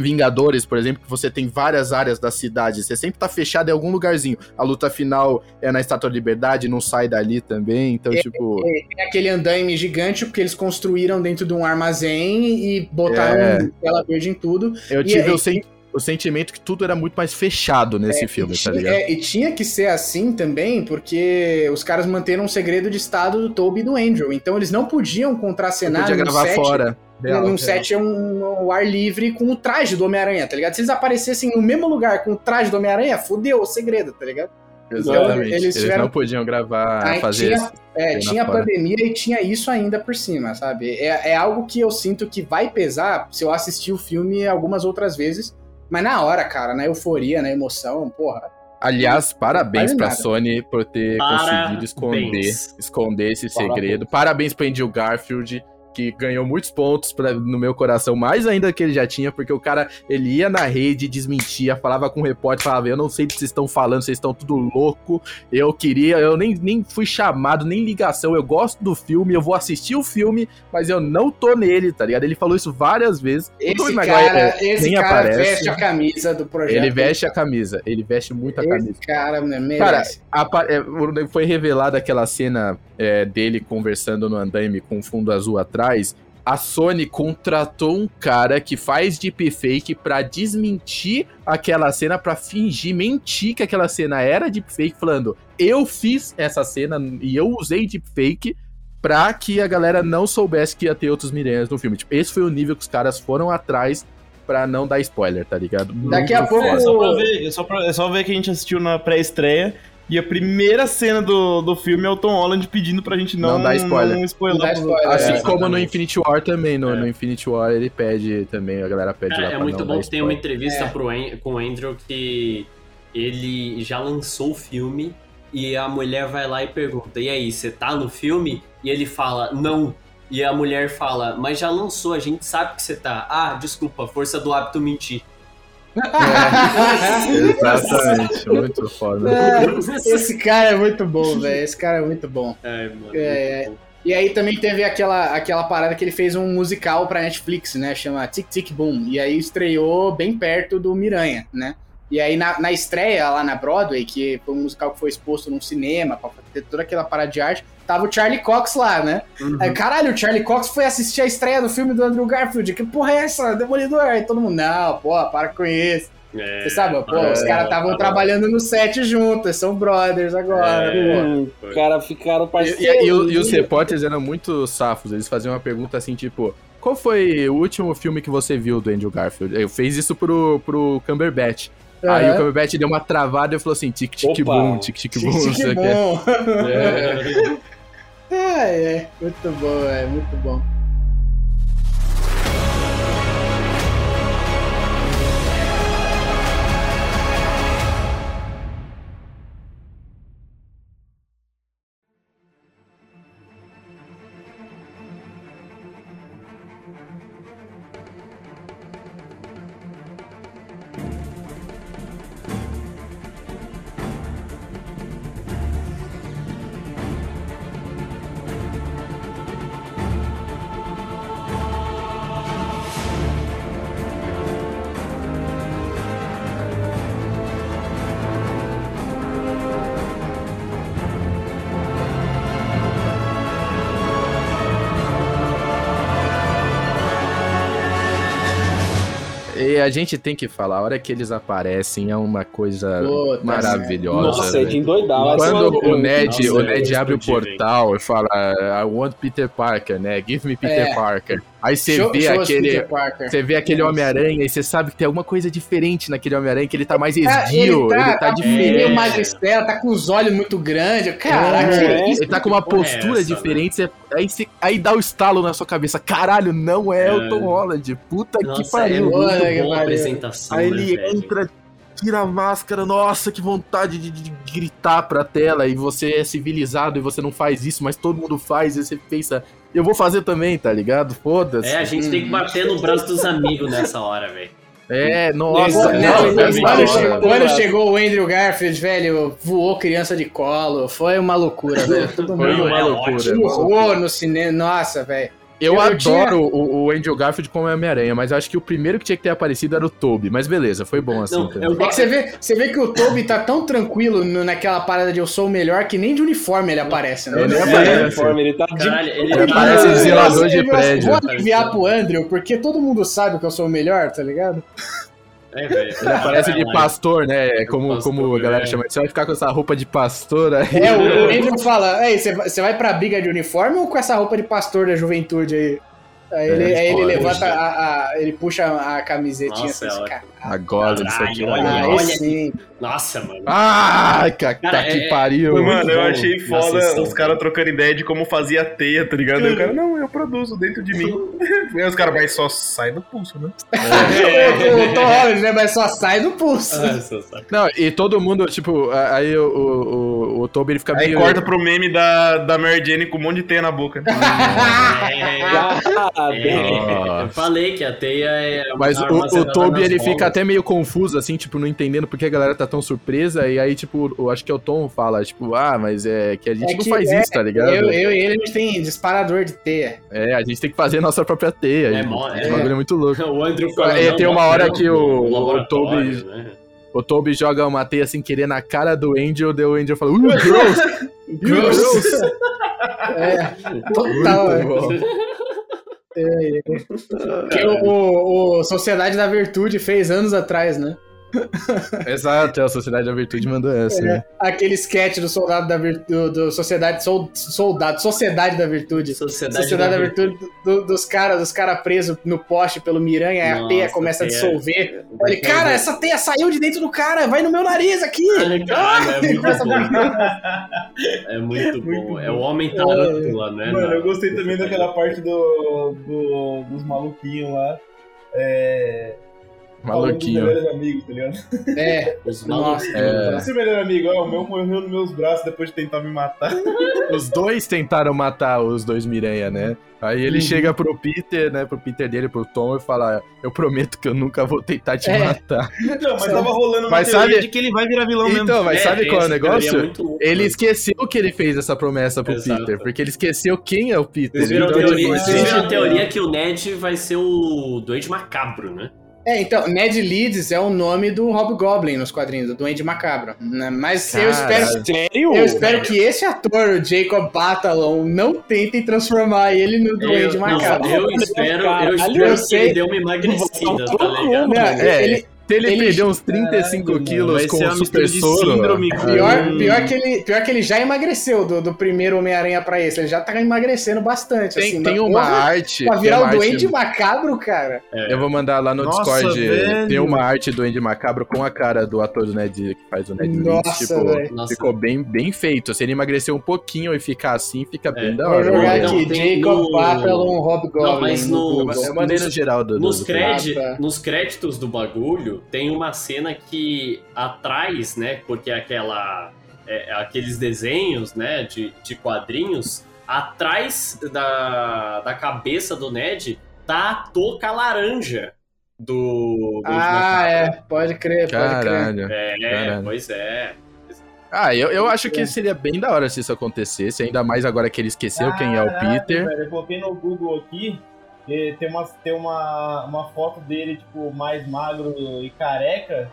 Vingadores, por exemplo, que você tem várias áreas da cidade, você sempre tá fechado em algum lugarzinho. A luta final é na Estátua da Liberdade, não sai dali também, então, tipo... Tem aquele andaime gigante porque eles construíram dentro de um armazém e botaram É. tela verde em tudo. Eu tive é- o, sen- o sentimento que tudo era muito mais fechado nesse filme, e, tá ligado? é, e tinha que ser assim também, porque os caras manteram um segredo de estado do Toby e do Andrew. Então eles não podiam Não contracenar podia no gravar set, fora. Real, num real. set é um, um ar livre com o traje do Homem-Aranha, tá ligado? Se eles aparecessem no mesmo lugar com o traje do Homem-Aranha, fudeu o segredo, tá ligado? Exatamente. Eles Eles, tiveram- não podiam gravar, Aí fazer tinha- isso. É, tinha fora. pandemia e tinha isso ainda por cima, sabe? É, é algo que eu sinto que vai pesar se eu assistir o filme algumas outras vezes. Mas na hora, cara, na euforia, na emoção, porra. Aliás, parabéns nada. Sony por ter Parabéns. conseguido esconder, esconder esse Parabéns. segredo. Parabéns pro Andrew Garfield, que ganhou muitos pontos pra- no meu coração, mais ainda que ele já tinha, porque o cara, ele ia na rede, desmentia, falava com o repórter, falava, eu não sei o que vocês estão falando, vocês estão tudo louco, eu queria, eu nem, nem fui chamado, nem ligação, eu gosto do filme, eu vou assistir o filme, mas eu não tô nele, tá ligado? Ele falou isso várias vezes. Esse cara, é, esse cara aparece. veste a camisa do projeto. Ele veste a camisa, ele veste muito a camisa. Esse cara né, merece. Cara, apa- é, foi revelada aquela cena é, dele conversando no andaime com o fundo azul atrás. A Sony contratou um cara que faz deepfake pra desmentir aquela cena, pra fingir, mentir que aquela cena era deepfake, falando: eu fiz essa cena e eu usei deepfake pra que a galera não soubesse que ia ter outros Miranhas no filme. Tipo, esse foi o nível que os caras foram atrás pra não dar spoiler, tá ligado? Daqui a Muito pouco- É só, pra ver, é, só pra- é só ver que a gente assistiu na pré-estreia e a primeira cena do, do filme é o Tom Holland pedindo pra gente não, Não dar spoiler. não spoiler Não pros spoiler. Assim É, como no. Infinity War também, no, É. no Infinity War ele pede também, a galera pede lá Cara, é pra muito não bom que tem uma entrevista É. pro com o Andrew que ele já lançou o filme e a mulher vai lá e pergunta: E aí, você tá no filme? E ele fala: Não. E a mulher fala: Mas já lançou, a gente sabe que você tá. Ah, desculpa, força do hábito mentir. Exatamente, muito foda. É, Esse cara é muito bom, velho. Esse cara é muito bom. É, mano. É, muito bom. E aí também teve aquela, aquela parada que ele fez um musical pra Netflix, né? Chama Tic Tic Boom. E aí estreou bem perto do Miranha, né? E aí na, na estreia lá na Broadway, que foi um musical que foi exposto num cinema, pra ter toda aquela parada de arte, tava o Charlie Cox lá, né? Uhum. Aí, caralho, o Charlie Cox foi assistir a estreia do filme do Andrew Garfield. Que porra é essa? Demolidor. Aí todo mundo, não, pô, para com isso. É, Você sabe, pô, é, os caras estavam é, trabalhando no set juntos, são brothers agora. Hum, Os caras ficaram E, parceiros. e- e o- e os repórteres eram muito safos, eles faziam uma pergunta assim, tipo, qual foi o último filme que você viu do Andrew Garfield? Eu fez isso pro, pro Cumberbatch. Aí o. Cumberbatch deu uma travada e falou assim, tic tic Opa. boom, tic tic boom, não Tic, sei que o que. bom. É. É, é, muito bom, é, muito bom. E a gente tem que falar, a hora que eles aparecem é uma coisa Puta maravilhosa. Nossa, é de endoidar. Quando o Ned, Nossa, o eu Ned abre o portal e fala I want Peter Parker, né? Give me Peter É. Parker. Aí você Show- vê show aquele. Você vê aquele. Homem-Aranha e você sabe que tem alguma coisa diferente naquele Homem-Aranha, que ele tá mais Ah, esguio, ele tá, diferente. meio magricela, tá com os olhos muito grandes. Caraca, É. que isso? Ele tá com uma é postura essa, diferente, você- aí, você- aí dá o estalo na sua cabeça. Caralho, não é, o É. Tom Holland. Puta Nossa, que pariu. é muito Olha que bom a pariu. apresentação, Aí né, ele velho? entra, tira a máscara, nossa, que vontade de, de gritar pra tela, e você é civilizado e você não faz isso, mas todo mundo faz, e você pensa, eu vou fazer também, tá ligado? Foda-se. É, a gente tem que bater no braço dos amigos nessa hora, velho. É, nossa, não, quando, chegou, quando chegou o Andrew Garfield, velho, voou criança de colo. Foi uma loucura, velho. Todo Foi mundo uma é loucura. voou no cinema. Nossa, velho. Eu, Eu- eu adoro tinha- o, o Andrew Garfield como Homem-Aranha, mas acho que o primeiro que tinha que ter aparecido era o Toby. Mas beleza, foi bom assim Não, eu- É que você vê, você vê que o Toby tá tão tranquilo no- naquela parada de eu sou o melhor que nem de uniforme ele aparece, né? Ele É, aparece. uniforme, ele tá de ele, Ele aparece de zelador de prédio. Vou aliviar pro Andrew, porque todo mundo sabe que eu sou o melhor, tá ligado? É, velho. Ele aparece de pastor, né? Como, pastor, como a galera é. chama. Você vai ficar com essa roupa de pastor aí. É, o, Andrew fala, Ei, você vai- você vai pra briga de uniforme ou com essa roupa de pastor da juventude aí? Aí ele, É, aí ele levanta a, a- Ele puxa a camisetinha Nossa, assim, é cara. Agora, isso aqui. Olha, esse sim. Nossa, mano. Ai, ca- Cara, tá que é- pariu. foi Mano, eu achei foda sessão. os caras trocando ideia de como fazia a teia, tá ligado? Aí o cara, não, eu produzo dentro de mim. Aí os caras, mas só sai do pulso, né? O, o Tom Holland, né? Mas só sai do pulso. Ah. Não, e todo mundo, tipo, aí o, o, o, o Toby ele fica Aí meio. corta pro meme da, da Mary Jane com um monte de teia na boca. É, Ah, é, bem. eu falei que a teia é. Mas o, o Toby ele bolas. fica até meio confuso, assim, tipo, não entendendo porque a galera tá tão surpresa. E aí, tipo, eu acho que é o Tom fala, tipo, ah, mas é que a gente É não faz é, isso, tá ligado? Eu, eu e ele, a gente tem disparador de teia. É, a gente tem que fazer a nossa própria teia. É Esse mó- é. bagulho é muito louco. O Andrew É, tem uma hora que o- o Toby- né? O Toby joga uma teia sem querer na cara do Angel, daí o Angel fala, uh, gross! Gross. É, total. é. Muito bom. Que o, o Sociedade da Virtude fez anos atrás, né? Exato, é, a Sociedade da Virtude mandou essa, né? Aquele sketch do Soldado da Virtude, do Sociedade, Sol- Soldado, Sociedade da Virtude. Sociedade, Sociedade da Virtude do- dos caras dos cara presos no poste pelo Miranha, aí a teia começa a teia- dissolver. Ele, cara, essa teia saiu de dentro do cara, vai no meu nariz aqui! Cara, é muito bom. É muito bom. É o homem tarântula, né? Mano, na- eu gostei também daquela parte do, do- dos maluquinhos lá. É. Maluquinho. Dos melhores amigos, tá ligado? É, Os nossa. malucos. É. Melhor amigo, ó, o meu morreu nos meus braços depois de tentar me matar. Os dois tentaram matar os dois Miranha, né? Aí ele Uhum. chega pro Peter, né? Pro Peter dele, pro Tom, e fala: Eu prometo que eu nunca vou tentar te É. matar. Não, mas tava rolando uma Mas teoria sabe- de que ele vai virar vilão mesmo. Então, mas É, sabe tem qual é o teoria negócio? muito. Ele esqueceu que ele fez essa promessa pro Exato. Peter, porque ele esqueceu quem é o Peter. Vocês viram, a Então, teoria, tipo, vocês viram a teoria que o Ned vai ser o doente macabro, né? É, então, Ned Leeds é o nome do Hobgoblin nos quadrinhos, do Duende Macabro. né? Mas eu Caralho. espero, Sério? eu espero que esse ator, o Jacob Batalon, não tentem transformar ele no Duende eu, Macabro. não, eu espero, eu espero eu que ele dê uma emagrecida, tá ligado? Não, É, ele, Se ele, Ele- perdeu uns 35 quilos com o super soro. síndrome com- Pior, pior, que ele, pior que ele já emagreceu do, do primeiro Homem-Aranha pra esse. Ele já tá emagrecendo bastante. Tem, assim, tem uma porra, arte. Pra virar o arte- doente macabro, cara. Eu vou mandar lá no Nossa, Discord. velho. Tem uma arte do Andy Macabro com a cara do ator do Ned que faz o Ned. Nossa, Tipo, velho. Nossa. ficou bem, bem feito. Se ele emagrecer um pouquinho e ficar assim, fica bem É. da Vou hora. jogar Eu- Não, aqui, Jacob no- Papelon Hobgoblin. Não, mas no- no geral do. nos créditos do bagulho, tem uma cena que atrás, né? Porque é aquela. é, aqueles desenhos, né? De, de quadrinhos, atrás da, da cabeça do Ned tá a touca laranja do. do Ah, é. Pode crer, pode crer. Caralho. É, Caralho. pois é. Ah, eu, eu acho que seria bem da hora se isso acontecesse, ainda mais agora que ele esqueceu quem é o Peter. velho, eu coloquei no Google aqui, e tem, uma, tem uma, uma foto dele, tipo, mais magro e careca,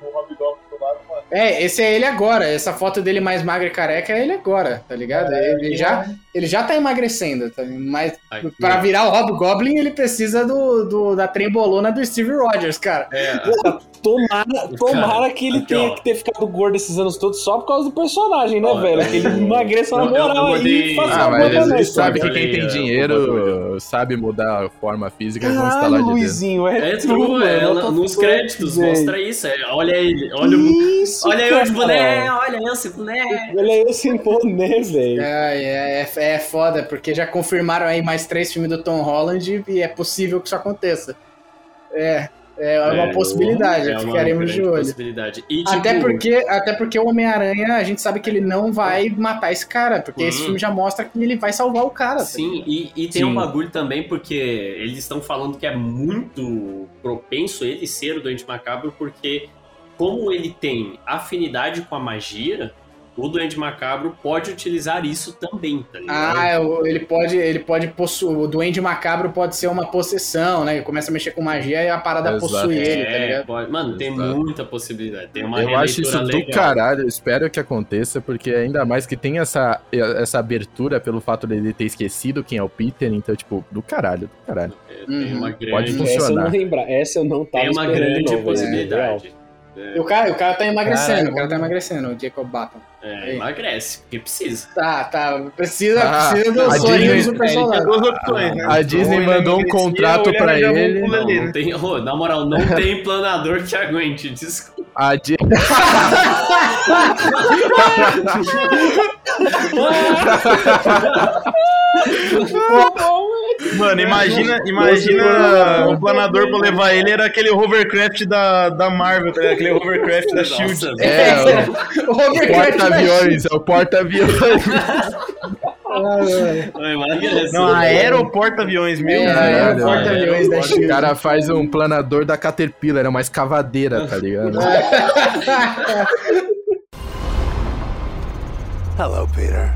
com o Hobgoblin do lado, mano. É, esse é ele agora. Essa foto dele mais magro e careca é ele agora, tá ligado? ele, já, ele já tá emagrecendo, tá? mas Aqui. pra virar o Hobgoblin ele precisa do, do- da trembolona do Steve Rogers, cara. É, Tomara, tomara que ele aqui, tenha ó. que ter ficado gordo esses anos todos só por causa do personagem, né, Ó, velho? Que ele emagreça na moral mandei- e faça Ah, uma mas ele sabe que quem aí, tem dinheiro sabe mudar a forma física e vão instalar de. Luizinho, é, é true, é, What the nos créditos mostra isso. é, olha ele, olha o. Isso, Olha eu de cara. boné, olha eu esse boné. Olha eu sem boné, velho. É, é, é, é foda, porque já confirmaram aí mais três filmes do Tom Holland e é possível que isso aconteça. É, é uma É, possibilidade, é uma ficaremos de olho. possibilidade. E, Até tipo, porque, até porque o Homem-Aranha, a gente sabe que ele não vai matar esse cara, porque esse Hum. filme já mostra que ele vai salvar o cara. tá Sim, e, e tem Sim. um bagulho também, porque eles estão falando que é muito propenso ele ser o Doente Macabro, porque como ele tem afinidade com a magia, o Doente Macabro pode utilizar isso também, tá ligado? Ah, é, ele pode, ele pode possuir. O Duende Macabro pode ser uma possessão, né? Ele começa a mexer com magia e a parada Exato. possui ele, tá É, ligado? pode- Mano, tem Exato. muita possibilidade. Tem uma Eu acho isso releitura do legal. caralho, eu espero que aconteça, porque ainda mais que tem essa, essa abertura pelo fato dele ter esquecido quem é o Peter, então, tipo, do caralho, do caralho. É, Tem Uhum. uma Pode grande, funcionar. Essa eu não lembra, essa eu não tava tem uma grande não, velho. possibilidade. E o cara, o cara tá emagrecendo, o cara tá emagrecendo, o Jacob Baton. É, emagrece, porque precisa. Tá, tá. Precisa, Ah, precisa olhinhos Disney- do personagem. Duas opções, né? A Disney mandou um contrato pra ele. Não, ali, não tem, ô, na moral, não tem planador que aguente, desculpa. A Di- Mano, imagina, imagina o planador pra levar ele era aquele hovercraft da, da Marvel, tá aquele hovercraft da Shield. Nossa, É, O o Hovercraft porta-aviões, é o porta-aviões. Não, aeroporta-aviões, meu É, Deus. é, o porta-aviões da O cara faz um planador da Caterpillar, é uma escavadeira, tá ligado? Hello, Peter.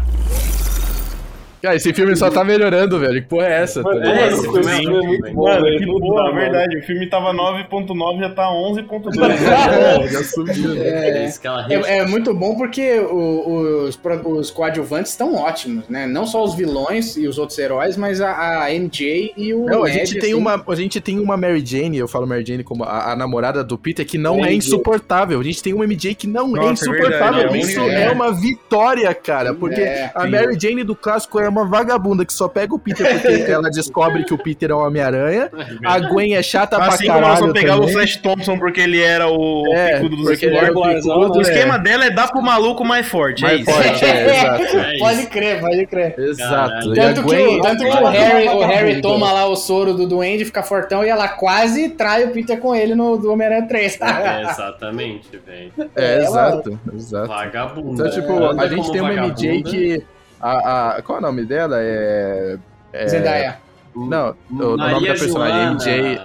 Cara, esse filme só tá melhorando, velho. Que porra é essa? Tá Mano, ligado? É, esse filme filme é é muito bom, Mano, velho. que porra, bom, verdade. O filme tava 9.9, já tá 11.2. É, já subiu. É. Esse aquela rede- É, é muito bom porque os, os coadjuvantes estão ótimos, né? Não só os vilões e os outros heróis, mas a, a MJ e o. Não, a Ed, gente, tem assim. uma, a gente tem uma Mary Jane, eu falo Mary Jane como a, a namorada do Peter, que não Mary é insuportável. A gente tem uma MJ que não é Nossa, é insuportável. verdade, é a Isso é uma vitória, cara. Porque É, a. Mary Jane do clássico é uma vagabunda que só pega o Peter porque ela descobre que o Peter é o Homem-Aranha. A Gwen é chata Assim pra como nós caralho. vamos pegar o. Flash Thompson porque ele era o É, picudo dos porque ele era o O é. esquema dela é dar pro maluco mais forte, é Mais isso. forte, é, exato. É. Pode crer, pode crer. Exato. Tanto que, Gwen- o, tanto que o Harry, é o uma Harry toma lá o soro do Duende, fica fortão e ela quase trai o Peter com ele no do Homem-Aranha 3. É, exatamente, velho. É, exato, exato. Vagabunda. Então, tipo, a gente tem uma MJ que. A, a- qual é o nome dela? É. é Zendaya. Não, o, o nome da personagem. MJ.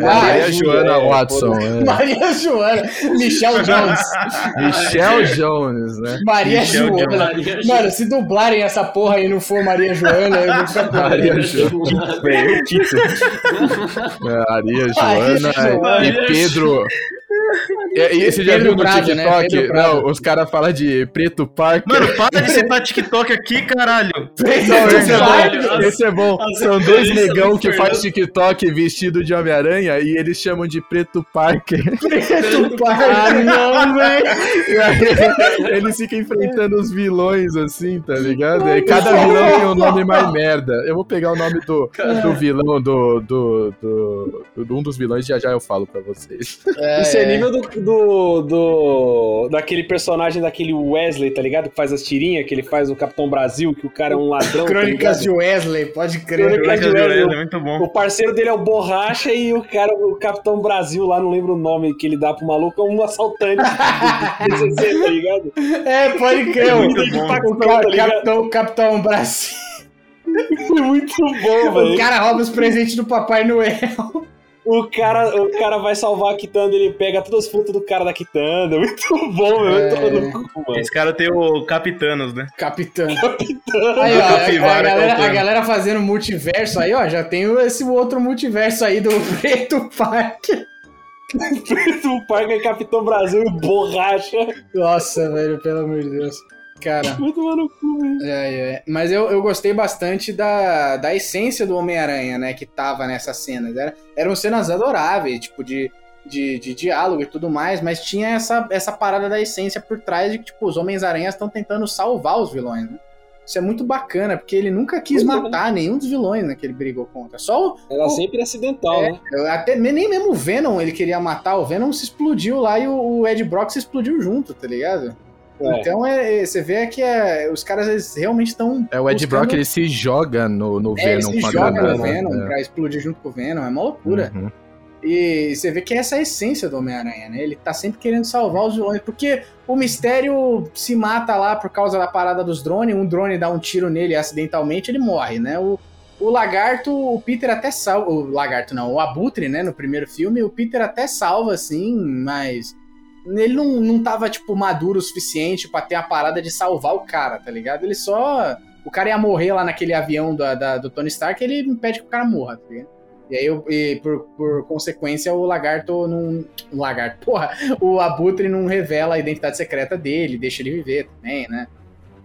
É, Ah, Maria Joana é, Watson. é. Maria Joana, Michelle Jones. Michelle Jones, né? Maria Michelle Joana. Maria Mano, se dublarem essa porra aí e não for Maria Joana, eu vou ficar com Maria Joana. Velho, o Tito. Maria Joana. e Pedro. E, e você já Pedro viu no Prado, né? TikTok? Prado. Não, os caras falam de Preto Parker. Mano, para de citar TikTok aqui, caralho. Não, esse é bom. Esse é bom. São dois negão que faz TikTok vestido de Homem-Aranha e eles chamam de Preto Parker. Ah, não, velho. E aí, eles ficam enfrentando os vilões assim, tá ligado? E cada vilão tem um nome mais merda. Eu vou pegar o nome do, do vilão, do, do, do, do- um dos vilões, já já eu falo pra vocês. Isso é nível do, do, do- daquele personagem daquele Wesley, tá ligado? Que faz as tirinhas, que ele faz o Capitão Brasil, que o cara é um ladrão. tá Crônicas de ligado? Wesley, pode crer. Crônicas de Crônicas de Wesley. Wesley, muito bom. O parceiro dele é o Borracha e o cara, o Capitão Brasil, lá não lembro o nome que ele dá pro maluco, é um assaltante do PCC, tá ligado? É, pode crer. o- Muito bom. O, ca- Capitão, o Capitão Brasil. É muito bom, O velho. cara rouba os presentes do Papai Noel. O cara, o cara vai salvar a Kitanda, ele pega todas as frutas do cara da Kitanda. Muito bom, meu. É. Cu, mano. Esse cara tem o Capitanos, né? Capitão. Aí, ó, a, galera, a galera fazendo multiverso aí, ó, já tem esse outro multiverso aí do Preto Parque. O Parker é Capitão Brasil e borracha. Nossa, velho, pelo amor de Deus. Cara, Muito tomar no cu, velho. é, é. mas eu, eu gostei bastante da, da essência do Homem-Aranha, né, que tava nessas cenas. Era, eram cenas adoráveis, tipo, de, de, de diálogo e tudo mais, mas tinha essa, essa parada da essência por trás de que, tipo, os Homens-Aranhas estão tentando salvar os vilões, né? Isso é muito bacana, porque ele nunca quis matar nenhum dos vilões né, que ele brigou contra. Só o, Era sempre acidental, É, né? até nem mesmo o Venom ele queria matar, o Venom se explodiu lá e o, o Ed Brock se explodiu junto, tá ligado? É. Então é, é- você vê que é, os caras eles realmente estão. É, o Ed buscando- Brock ele se joga no, no É, ele Venom se com a joga no Venom É. pra explodir junto com o Venom, é uma loucura. Uhum. E você vê que essa é a essência do Homem-Aranha, né? Ele tá sempre querendo salvar os vilões, porque o mistério se mata lá por causa da parada dos drones, um drone dá um tiro nele acidentalmente, ele morre, né? O, o lagarto, o Peter até salva. O lagarto não, o abutre, né? No primeiro filme, o Peter até salva, assim, mas. Ele não, não tava, tipo, maduro o suficiente pra ter a parada de salvar o cara, tá ligado? Ele só. O cara ia morrer lá naquele avião da, da- do Tony Stark, ele impede que o cara morra, tá ligado? E aí, e por, por consequência, o lagarto não. O lagarto, porra, o abutre não revela a identidade secreta dele, deixa ele viver também, né?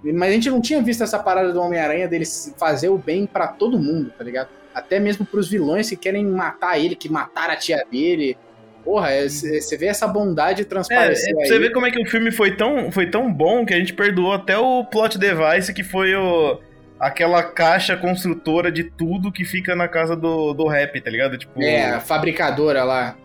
Mas a gente não tinha visto essa parada do Homem-Aranha dele fazer o bem pra todo mundo, tá ligado? Até mesmo pros vilões que querem matar ele, que mataram a tia dele. Porra, é- você vê essa bondade É, transparecer é você ver como é que o filme foi tão, foi tão bom que a gente perdoou até o plot device, que foi o, aquela caixa construtora de tudo que fica na casa do, do rap, tá ligado? Tipo, É, a fabricadora lá.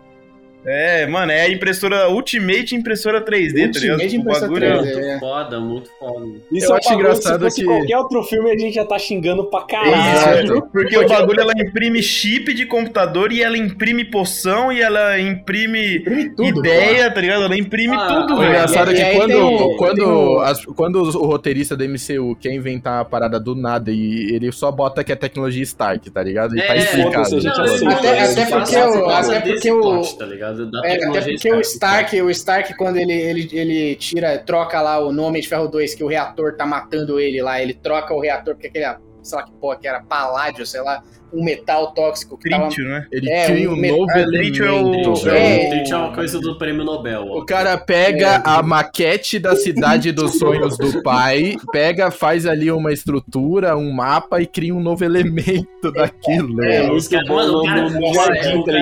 É, mano, é a impressora Ultimate impressora 3D, tá ligado? Ultimate O impressora bagulho é- 3D. Muito É. foda, muito foda. Isso Eu é um acho engraçado se fosse que- qualquer outro filme a gente já tá xingando pra caralho. Exato. Porque o bagulho ela imprime chip de computador e ela imprime poção e ela imprime Imprime tudo, ideia, tá ligado? Ela imprime Ah, tudo, O velho. engraçado é E que quando, tem o- quando, tem o- as- quando o roteirista do MCU quer inventar a parada do nada e ele só bota que é tecnologia Stark, tá ligado? E tá É, explicado. tipo, aceita. Até- isso até porque o- até porque o- plot, tá ligado? Da É, até tecnologia porque o Stark, o Stark, quando ele, ele, ele tira, troca lá o nome de Ferro 2, que o reator tá matando ele lá, ele troca o reator, porque aquele, sei lá que porra que era, paládio, sei lá, um metal tóxico que tava... Trítio, né? Ele É, cria um um metal- novo é, Trítio é o- elemento. É. é, é uma coisa do prêmio Nobel. ó. O cara pega a maquete da cidade dos sonhos do pai, pega, faz ali uma estrutura, um mapa e cria um novo elemento daquilo. É, né? Os caras, mano, o cara?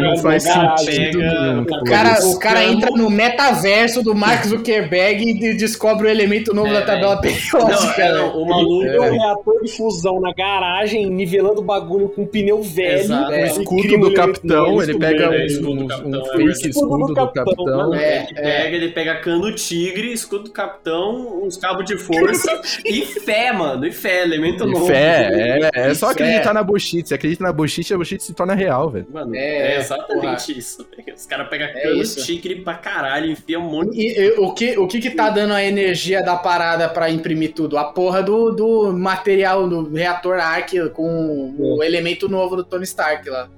Não faz sentido nenhum. o cara, o cara Escambo. entra no metaverso do Mark Zuckerberg e de- descobre o elemento novo É, da tabela periódica. é, né? não, o maluco. Tem um reator de fusão na garagem, nivelando o bagulho com pneu velho. Exato. O É, e escudo do capitão, novo, ele pega é, um, escudo do um capitão, é fake escudo do capitão, É, ele pega, ele pega cano tigre, escudo do capitão, uns cabos de força e fé, mano. E fé, elemento E novo. fé, é, é só Fé. acreditar na bullshit. Você acredita na bullshit, a bullshit se torna real, velho. Mano, É, é, exatamente isso. Os caras pegam É cano isso. tigre pra caralho, enfia um monte de. E, e, o, que, o que que tá dando a energia da parada pra imprimir tudo? A porra do, do material do reator Arc com o elemento novo do Tony Stark lá.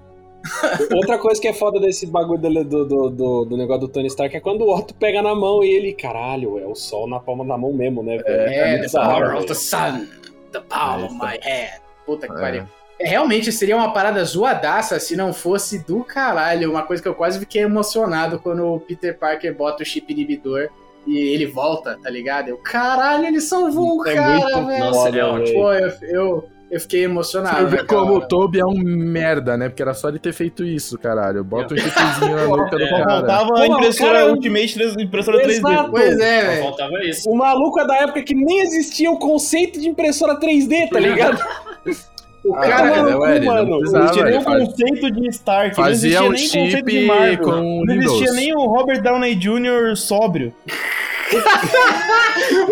Outra coisa que é foda desse bagulho dele- do, do, do, do negócio do Tony Stark é quando o Otto pega na mão e ele, caralho, é o sol na palma da mão mesmo, né, velho? É, the power velho. of the sun, the palm of É, my hand. Puta que É. pariu. É, realmente seria uma parada zoadaça se não fosse do caralho. Uma coisa que eu quase fiquei emocionado quando o Peter Parker bota o chip inibidor e ele volta, tá ligado? Eu, caralho, ele salvou o É cara, muito velho. Nossa, é foda, ótimo. Pô, eu, eu, eu fiquei emocionado. Você vê naquela como o. Toby é um merda, né? Porque era só ele ter feito isso, caralho. Bota um chipzinho na nuca do É. Cara. faltava a impressora cara, Ultimate 3, impressora 3D. Exato. Pois é, velho. faltava isso. O maluco é da época que nem existia o conceito de impressora 3D, tá ligado? O Ah, cara, Mano, é, ué, ele não mano, precisava, Não tinha nem o conceito de Stark, Fazia não um existia nem o conceito chip de Marvel. com não existia Windows. nem o Robert Downey Jr. sóbrio.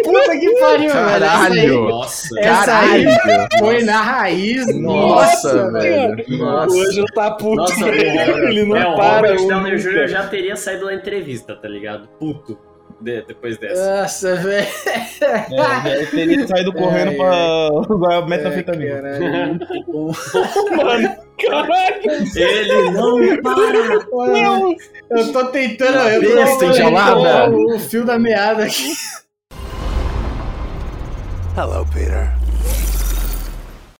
Puta que pariu, Caralho! Nossa. Essa aí Caralho! foi na raiz. Nossa, velho. O Nossa. Ângelo tá puto, Nossa, velho. ele não é, o para. Robert um Downey Jr. já teria saído da entrevista, tá ligado? Puto. De- depois dessa. Nossa, velho. É, ele teria saído correndo É, pra usar É, bom. Mano, caralho. Ele não para! Não, eu tô tentando. Eu tô enjaulada. o, o fio da meada aqui. Hello, Peter.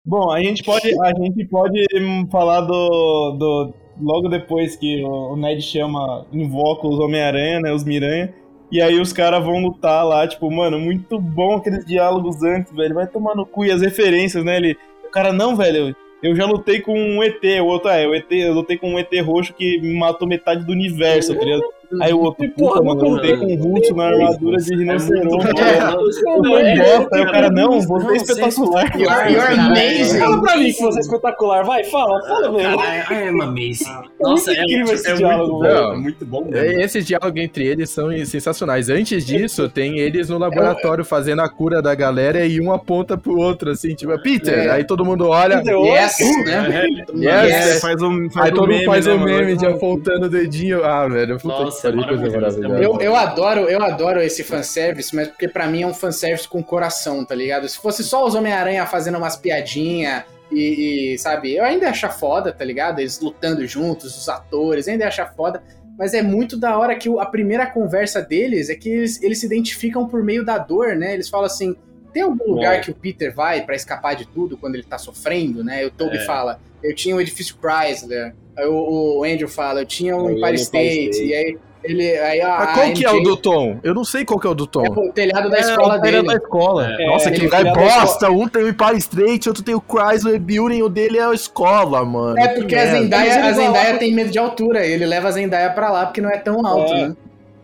Bom, a gente pode, a gente pode falar do, do. Logo depois que o o Ned chama, invoca os Homem-Aranha, né? Os Miranha. E aí os caras vão lutar lá, tipo, mano, muito bom aqueles diálogos antes, velho. Vai tomar no cu e as referências, né? Ele. O cara, não, velho. Eu já lutei com um ET, o outro é, o ET, eu lutei com um ET roxo que matou metade do universo, tá ligado? Aí o outro, mano, eu lutei com um russo na armadura de rinoceronte. É. Eu falei, bosta. Aí o cara, não, você é espetacular. You're, amazing. Fala pra mim que você é espetacular, vai, fala, fala mesmo. Caralho, I am amazing. Nossa, é, incrível esse é diálogo, muito velho. bom. É muito bom mesmo. É, Esses diálogos entre eles são sensacionais. Antes disso, tem eles no laboratório fazendo a cura da galera e um aponta pro outro, assim, tipo, Peter. É. Aí todo mundo olha. Peter, Yes, É, né? Yes. É, faz um, faz Aí todo um mundo meme, faz né, um mano? meme de apontando o dedinho. Ah, velho, puta Nossa, é maravilhoso. Eu, eu adoro, eu adoro esse fanservice, mas porque pra mim é um fanservice com coração, tá ligado? Se fosse só os Homem-Aranha fazendo umas piadinhas e, e, sabe, eu ainda ia achar foda, tá ligado? Eles lutando juntos, os atores, ainda ia achar foda. Mas é muito da hora que a primeira conversa deles é que eles, eles se identificam por meio da dor, né? Eles falam assim: tem algum lugar É. que o Peter vai pra escapar de tudo quando ele tá sofrendo, né? O Toby É. fala: eu tinha o edifício Chrysler. Aí o, o Andrew fala: eu tinha ia Empire State. State. E aí ele. Aí, a, Mas qual a que é MJ o do Tom? Eu não sei qual que é o do Tom. É o telhado da É, escola o cara dele. da escola. É. Nossa, ele que da bosta! Um tem o Empire State, outro tem o Chrysler Building, o dele é a escola, mano. É Que porque a. Zendaya, a Zendaya tem medo de altura. Ele leva a Zendaya pra lá porque não é tão alto, É. né?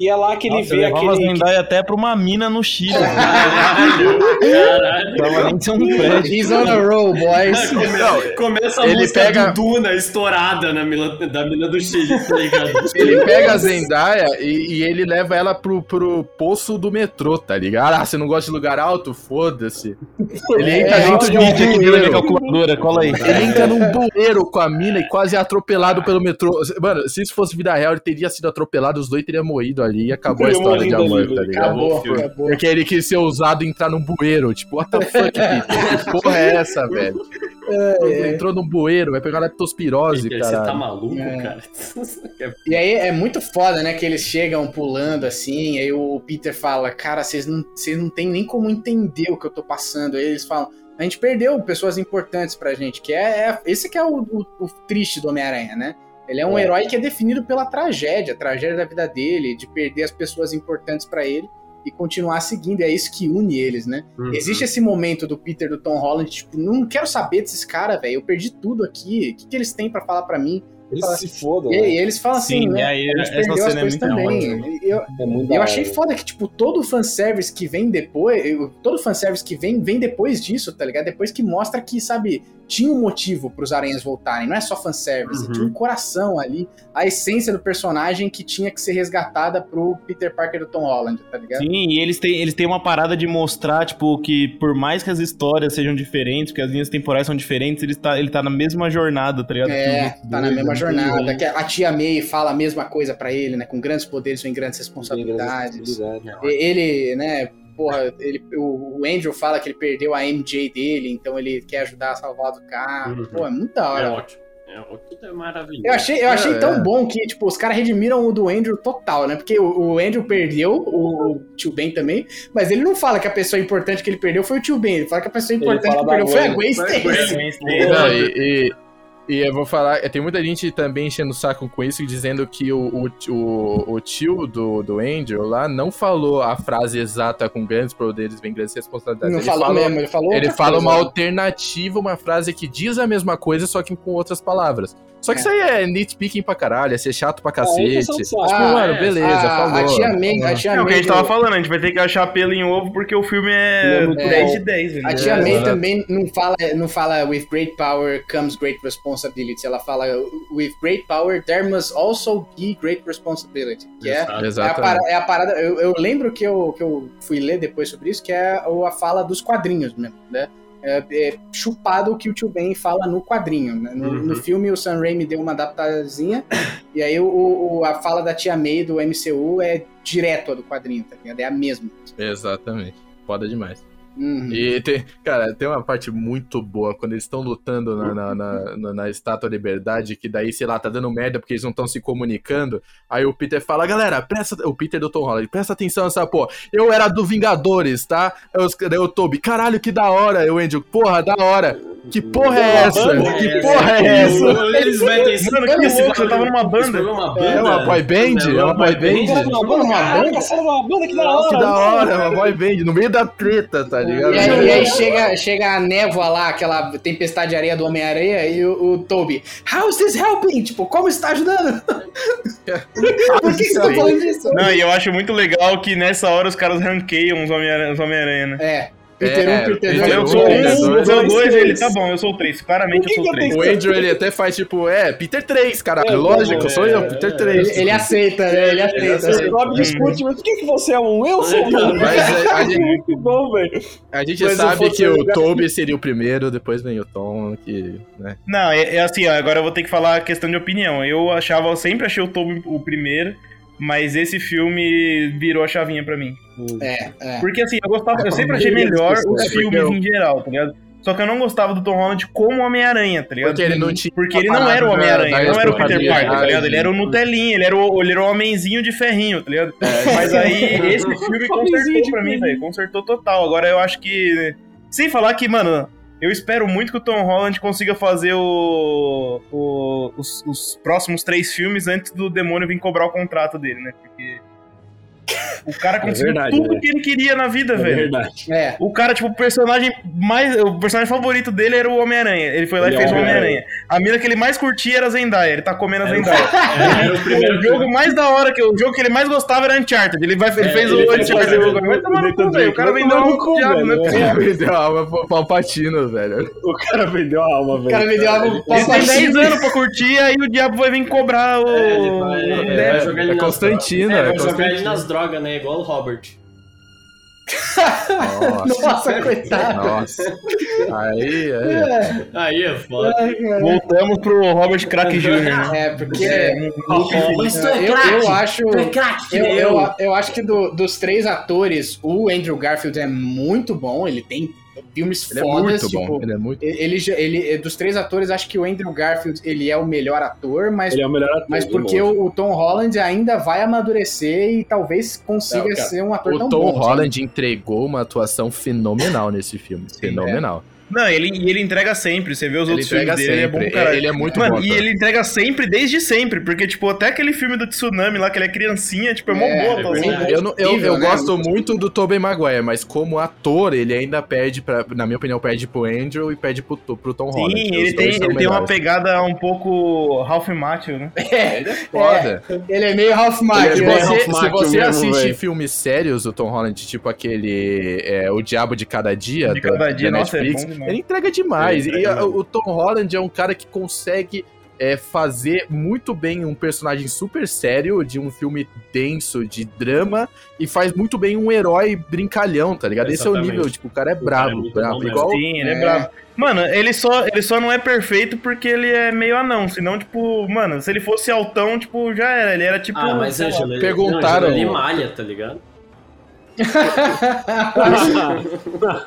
E é lá que ele Nossa, vê aquele. a Zendaya até pra uma mina no Chile. Caralho, caralho. Um prédio. He's on a roll, boys. Come- Começa a ele música pega- Duna estourada na mina, da mina do Chile, tá ligado? Ele pega a Zendaya e, e ele leva ela pro, pro poço do metrô, tá ligado? Ah, você não gosta de lugar alto? Foda-se. Ele entra É, dentro de um aqui dentro da calculadora, cola aí. Ele entra num bueiro com a mina e quase é atropelado pelo metrô. Mano, se isso fosse vida real, ele teria sido atropelado, os dois teriam morrido ali e acabou a história de amor, ali, tá ligado? Acabou, acabou. Porque ele quis ser ousado e entrar num bueiro. Tipo, what the fuck, Peter? Que porra é essa, velho? Ele entrou num bueiro, vai pegar leptospirose, Você tá cara. maluco, É. cara? E aí é muito foda, né? Que eles chegam pulando assim, aí o Peter fala, cara, vocês não, vocês não tem nem como entender o que eu tô passando. Aí eles falam, a gente perdeu pessoas importantes pra gente, que é, é- esse que é o, o- o triste do Homem-Aranha, né? Ele é um É. herói que é definido pela tragédia, a tragédia da vida dele, de perder as pessoas importantes pra ele e continuar seguindo. É isso que une eles, né? Uhum. Existe esse momento do Peter do Tom Holland, tipo, não quero saber desses caras, velho. Eu perdi tudo aqui. O que, que eles têm pra falar pra mim? Eles se fodam. E, né? e eles falam assim, Sim, né? e aí, a gente perdeu as é coisas muito também. E Eu, É muito eu achei foda que, tipo, todo o fanservice que vem depois, eu- todo fanservice que vem, vem depois disso, tá ligado? Depois que mostra que, sabe, tinha um motivo pros aranhas voltarem. Não é só fanservice, Uhum. tinha um coração ali, a essência do personagem que tinha que ser resgatada pro Peter Parker do Tom Holland, tá ligado? Sim, e eles têm, eles têm uma parada de mostrar, tipo, que por mais que as histórias sejam diferentes, que as linhas temporais são diferentes, ele tá, ele tá na mesma jornada, tá ligado? os É, tá na mesma né? jornada. Que a tia May fala a mesma coisa pra ele, né? Com grandes poderes vem grandes responsabilidades. Responsabilidade. E- Ele, né, porra, ele, o, o Andrew fala que ele perdeu a MJ dele, então ele quer ajudar a salvar do carro. Uhum. Pô, é muito da É hora. ótimo. É, tudo é maravilhoso. eu achei, eu achei É, tão é. bom que, tipo, os caras redimiram o do Andrew total, né? Porque o, o Andrew perdeu, o, o tio Ben também, mas ele não fala que a pessoa importante que ele perdeu foi o tio Ben, ele fala que a pessoa importante que perdeu foi a Gwen. Stacy. E, e- eu vou falar, tem muita gente também enchendo o saco com isso, dizendo que o, o, o, o tio do, do Andrew lá não falou a frase exata com grandes poderes vem grandes responsabilidades. Não ele falou mesmo, ele falou Ele fala coisa, uma né? alternativa, uma frase que diz a mesma coisa, só que com outras palavras. Só que É. isso aí é nitpicking pra caralho, é ser chato pra É, cacete. encheção de tipo. Ah, mano, é, beleza, a, falou. a tia May, a tia É o que a May gente tava falando, a gente vai ter que achar pelo em ovo porque o filme é é muito 10 bom. de 10. velho. A tia É, May exato. também não fala, não fala with great power comes great responsibility. Ela fala with great power there must also be great responsibility. Que é, Exato. é, a, Exatamente. para- é a parada. Eu, eu lembro que eu, que eu fui ler depois sobre isso, que é a fala dos quadrinhos mesmo, né? É, é chupado o que o tio Ben fala no quadrinho. né? No, Uhum. no filme, o Sam Raimi deu uma adaptadazinha, e aí o, o- a fala da tia May do MCU é direto a do quadrinho, tá ligado? É a mesma. Exatamente. Foda demais. Uhum. E tem, cara, tem uma parte muito boa quando eles estão lutando na, na, na, na- na Estátua da Liberdade, que daí, sei lá, tá dando merda porque eles não estão se comunicando. Aí o Peter fala, galera, presta. O Peter do Tom Holland, presta atenção nessa porra. Eu era do Vingadores, tá? Daí o Toby, caralho, que da hora. Eu, Andrew, porra, da hora. Que porra é essa? Que porra é essa? Eles metem esse Mano, que tava numa banda. Foi uma. É uma boy band? É uma boy band? Uma banda, uma que da hora. Que da hora, uma boy band, no meio da treta, tá ligado? E aí, e aí chega, chega a névoa lá, aquela tempestade de areia do Homem-Aranha, e o, o Toby, How is this helping? Tipo, como está ajudando? Por que, que você tá falando disso? Não, e eu acho muito legal que nessa hora os caras ranqueiam os Homem-Aranha, né? É, Peter 1, É, Peter Peter 2, Eu um, sou um, eu sou dois, três. ele tá bom, eu sou três. Claramente Por que eu sou eu três. tenho O Andrew, ele até faz tipo, é, Peter 3, caralho. É, Lógico, é, sou eu, é, Peter é. 3. Ele, ele aceita, né? Ele aceita. Você Rob discute, mas por que, que você é um Wilson, mano? Mas é, a, gente, Muito bom, velho. a gente Mas eu sabe que o Toby seria o primeiro, depois vem o Tom, que, né? Não, é, é assim, ó, agora eu vou ter que falar a questão de opinião. Eu achava, eu sempre achei o Toby o primeiro, mas esse filme virou a chavinha pra mim. É, é. Porque assim, eu gostava, eu sempre achei maioria das melhor os É, filmes eu- em geral, tá ligado? Só que eu não gostava do Tom Holland como Homem-Aranha, tá ligado? Porque ele não tinha. Porque ele não era o parada Homem-Aranha, da não era o Peter Parker, tá ligado? Ele era o Nutelinha, ele era o, ele era o homenzinho de ferrinho, tá ligado? É. Mas aí esse filme consertou pra mim, velho. Consertou total. Agora eu acho que. Sem falar que, mano, eu espero muito que o Tom Holland consiga fazer o, o- os, os próximos três filmes antes do demônio vir cobrar o contrato dele, né? Porque. O cara conseguiu verdade, tudo né? que ele queria na vida, É velho. verdade. É. O cara, tipo, o personagem mais. O personagem favorito dele era o Homem-Aranha. Ele foi lá Ele e fez é o o Homem-Aranha. A mina que ele mais curtia era a Zendaya. Ele tá comendo a o- Zendaya. Era o primeiro O jogo mais da hora, que o jogo que ele mais gostava era Uncharted. Ele, vai, ele É, fez ele o fez Uncharted. o-. Vai tomar no cu, velho. O cara vendeu no um cu, diabo, né? velho. cara? Deu alma pro Palpatino, velho. O cara vendeu a alma, velho. O cara me deu uma Ele tem 10 anos pra curtir, aí o diabo vai vir cobrar o. É, ele vai, jogar ele é nas Constantino, drogas. É, é drogas, né? Igual o Robert. Nossa. Nossa, coitado. Nossa. Aí, aí. Aí é foda. Cara. Voltamos pro Robert Crack Jr., né? É, porque é eu, eu acho. É que Eu, nem eu, eu. eu acho que do- dos três atores, o Andrew Garfield é muito bom. Ele tem filmes Ele é fodas. muito tipo, bom. Ele é muito ele, já- ele, dos três atores, acho que o Andrew Garfield ele é o melhor ator, mas, Ele é o melhor ator. mas porque o, o Tom Holland ainda vai amadurecer e talvez consiga ser um ator O tão Tom bom. Holland entregou uma atuação fenomenal nesse filme. Fenomenal. Não, ele, e ele entrega sempre. Você vê os Ele outros filmes dele, ele é bom, cara. Ele é muito Mano, bom e ator. ele entrega sempre, desde sempre. Porque, tipo, até aquele filme do Tsunami lá, que ele é criancinha, tipo, é mó É, boa é verdade. Eu, não- eu, eu né? gosto muito do Tobey Maguire, mas como ator, ele ainda perde, pra, na minha opinião, perde pro Andrew e perde pro, pro Tom Holland. Sim, ele tem, ele tem uma pegada um pouco Ralph Macchio, né? Ele é foda. Ele é meio Ralph Se Macchio, é né? você, Ralph se você mesmo, assiste filmes sérios do Tom Holland, tipo aquele é, O Diabo de Cada Dia, De da- Cada da Dia, nossa, é Netflix, demais. ele entrega demais. Ele entrega e o Tom Holland é um cara que consegue é, fazer muito bem um personagem super sério de um filme denso, de drama, e faz muito bem um herói brincalhão, tá ligado? Esse é o Exatamente. nível, tipo, o cara é O cara é brabo, brabo. Igual Sim, ele é, É. bravo. Mano, ele só, ele só não é perfeito porque ele é meio anão. Senão, tipo, mano, se ele fosse altão, tipo, já era. Ele era tipo. Ah, mas. Angela, perguntaram- ele malha, tá ligado?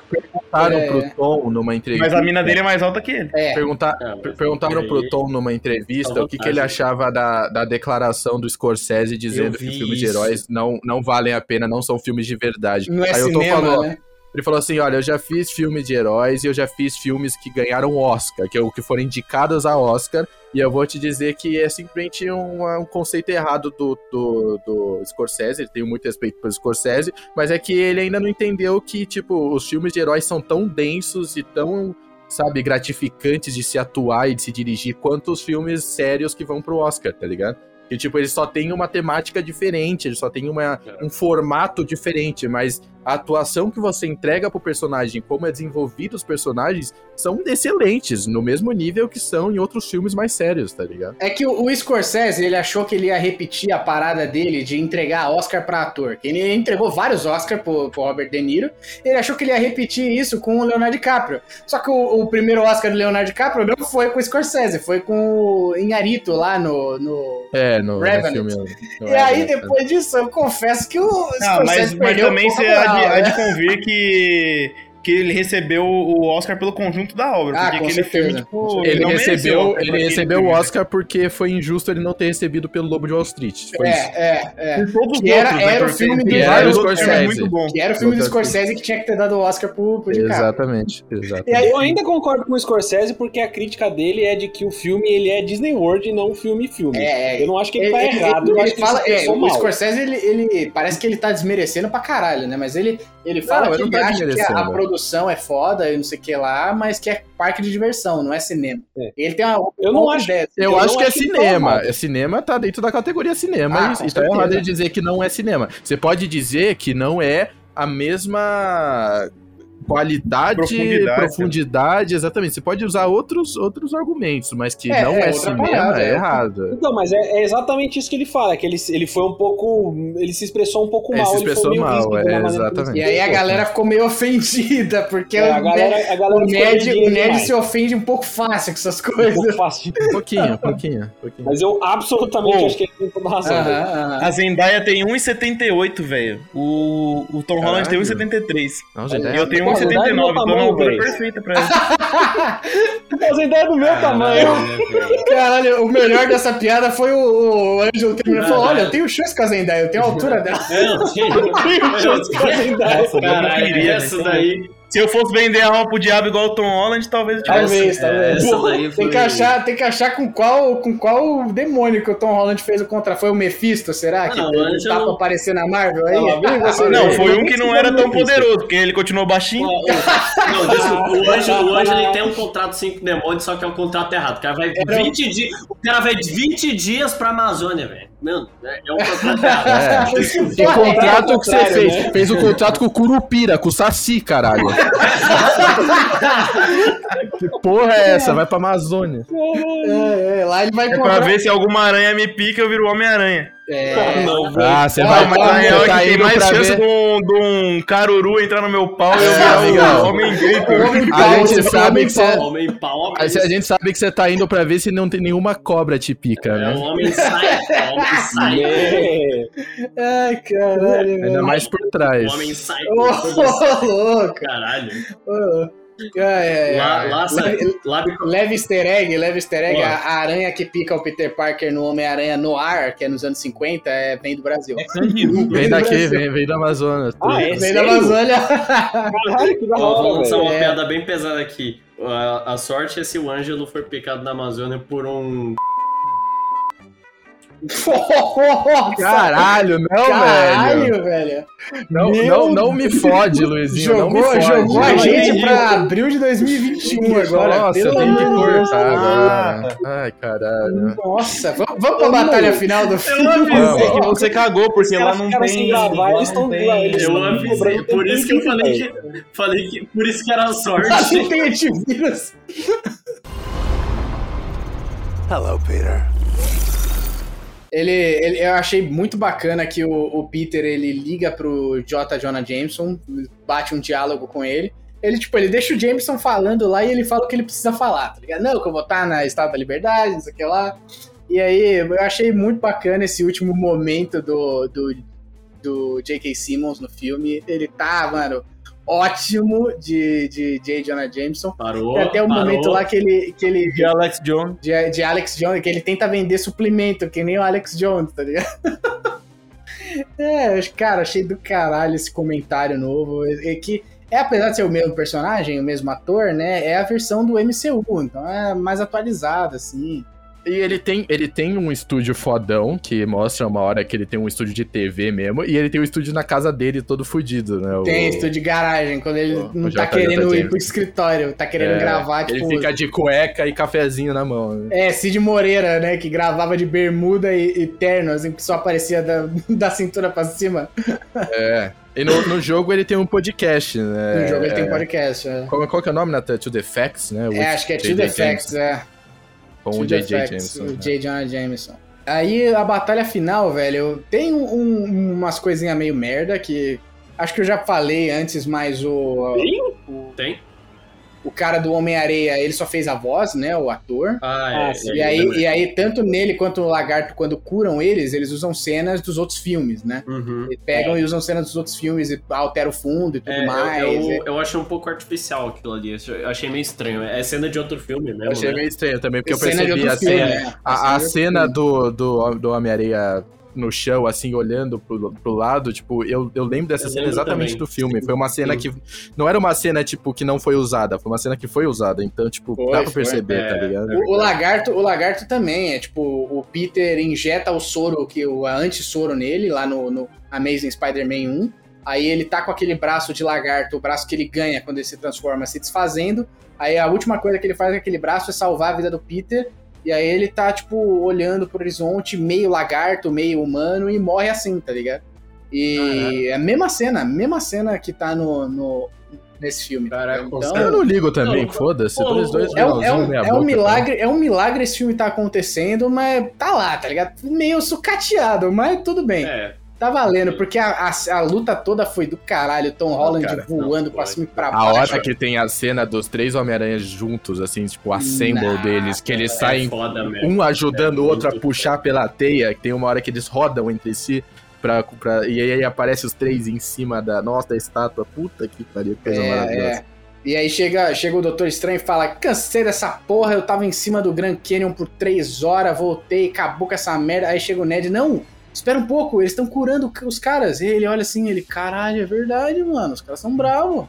Perguntaram É. pro Tom numa entrevista. Mas a mina dele é mais alta que ele. É. Perguntar, É, perguntaram aí- pro Tom numa entrevista Tá o que, que ele achava da, da declaração do Scorsese dizendo que filmes de heróis não, não valem a pena, não são filmes de verdade. Não é Aí o Tom cinema, falou, né? ele falou assim, olha, eu já fiz filme de heróis e eu já fiz filmes que ganharam Oscar, que, é o que foram indicados a Oscar, e eu vou te dizer que é simplesmente um, um conceito errado do, do, do Scorsese, ele tem muito respeito pelo Scorsese, mas é que ele ainda não entendeu que, tipo, os filmes de heróis são tão densos e tão, sabe, gratificantes de se atuar e de se dirigir quanto os filmes sérios que vão pro Oscar, tá ligado? Que, tipo, eles só têm uma temática diferente, eles só têm uma, um formato diferente, mas a atuação que você entrega pro personagem, como é desenvolvido os personagens, são excelentes, no mesmo nível que são em outros filmes mais sérios, tá ligado? É que o, o Scorsese, ele achou que ele ia repetir a parada dele de entregar Oscar pra ator. Que Ele entregou vários Oscars pro, pro Robert De Niro. Ele achou que ele ia repetir isso com o Leonardo DiCaprio. Só que o, o primeiro Oscar do Leonardo DiCaprio não foi com o Scorsese, foi com o Inharito lá no... no... É, no, no Revenant. filme. no E aí, Revenant. depois disso, eu confesso que o Ah, mas, Scorsese mas perdeu também um pouco você de, há de convir que, que ele recebeu o Oscar pelo conjunto da obra. Ah, porque com certeza. filme, tipo. Ele recebeu, Oscar ele recebeu o filme. Oscar porque foi injusto ele não ter recebido pelo Lobo de Wall Street. Foi isso. É, é, é. Por todos Que os era- outros, né, era o porque filme do era vários o outros filmes Scorsese. muito bom. Que era o filme do Scorsese que tinha que ter dado o Oscar pro, pro DiCaprio. Exatamente, exatamente. E aí, Eu ainda concordo com o Scorsese porque a crítica dele é de que o filme ele é Disney World e não filme-filme. É, é. Eu não acho que ele, Ele, tá ele- errado, ele eu acho que fala, é, o mal. Scorsese, ele, ele- parece que ele tá desmerecendo pra caralho, né? Mas ele, ele fala ele que não ele acha que a, produção é foda e não sei o que lá, mas que é parque de diversão, não é cinema. É. Ele tem uma Eu não acho- ideia. Eu, Eu acho não que é que cinema. É cinema tá dentro da categoria cinema. Ah, e e tá certeza. errado ele dizer que não é cinema. Você pode dizer que não é a mesma qualidade, Profundidade. profundidade, exatamente. Você pode usar outros, outros argumentos, mas que É, não é é, cinema parada, é é. errado. Então, mas é, é exatamente isso que ele fala, que ele, ele foi um pouco. Ele se expressou um pouco Ele mal. se foi expressou meio mal, é, que ele exatamente. E aí a galera ficou meio ofendida, porque É, a o, galera, a galera o nerd, meio o nerd demais. se ofende um pouco fácil com essas Um coisas. pouco fácil. Um pouquinho, um pouquinho, um pouquinho. Mas eu absolutamente Pô. acho que ele tem toda razão. A Zendaya tem 1,78, velho. O, o Tom Holland tem Caralho. 1,73. Não, E Zendaya- eu tenho Pô, a Zendaya é do meu 1,79, tô na tamanho, altura perfeita pra ele. A Zendaya é do meu tamanho. Caralho, o melhor dessa piada foi o, o Ângelo terminando. Falou: Olha, eu tenho chance com a Zendaya, eu tenho a altura dela. Não, Tenho chance com a Zendaya. Eu Caralho, né? daí. Se eu fosse vender a alma pro diabo igual o Tom Holland, talvez eu Talvez, tivesse. talvez. Daí Tem foi- que, achar, tem que achar com qual, com qual demônio que o Tom Holland fez o contra. Foi o Mephisto, será? Que não, ele antes eu tá não- pra aparecer na Marvel aí? Não, Não, foi um que não era tão é poderoso, porque ele continuou baixinho. Não, desculpa, o Anjo, o Anjo ele tem um contrato 5 demônios, só que é um contrato errado. O cara vai Era um- 20 dias. O cara vai 20 dias pra Amazônia, velho. Mano, é é um contrato. É. Que contrato que você fez? né? Fez o contrato com o Curupira, com o Saci, caralho. que porra é essa? Vai pra Amazônia. É, é, lá ele vai É pra ver se alguma aranha me pica, eu viro Homem-Aranha. É, Não, Ah, você Ah, vai Mas tá, na real é tá que tem mais chance ver- de um, de um caruru entrar no meu pau e eu É, virar o Homem Gator. Homem A gente sabe que você- pau, A gente- sabe que você tá indo pra ver se não tem nenhuma cobra te pica, é um né? homem sai, é um homem sai. É. Ai, caralho, Ainda mais por trás. O homem sai. Ô, louco. Caralho. Ô, ai, Lá, ai. lá, lá, Leve easter egg, leve easter egg. A, a aranha que pica o Peter Parker no Homem-Aranha no ar, que é nos anos 50, é, vem do Brasil. Vem daqui, vem, vem da Amazonas. Ah, é? Vem da sério? Amazônia. Caralho, que da Ó, vou lançar uma É. piada bem pesada aqui. A, a sorte é se o Ângelo for picado na Amazônia por um. Caralho, não, velho. Caralho, velho. Não, Meu não, não me fode, Luizinho. não me Jogou, fode. jogou a Não, gente pra abril de 2021 agora. Nossa, tem que cortar agora. Ai, caralho. Nossa, vamos, vamos pra batalha final do filme. avisei que você cagou, porque lá não tem. gravar, lá eles não estão eles Eu avisei. Por isso que eu falei velho. que. Falei que. Por isso que era sorte. Não tem antivírus. Hello, Peter. Ele, ele- eu achei muito bacana que o, o Peter ele liga pro J. Jonah Jameson, bate um diálogo com ele. Ele, tipo, ele deixa o Jameson falando lá e ele fala o que ele precisa falar, tá ligado? Não, que eu vou estar na Estado da Liberdade, não sei o que lá. E aí, eu achei muito bacana esse último momento do, do, do J.K. Simmons no filme. Ele tá, mano, ótimo de, de J. Jonah Jameson. Parou. Tem até o momento lá que ele, que ele De Alex Jones. de, de Alex Jones, que ele tenta vender suplemento, que nem o Alex Jones, tá ligado? é, cara, achei do caralho esse comentário novo. É que, é, apesar de ser o mesmo personagem, o mesmo ator, né? É a versão do MCU, então é mais atualizada, assim. E ele tem, ele tem um estúdio fodão, que mostra uma hora que ele tem um estúdio de TV mesmo, e ele tem um estúdio na casa dele todo fudido, né? O- Tem estúdio de garagem, quando ele o não tá JJ querendo ir pro escritório, tá querendo É, gravar, Ele tipo. fica de cueca e cafezinho na mão. né? É, Cid Moreira, né? Que gravava de bermuda e, e terno, assim, que só aparecia da, da cintura pra cima. É. E no, no jogo ele tem um podcast, né? No jogo ele tem É. um podcast, né? Qual, qual que é o nome, Nathan? To the Facts, né? É, acho que é To J.J. The Facts, é. Com o J.J. Jameson. O né? J. Jonah Jameson. Aí a batalha final, velho, tem um- um- umas coisinhas meio merda que. Acho que eu já falei antes, mas o. o, Tem? O cara do Homem-Areia, ele só fez a voz, né? O ator. Ah, é. Ah, sim. E aí, e aí, tanto nele quanto no Lagarto, quando curam eles, eles usam cenas dos outros filmes, né? Uhum. Eles pegam e usam cenas dos outros filmes e alteram o fundo e tudo É, eu- mais. eu, é. eu, achei um pouco artificial aquilo ali. Eu achei meio estranho. É cena de outro filme mesmo. Eu achei né? meio estranho também, porque eu percebi assim, filme, é, né? a, a cena do, do, do Homem-Areia no chão, assim, olhando pro, pro lado, tipo, eu, eu lembro dessa Eu cena lembro exatamente também. do filme. Foi uma cena Sim. que. Não era uma cena, tipo, que não foi usada, foi uma cena que foi usada. Então, tipo, Foi, dá pra foi. perceber, É, tá ligado? O, o lagarto, o lagarto também é tipo o Peter injeta o soro que o anti-soro nele lá no, no Amazing Spider-Man 1. Aí ele tá com aquele braço de lagarto, o braço que ele ganha quando ele se transforma, se desfazendo. Aí a última coisa que ele faz com aquele braço é salvar a vida do Peter. E aí ele tá, tipo, olhando pro horizonte, meio lagarto, meio humano, e morre assim, tá ligado? E é a mesma cena, a mesma cena que tá no, no- nesse filme. Caraca, então, Eu não ligo também, foda-se. os dois é, um- é, um, é um boca, milagre, é um milagre esse filme tá acontecendo, mas tá lá, tá ligado? Meio sucateado, mas tudo bem. É, Tá valendo, porque a, a, a luta toda foi do caralho, Tom Holland cara, voando não, pra cima e pra A baixo. hora que tem a cena dos três Homem-Aranhas juntos, assim, tipo, o assemble Não, deles, que eles é saem um ajudando É o outro a puxar pela teia, que tem uma hora que eles rodam entre si, pra, pra, e aí aparece os três em cima da nossa da estátua. Puta que pariu, que coisa É, maravilhosa. é. E aí chega, chega o Doutor Estranho e fala: cansei dessa porra, eu tava em cima do Grand Canyon por três horas, voltei, acabou com essa merda. Aí chega o Ned, não, espera um pouco, eles estão curando os caras. E ele olha assim, ele, caralho, é verdade, mano, os caras são bravos.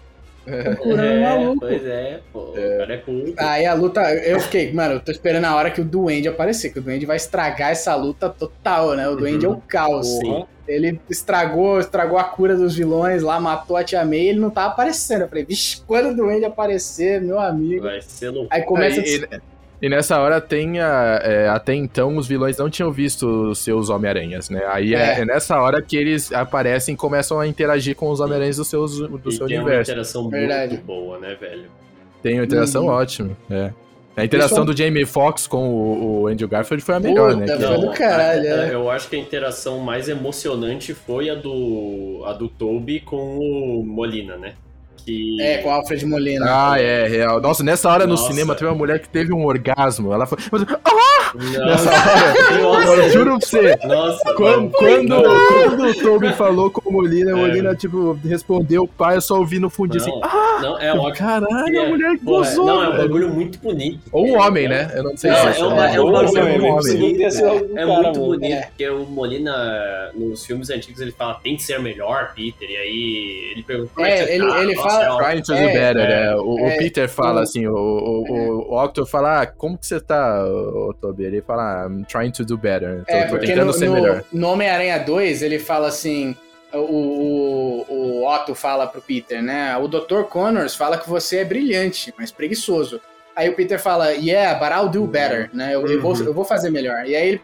É, maluco. pois é, pô. O cara é culto. Aí a luta, eu fiquei, mano, eu tô esperando a hora que o Duende aparecer, que o Duende vai estragar essa luta total, né? O Duende é o caos. Sim. Ele estragou, estragou a cura dos vilões lá, matou a Tia May, ele não tava aparecendo. Eu falei, vixe, quando o Duende aparecer, meu amigo. Vai ser louco. Aí começa Aí, e, e nessa hora tem a, é, até então os vilões não tinham visto os seus Homem-Aranhas, né? Aí é. É. é nessa hora que eles aparecem e começam a interagir com os Homem-Aranhas do, seus, do E seu tem uma universo. interação Verdade. muito boa, né, velho? Tem uma interação Uhum. ótima. É. A interação do Jamie Foxx com o, o Andrew Garfield foi a melhor, Puta, né? Do caralho, a- a- é. Eu acho que a interação mais emocionante foi a do a do Toby com o Molina, né? Que É, com o Alfred Molina. Ah, é, real. Nossa, nessa hora Nossa. no cinema teve uma mulher que teve um orgasmo. Ela foi. Nossa, Nessa hora, Nossa. eu juro pra você. Nossa, Quando, quando, quando o Toby falou com o Molina, o É. Molina, tipo, respondeu o pai, eu só ouvi no fundinho assim. Não, não, é ótimo. Caralho, a É, mulher Porra, gozou. não, é um bagulho muito bonito. Ou um homem, né? Eu não sei Não, se é uma- é um ou bagulho um muito homem. bonito. É muito bonito, É. porque o Molina, nos filmes antigos, ele fala, tem que ser melhor, Peter, e aí ele pergunta é, É, ele- tá? ele Nossa, fala- é. Trying to do É, better, é, né? O, o é. Peter fala O- assim, o, o, o, o Octo fala, ah, como que você tá, Toby? Ele fala, ah, I'm trying to do better. Tô, É, tô tentando no, ser no, melhor. no Homem-Aranha 2, ele fala assim. O, o, o Otto fala pro Peter, né? O Dr. Connors fala que você é brilhante, mas preguiçoso. Aí o Peter fala, yeah, but I'll do better, né? Eu, eu, vou, Uhum. eu vou fazer melhor. E aí ele,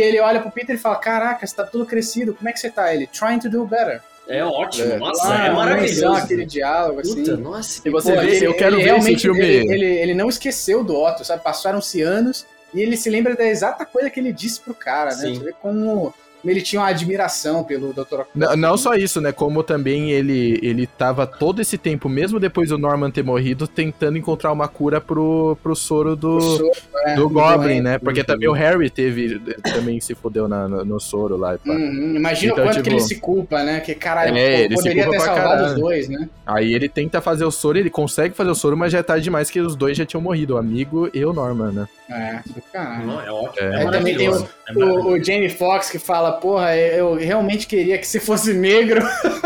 ele olha pro Peter e fala, caraca, você tá tudo crescido, como é que você tá? Ele, trying to do better. É ótimo, É. nossa, Ah, é maravilhoso. Aquele diálogo, assim. Puta, nossa, E você Pô, vê, ele- eu quero ele ver esse realmente- filme. Ele, ele, ele não esqueceu do Otto, sabe? Passaram-se anos e ele se lembra da exata coisa que ele disse pro cara, né? Sim. Você vê como ele tinha uma admiração pelo Dr. Octopus. Não, não só isso, né? Como também ele, ele tava todo esse tempo, mesmo depois do Norman ter morrido, tentando encontrar uma cura pro, pro soro do, O soro, né, do Goblin, né? Porque Uhum. também o Harry teve, também se fudeu na, no, no soro lá. Uhum, Imagina Então, o quanto tipo- que ele se culpa, né? Que caralho, É, ele poderia ter salvado os caralho. dois, né? Aí ele tenta fazer o soro, ele consegue fazer o soro, mas já é tarde demais que os dois já tinham morrido, o amigo e o Norman, né? É, do caralho. Não, é ótimo, É. é, Aí também tem maravilhoso. É. O, o Jamie Foxx que fala, porra, eu realmente queria que você fosse negro.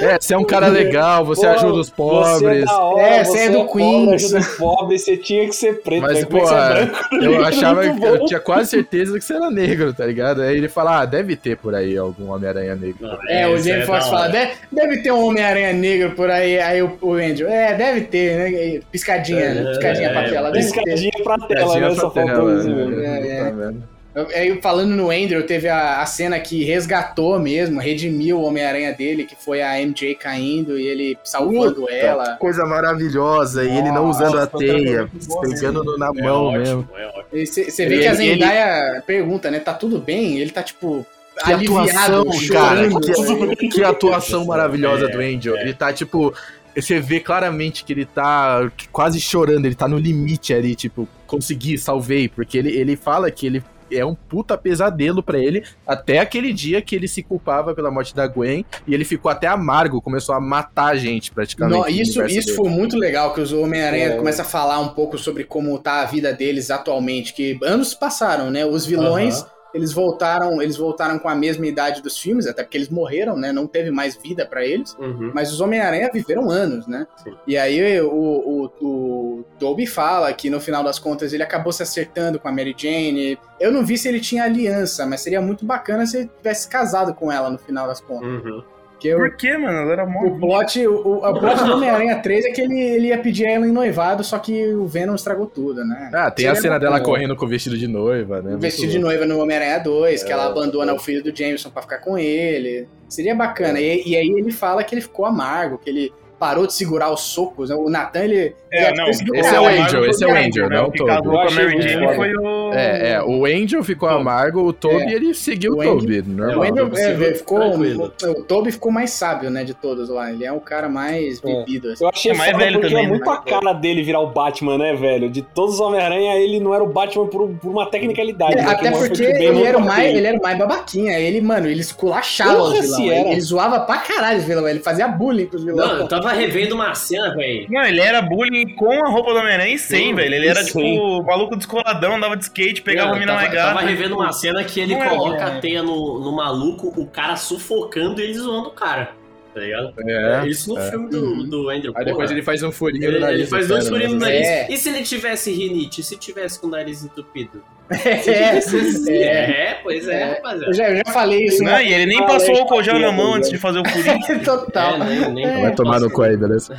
É, você é um cara legal, você Pô, ajuda os Você é pobres. da hora, É, você você é é do pobre, Queens. ajuda os pobres, você tinha que ser preto. Mas. Como é pô, que você é branco? eu achava que eu tinha quase certeza que você era negro, tá ligado? Aí ele fala, ah, deve ter por aí algum Homem-Aranha negro. Não, É, o Jamie é Foxx fala, deve, deve ter um Homem-Aranha negro por aí. Aí o, o Andrew, é, deve ter, né? Piscadinha, É, piscadinha é, pra tela. Piscadinha pra tela, né? Só faltou tela, isso né? mesmo. É, é. Aí, falando no Andrew, teve a, a cena que resgatou mesmo, redimiu o Homem-Aranha dele, que foi a MJ caindo e ele salvando Puta, ela. que coisa maravilhosa. E ele não usando a teia, pegando no- na É mão mesmo. ótimo, é ótimo. Você vê Ele- que a ele- Zendaya pergunta, né? Tá tudo bem? Ele tá, tipo, Que aliviado, atuação, cara. chorando. Que, que atuação maravilhosa É, do Angel. Ele tá, tipo. Você vê claramente que ele tá quase chorando, ele tá no limite ali, tipo, consegui, salvei. Porque ele, ele fala que ele é um puta pesadelo pra ele, até aquele dia que ele se culpava pela morte da Gwen, e ele ficou até amargo, começou a matar a gente, praticamente. Não, isso, isso dele. foi muito legal, que os Homem-Aranha É. começa a falar um pouco sobre como tá a vida deles atualmente, que anos passaram, né? Os vilões, eles voltaram, eles voltaram com a mesma idade dos filmes, até porque eles morreram, né? Não teve mais vida pra eles. Uhum. Mas os Homem-Aranha viveram anos, né? Sim. E aí o, o, o Dobby fala que no final das contas ele acabou se acertando com a Mary Jane. Eu não vi se ele tinha aliança, mas seria muito bacana se ele tivesse casado com ela no final das contas. Uhum. Porque o, Por que, mano? Ela era mó. o plot, o, o, o plot do Homem-Aranha 3 é que ele, ele ia pedir ela em noivado, só que o Venom estragou tudo, né? Ah, tem a Seria cena dela correndo com o vestido de noiva, né? O vestido de noiva no Homem-Aranha 2, que É, ela abandona é. o filho do Jameson pra ficar com ele. Seria bacana. E, e aí ele fala que ele ficou amargo, que ele parou de segurar os socos. né? O Nathan, ele. É, ele não. perseguiu Esse o é o. Angel, esse é o Angel, não O o que com a Eu achei Mary Jane foi o. É, é, o Angel ficou Toby. amargo, o Toby É. ele seguiu O o Angel- Toby, O normal. Andrew Toby é, segura ficou. tranquilo. O Toby ficou mais sábio, né, de todos lá. Ele é o cara mais É. bebido. assim. Eu achei É mais velho porque também, é né? muito a cara dele virar o Batman, né, velho? De todos os Homem-Aranha, ele não era o Batman por, por uma tecnicalidade. É, né? até porque que o Ben ele era, o tá mais, ele era o mais babaquinha. Ele, mano, ele esculachava Porra, os vilões. Ele, ele zoava pra caralho os vilões. Ele fazia bullying com os vilões. Não, eu tava revendo uma cena, velho. Não, ele era bullying com a roupa do Homem-Aranha e sem, velho. Ele era, tipo, maluco descoladão, andava de skate, pegava a mina tava, mais gata. tava revendo uma cena que ele Não é, coloca é. a teia no, no maluco, o cara sufocando e ele zoando o cara. Tá ligado? É, Isso no é. filme do, do Andrew. Aí depois ele faz um furinho Ele, no nariz. ele faz do dois cara, furinhos no né? nariz. É. E se ele tivesse rinite? E se tivesse com o nariz entupido? É, é. É, pois é, É. rapaziada. Eu já, eu já falei isso. Não, né? e ele nem Falei, passou o álcool gel na mão né? antes de fazer o furinho. Total. É, nem, nem Vai tomar no cu aí, beleza?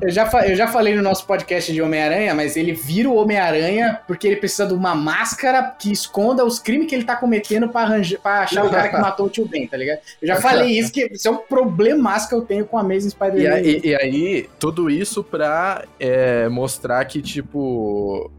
Eu já, eu já falei no nosso podcast de Homem-Aranha, mas ele vira o Homem-Aranha porque ele precisa de uma máscara que esconda os crimes que ele tá cometendo pra, arranjar, pra achar o cara que matou o tio Ben, tá ligado? Eu já falei isso, que isso é um problemaço que eu tenho com a Amazing E Spider-Man. aí, e aí, tudo isso pra é, mostrar que, tipo.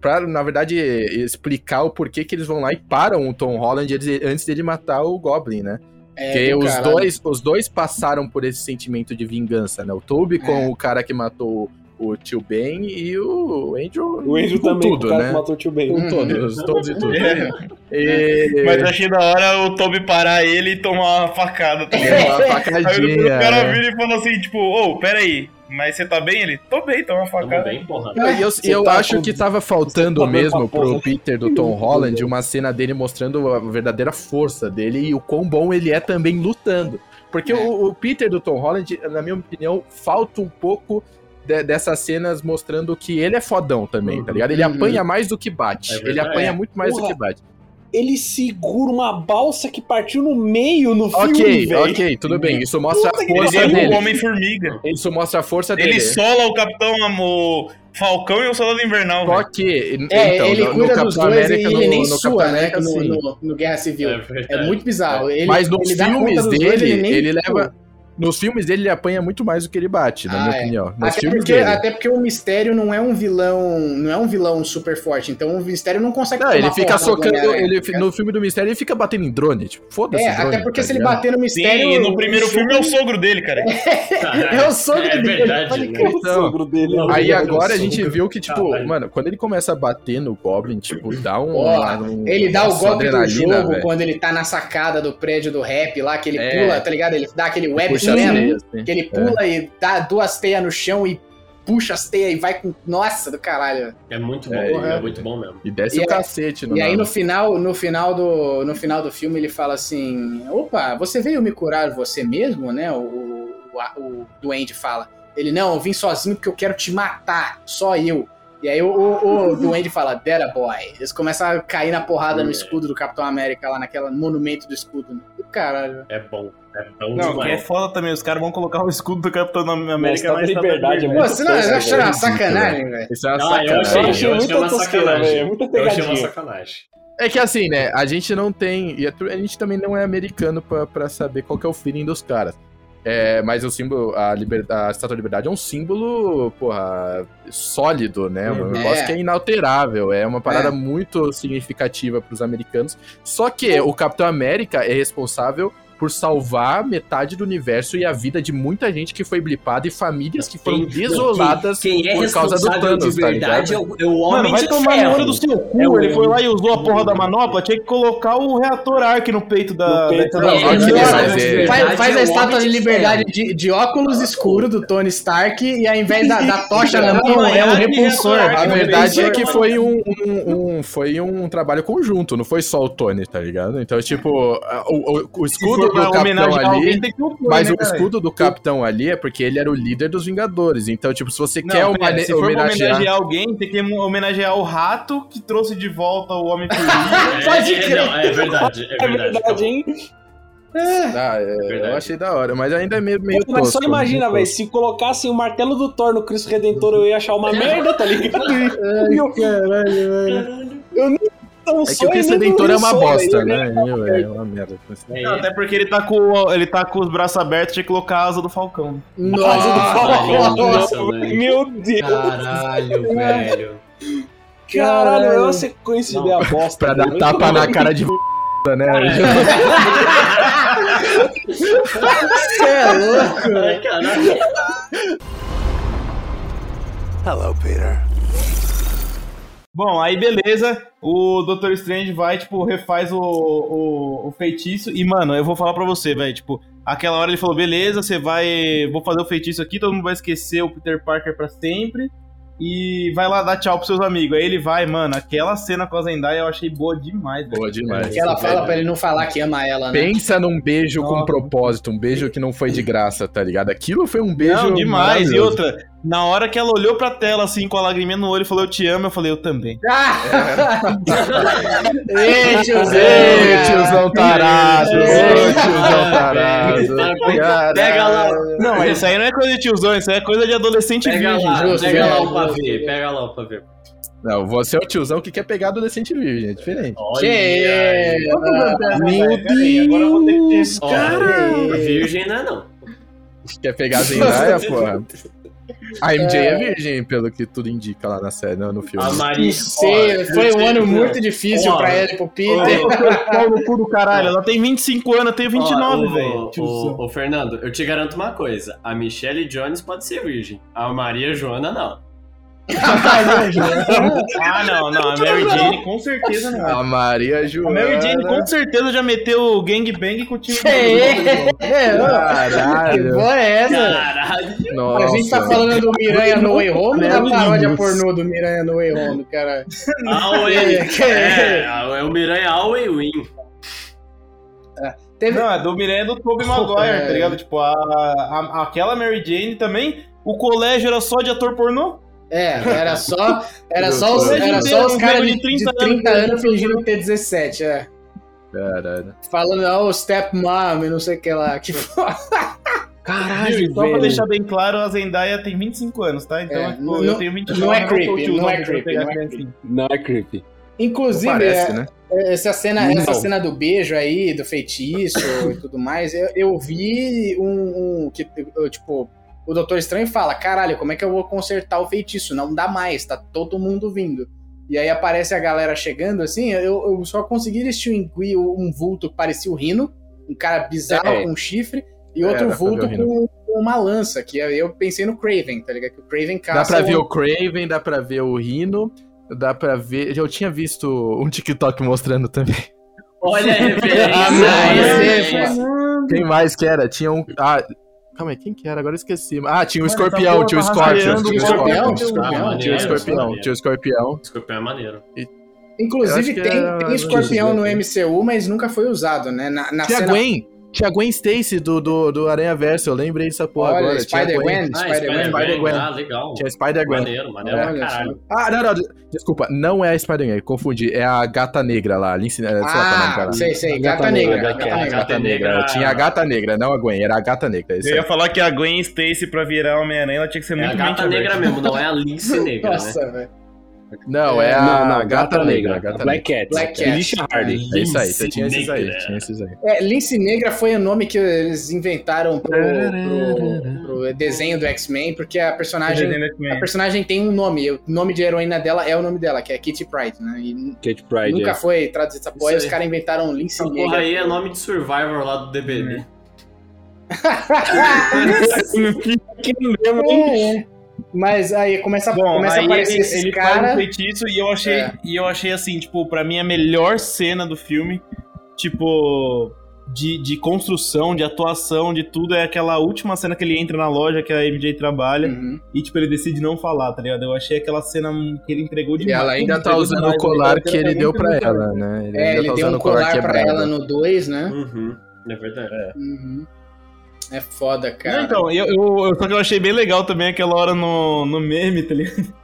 Pra, na verdade, explicar o porquê que eles vão lá e param o Tom Holland antes dele matar o Goblin, né? É, Porque os caralho. dois, os dois passaram por esse sentimento de vingança, né? O Toby com É. o cara que matou o tio Ben e o Andrew. O Andrew com também, tudo, o cara né? que matou o tio Ben. Com todos, todos e tudo. É. E... Mas eu achei da hora o Toby parar ele e tomar uma facada, tá? É uma Aí facadinha. o cara né? vira e fala assim, tipo, ô, pera aí, mas você tá bem? Ele, tô bem, toma uma facada. bem, porra. E eu, eu tá acho com- que tava faltando tá mesmo pro Peter do Tom Holland uma cena dele mostrando a verdadeira força dele e o quão bom ele é também lutando. Porque É. o, o Peter do Tom Holland, na minha opinião, falta um pouco de- dessas cenas mostrando que ele é fodão também, tá ligado? Ele Uhum. apanha mais do que bate. É ele apanha muito mais Porra. do que bate. Ele segura uma balsa que partiu no meio no filme, Ok, velho. ok, tudo bem. Isso mostra Puta a força Ele é o dele. Homem-Formiga. Isso mostra a força dele. Ele sola o Capitão o Falcão e o Soldado Invernal, Só que, É, então, ele no, cuida no dos Capitão dois América, e no, ele nem no sua, né? América, No, no- no Guerra Civil. É É, muito bizarro. Ele, Mas nos ele filmes dele, dois, ele, nem- leva. Nos filmes dele, ele apanha muito mais do que ele bate, na Ah, minha é. opinião. Nos Até filmes porque, dele. até porque o Mistério não é um vilão, não é um vilão super forte, então o Mistério não consegue Não, tomar ele fica socando. Ele, tá ligado? no filme do Mistério, ele fica batendo em drone. Tipo, foda-se. É, drone, até porque tá se ele ligado? bater no Sim, Mistério... e no primeiro o filme é o sogro dele, cara. É o sogro é dele, verdade, pode né? crer. O sogro dele. Não, Aí Meu agora a gente viu que, tipo, Caralho. mano, quando ele começa a bater no Goblin, tipo, dá um. Porra, um- Ele dá o golpe do jogo quando ele tá na sacada do prédio do rap lá, que ele É. pula, tá ligado? Ele dá aquele web Teias, assim. que ele pula e dá duas teias no chão e puxa as teias e vai com. Nossa, do caralho. É muito bom, É, é, é. muito bom mesmo. E desce E o aí- cacete, no E aí nada. no final, no final do, no final do filme ele fala assim: "Opa, você veio me curar você mesmo, né?" O, o, o, o Duende fala. Ele não, eu vim sozinho porque eu quero te matar, só eu. E aí o, o, o Duende fala, Dera boy. Eles começam a cair na porrada no É. escudo do Capitão América, lá naquela monumento do escudo. né? Do caralho. É bom. É bom Não, que é demais. foda também. Os caras vão colocar o escudo do Capitão América na liberdade, é Pô, muito você não achou uma sacanagem, velho? Isso é uma Ah, eu sacanagem. achei, Eu achei eu muita achei uma tosqueira, sacanagem. velho, muita Eu achei uma pegadinha. sacanagem. É que assim, né? A gente não tem. E a a gente também não é americano pra, pra saber qual que é o feeling dos caras. É, mas o símbolo, a, liber, a Estátua da Liberdade é um símbolo, porra, sólido, né? Um Uhum. negócio É. que é inalterável. É uma parada É. muito significativa pros americanos. Só que o Capitão América é responsável por salvar metade do universo e a vida de muita gente que foi blipada e famílias que foram Quem- desoladas quem, quem é por causa do Thanos, de tá verdade é ligado? o, é o Mano, Homem vai de tomar no Ferro. olho do seu cu. É ele foi lá e usou a porra da manopla. Tinha que colocar o reator Ark no peito da. No peito da- da- É, Ok, ele mas é é- de Faz, faz é a estátua de liberdade de, de óculos escuro do Tony Stark e ao invés da, da tocha na mão é um repulsor. A verdade é que foi um, um- um- foi um trabalho conjunto, não foi só o Tony, tá ligado? Então, tipo, o, o- o Se escudo do Capitão ali. Mas né, o escudo do Capitão ali é porque ele era o líder dos Vingadores. Então, tipo, se você Não, quer pera, homene- se for homenagear. homenagear alguém, tem que homenagear o rato que trouxe de volta o Homem-Formiga. É, Pode é, crer. não, é verdade, é É verdade. verdade, hein? Ah, é, Verdade. eu achei da hora, mas ainda é meio, meio Mas só tosco, imagina, velho, tosco. se colocassem o martelo do Thor no Cristo Redentor, eu ia achar uma merda, tá ligado? Ai, caralho, velho. Então, É que o Redentor é uma bosta, né? Meu, É uma merda. É, Não, Até porque ele tá, com, ele tá com os braços abertos, tinha que colocar a asa do Falcão. Nossa, Nossa, velho. Meu Deus, Caralho, velho. caralho, é uma sequência de ideia bosta. Pra dar tapa na cara de né? Você é louco. Hello, Peter. Bom, aí beleza, o Doutor Strange vai, tipo, refaz o, o, o feitiço. E, mano, eu vou falar pra você, velho, tipo, aquela hora ele falou, beleza, você vai. Vou fazer o feitiço aqui, todo mundo vai esquecer o Peter Parker pra sempre. e vai lá dar tchau pros seus amigos. Aí ele vai, mano, aquela cena com a Zendaya eu achei boa demais, velho. Boa demais. Que ela fala pra ele não falar que ama ela, né? Pensa num beijo com Nossa. propósito, um beijo que não foi de graça, tá ligado? Aquilo foi um beijo. Não, demais. E outra, na hora que ela olhou pra tela, assim, com a lagriminha no olho e falou, eu te amo, eu falei, eu também. Ah! Ei, tiozão! Ei, tiozão tarado! Ei, Ô, tiozão tarado! Pega lá, Não, isso aí não é coisa de tiozão, isso aí é coisa de adolescente pega virgem. lá, justo, pega lá o pavê, pega lá o pavê. Não, você é o tiozão que quer pegar adolescente virgem, é diferente. Que é? Meu Agora eu vou ter que ter... Olha, virgem não é não. Quer pegar a Zendaya, porra? A MJ é virgem, pelo que tudo indica lá na série, não, no filme. A Maria... Sei, foi um ano muito difícil Ó, pra ele e pro Peter. Pau no cu do caralho, ela tem 25 anos, eu tenho 29, Ó, velho. ô, Fernando, eu te garanto uma coisa. A Michelle Jones pode ser virgem. A Maria Joana, não. Ah, não, não, a Mary Jane com certeza não é. A Maria A Joana. Mary Jane com certeza já meteu o gangbang com o time é? É, ô, Que Caralho. porra é essa? Caralho. Nossa. A gente tá falando do Miranha no Way Home ou da paródia pornô do Miranha no Way Home, cara? Away. Que- É, é o Miranha Away Win. Teve... Não, é do Miranha do Tobey Maguire, É. tá ligado? Tipo, a, a- aquela Mary Jane também, o colégio era só de ator pornô? É, era só, era só os, era só os caras de, de 30 30 de 30 anos anos fingindo ter 17, é. Caralho. Falando, oh, stepmom e não sei o que lá. Que foda. Caralho, Só pra deixar bem claro, a Zendaya tem 25 anos, tá? Então, É, tipo, não- eu tenho 29 não é creepy, não é pra creepy, pegar não é. Não é creepy. Inclusive, Parece, é, né? essa, cena, Não. essa cena do beijo aí, do feitiço e tudo mais, eu, eu vi um, um que, eu, tipo, o Doutor Estranho fala, caralho, como é que eu vou consertar o feitiço? Não dá mais, tá todo mundo vindo. E aí aparece a galera chegando, assim, eu, eu só consegui distinguir um vulto que parecia o Rino, um cara bizarro É. com chifre, e É, outro dá ver vulto com, com uma lança, que eu pensei no Craven, tá ligado? Que o Craven Dá caça pra ver o- o Craven, dá pra ver o Rino, dá pra ver. Eu tinha visto um TikTok mostrando também. Olha a referência. Ah, mas é, pô. Quem mais que era? Tinha um. Ah, calma aí, quem que era? Agora eu esqueci. Ah, tinha o Mano, Escorpião, tinha o tá Scorpion. rastreando Tinha o o Scorpião, Escorpião, tinha o Escorpião, tinha o Escorpião. Escorpião é maneiro. Inclusive tem, era- tem escorpião no MCU, mas nunca foi usado, né? Na, na Tinha a cena... Gwen. Tinha a Gwen Stacy do, do, do Aranha Verso, eu lembrei dessa porra Olha, agora. Tinha a Spider-Gwen, Ah, Spider-Gwen. Spider-Gwen. Ah, legal. Tinha a Spider-Gwen. Maneiro, maneiro pra caralho. Ah, não, não, desculpa, não é a Spider-Man, confundi. É a Gata Negra lá, Lince, sei lá é Ah, sei, sei, Gata gata negra. negra, Gata gata negra. Gata Negra. Tinha a Gata Negra, não a Gwen, era a Gata Negra. Isso Eu aí. ia falar que a Gwen Stacy pra virar Homem-Aranha, ela tinha que ser É a muito gata mente negra mesmo, não é a lince negra, né? Nossa, velho. Não, é a não, não, Gata, Negra. Gata Black Cat. Black Cat. Alicia Hardy. É isso aí, você Lince tinha esses aí, negra. tinha esses aí. É, Lince Negra foi o nome que eles inventaram pro, pro, pro desenho do X-Men, porque a personagem, a personagem tem um nome. O nome de heroína dela é o nome dela, que é Kitty Pryde, né? E Kate Pride. nunca é. foi traduzido essa porra, e os aí. caras inventaram Lince Essa porra Negra. aí é nome de Survivor lá do DBD. Que mesmo, hein? É, é. Mas aí começa, Bom, começa a aí aparecer ele, esses ele faz um feitiço e eu achei, É. e eu achei assim, tipo, pra mim a melhor cena do filme, tipo, de, de construção, de atuação, de tudo, é aquela última cena que ele entra na loja que a MJ trabalha Uhum. e, tipo, ele decide não falar, tá ligado? Eu achei aquela cena que ele entregou E demais. ela ainda tá usando demais, o colar né? que ele deu pra ela, né? Ele É, ainda ele tá deu usando um o colar colar pra ela no 2, né? Uhum. É verdade. Uhum. É foda, cara. Não, então, eu, eu, eu- só que eu achei bem legal também aquela hora no, no meme, tá ligado?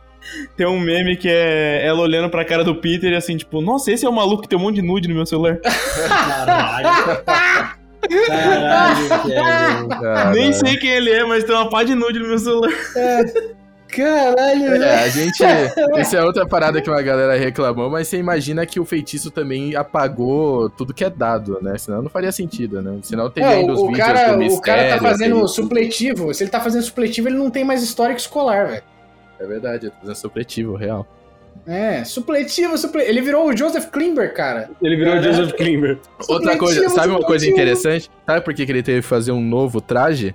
Tem um meme que é ela olhando pra cara do Peter e assim, tipo, nossa, esse é o maluco que tem um monte de nude no meu celular. Caralho. Caralho. Nem sei quem ele é, mas tem uma pá de nude no meu celular. Caralho, É, a gente. Isso é outra parada que uma galera reclamou, mas você imagina que o feitiço também apagou tudo que é dado, né? Senão não faria sentido, né? Senão teria É, ainda os o, o vídeos cara, do o mistério. cara tá fazendo teria- supletivo. Se ele tá fazendo supletivo, ele não tem mais histórico escolar, velho. É verdade, tá fazendo supletivo, real. É, supletivo, supletivo. Ele virou o Joseph Klimber, cara. Ele virou Joseph Klimber. Outra coisa, Supletivo, sabe uma coisa interessante? Sabe por que, que ele teve que fazer um novo traje?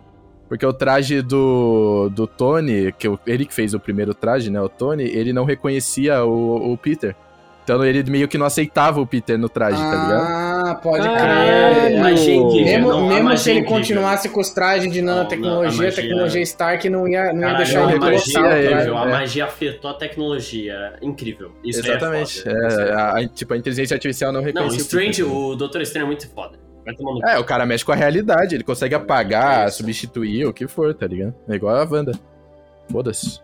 Porque o traje do, do Tony, que o- ele que fez o primeiro traje, né? O Tony, ele não reconhecia o, o Peter. Então ele meio que não aceitava o Peter no traje, tá ligado? Ah, pode Caralho. crer. Magia incrível. Mesmo, não, mesmo magia se ele continuasse com os trajes de nanotecnologia, não, a a tecnologia Stark não ia, não ia Caralho, deixar a ele magia é. A é. magia afetou a tecnologia. Incrível. Isso aí Exatamente. É, É, é- a, tipo, a inteligência artificial não Não, reconhece. Strange, o Doutor Estranho é muito foda. É, o cara mexe com a realidade, ele consegue apagar, substituir, o que for, tá ligado? É igual a Wanda. Foda-se.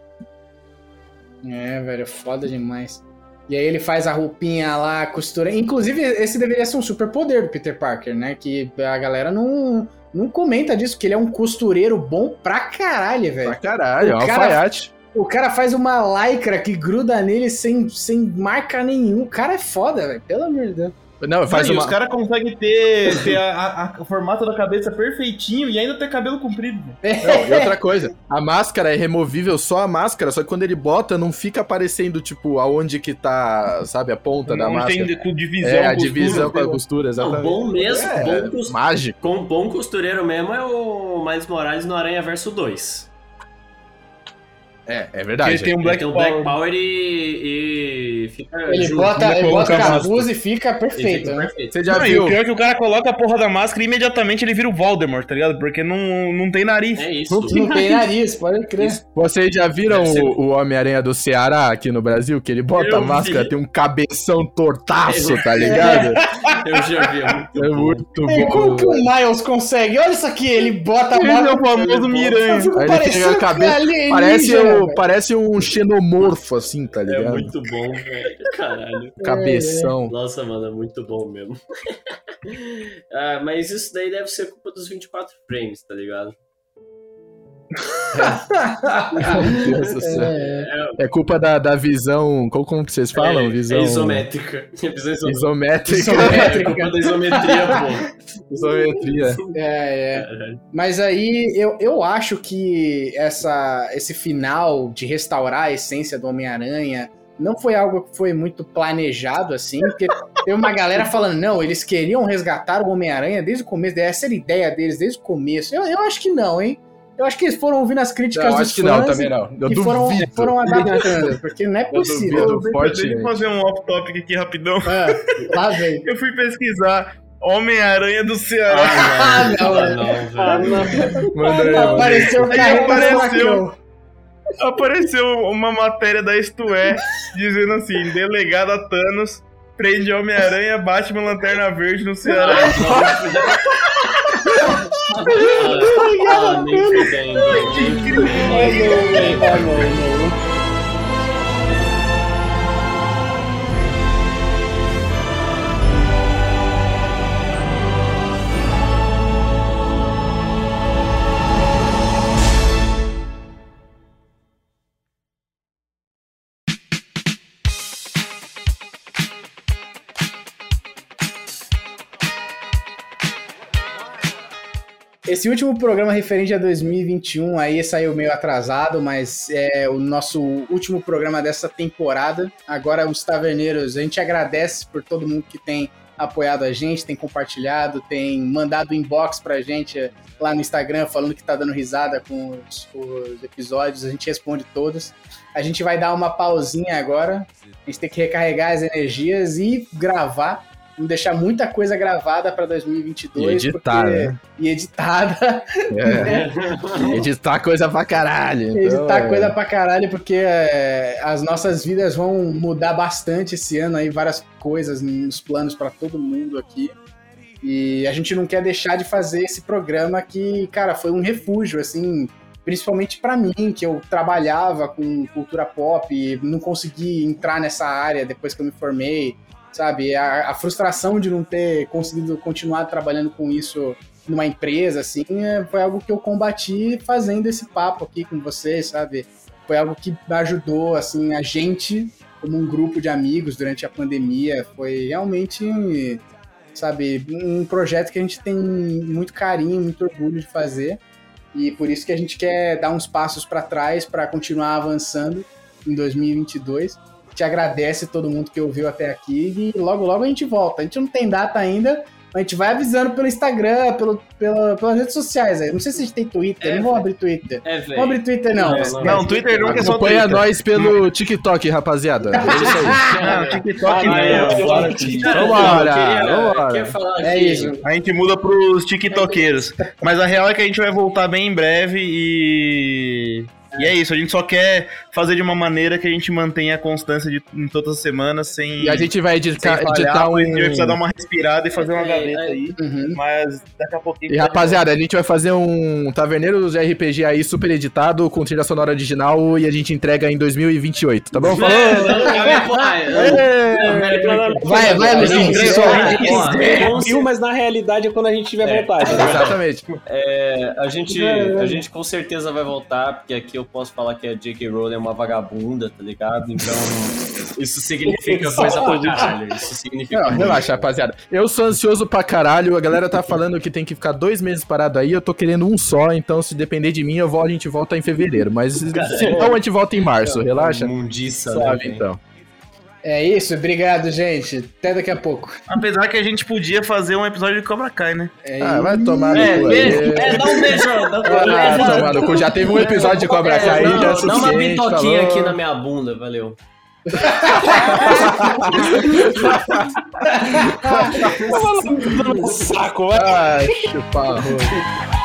É, velho, foda demais. E aí ele faz a roupinha lá, costura. Inclusive, esse deveria ser um super poder do Peter Parker, né? Que a galera não, não comenta disso, que ele é um costureiro bom pra caralho, Pra velho. caralho, é um O cara- alfaiate. O cara faz uma lycra que gruda nele sem, sem marca nenhum. O cara é foda, velho. Pelo amor de Deus. Não, faz Mano, e uma. os caras conseguem ter, ter a- a- a- o formato da cabeça perfeitinho e ainda ter cabelo comprido. Não, e outra coisa, a máscara é removível só a máscara, só que quando ele bota, não fica aparecendo, tipo, aonde que tá, sabe, a ponta da Não máscara. tem com divisão, É, a costura, divisão com a costura, Não, exatamente. bom mesmo, É, bom, cos- mágico. com bom costureiro mesmo é o Miles Morales no Aranha Verso 2. É, é verdade. Ele tem um Ele Black tem o Power. Black Power e, e fica Ele junto. bota, ele bota capuz e fica perfeito, fica né? perfeito. Você já Não, viu? o pior é que o cara coloca a porra da máscara e imediatamente ele vira o Voldemort, tá ligado? Porque não, não tem nariz. É isso. Não tem nariz, pode crer. Vocês já viram ser- o, o Homem-Aranha do Ceará aqui no Brasil? Que ele bota Eu a máscara, vi. tem um cabeção tortaço, Eu- tá ligado? Eu já vi, é muito É bom. muito E como que o Miles consegue? Olha isso aqui, ele bota a Ele é máscara. o famoso Miranha. Aí ele pega a cabeça, alienígena, Parece, o, parece um xenomorfo, assim, tá É ligado? muito bom, velho. Caralho. Cabeção. Nossa, mano, é muito bom mesmo. ah, mas isso daí deve ser culpa dos 24 frames, tá ligado? É, É culpa da, da visão. Como, como que vocês falam? É, visão. é isométrica. É visão isométrica. Isométrica. É, culpa da isometria, pô. Isometria. é, é. Mas aí eu, eu acho que essa, esse final de restaurar a essência do Homem-Aranha não foi algo que foi muito planejado assim, porque tem uma galera falando, não, eles queriam resgatar o Homem-Aranha desde o começo, essa era a ideia deles desde o começo. Eu, eu acho que não, hein? Eu acho que eles foram ouvindo as críticas Não, dos acho que não, também não. Eu e foram, duvido. foram adaptando, porque não é Eu possível. duvido. forte, Deixa eu gente. fazer um off-topic aqui rapidão. Ah, lá vem. Eu fui pesquisar Homem-Aranha do Ceará. Ah, não, Ah, velho. não, Ah, velho. não. Manda aí, manda aí. Apareceu o carro apareceu. Apareceu uma matéria da Isto É dizendo assim: delegada Thanos prende Homem-Aranha, Batman Lanterna Verde no Ceará. Ah, nem fudendo. Ah, não, não, não. Esse último programa referente a 2021 aí saiu meio atrasado, mas é o nosso último programa dessa temporada. Agora os taverneiros, a gente agradece por todo mundo que tem apoiado a gente, tem compartilhado, tem mandado inbox pra gente lá no Instagram falando que tá dando risada com os, os episódios, a gente responde todos. A gente vai dar uma pausinha agora, a gente tem que recarregar as energias e gravar. Vamos deixar muita coisa gravada para 2022. E editar, porque- né? E editada. É. Editar coisa pra caralho. então, editar é. coisa pra caralho, porque é, as nossas vidas vão mudar bastante esse ano aí, várias coisas nos planos para todo mundo aqui. E a gente não quer deixar de fazer esse programa que, cara, foi um refúgio, assim, principalmente pra mim, que eu trabalhava com cultura pop e não consegui entrar nessa área depois que eu me formei, sabe? A, a frustração de não ter conseguido continuar trabalhando com isso numa empresa, assim, é, foi algo que eu combati fazendo esse papo aqui com vocês, sabe? Foi algo que ajudou, assim, a gente, como um grupo de amigos durante a pandemia. Foi realmente, sabe, um projeto que a gente tem muito carinho, muito orgulho de fazer. E por isso que a gente quer dar uns passos para trás para continuar avançando em 2022. Te agradece todo mundo que ouviu até aqui e logo logo a gente volta. A gente não tem data ainda, A gente vai avisando pelo Instagram, pelo, pela, pelas redes sociais. Aí. Não sei se a gente tem Twitter, É, não vou abrir Twitter. É, Não vou abrir Twitter, não. Não, esquece. Não, Twitter nunca é só Acompanha Twitter. nós pelo TikTok, rapaziada. É isso aí. Não, TikTok Ah, não. não. Vambora, vambora. É isso. A gente muda pros tiktokeiros. Mas a real é que a gente vai voltar bem em breve e. E é isso, a gente só quer fazer de uma maneira que a gente mantenha a constância de, em todas as semanas sem. E a gente vai editar, falhar, editar um. A gente vai precisar dar uma respirada e fazer uma É, gaveta é. aí. Uhum. Mas daqui a pouquinho. E rapaziada, a gente vai fazer um Taverneiros de RPG aí super editado, com trilha sonora original e a gente entrega em 2028, tá bom? Falou! É, vai! Vai, vai, Luizinho, se solta. Ó, Viu, mas na realidade é quando a gente tiver É. vontade. Exatamente. É, a, gente, a gente com certeza vai voltar, porque aqui eu posso falar que a J.K. Rowling é uma vagabunda, tá ligado? Então, isso significa coisa pra caralho. Isso significa. Não, relaxa, rapaziada. Eu sou ansioso pra caralho. A galera tá falando que tem que ficar dois meses parado aí. Eu tô querendo um só, então se depender de mim, eu vou, a gente volta em fevereiro. Mas se não, a gente volta em março. Relaxa. Mundiça, né, Sabe, velho? então. É isso, obrigado, gente. Até daqui a pouco. Apesar que a gente podia fazer um episódio de Cobra Kai, né? É Ah, vai tomar no É, cu beijo, aí. é, dá um beijão, dá um Ah, tomar no cu. Já teve um episódio de Cobra Kai aí, Não, já é dá uma bitoquinha falou. aqui na minha bunda, valeu. Saco, vai. Ai, chupa.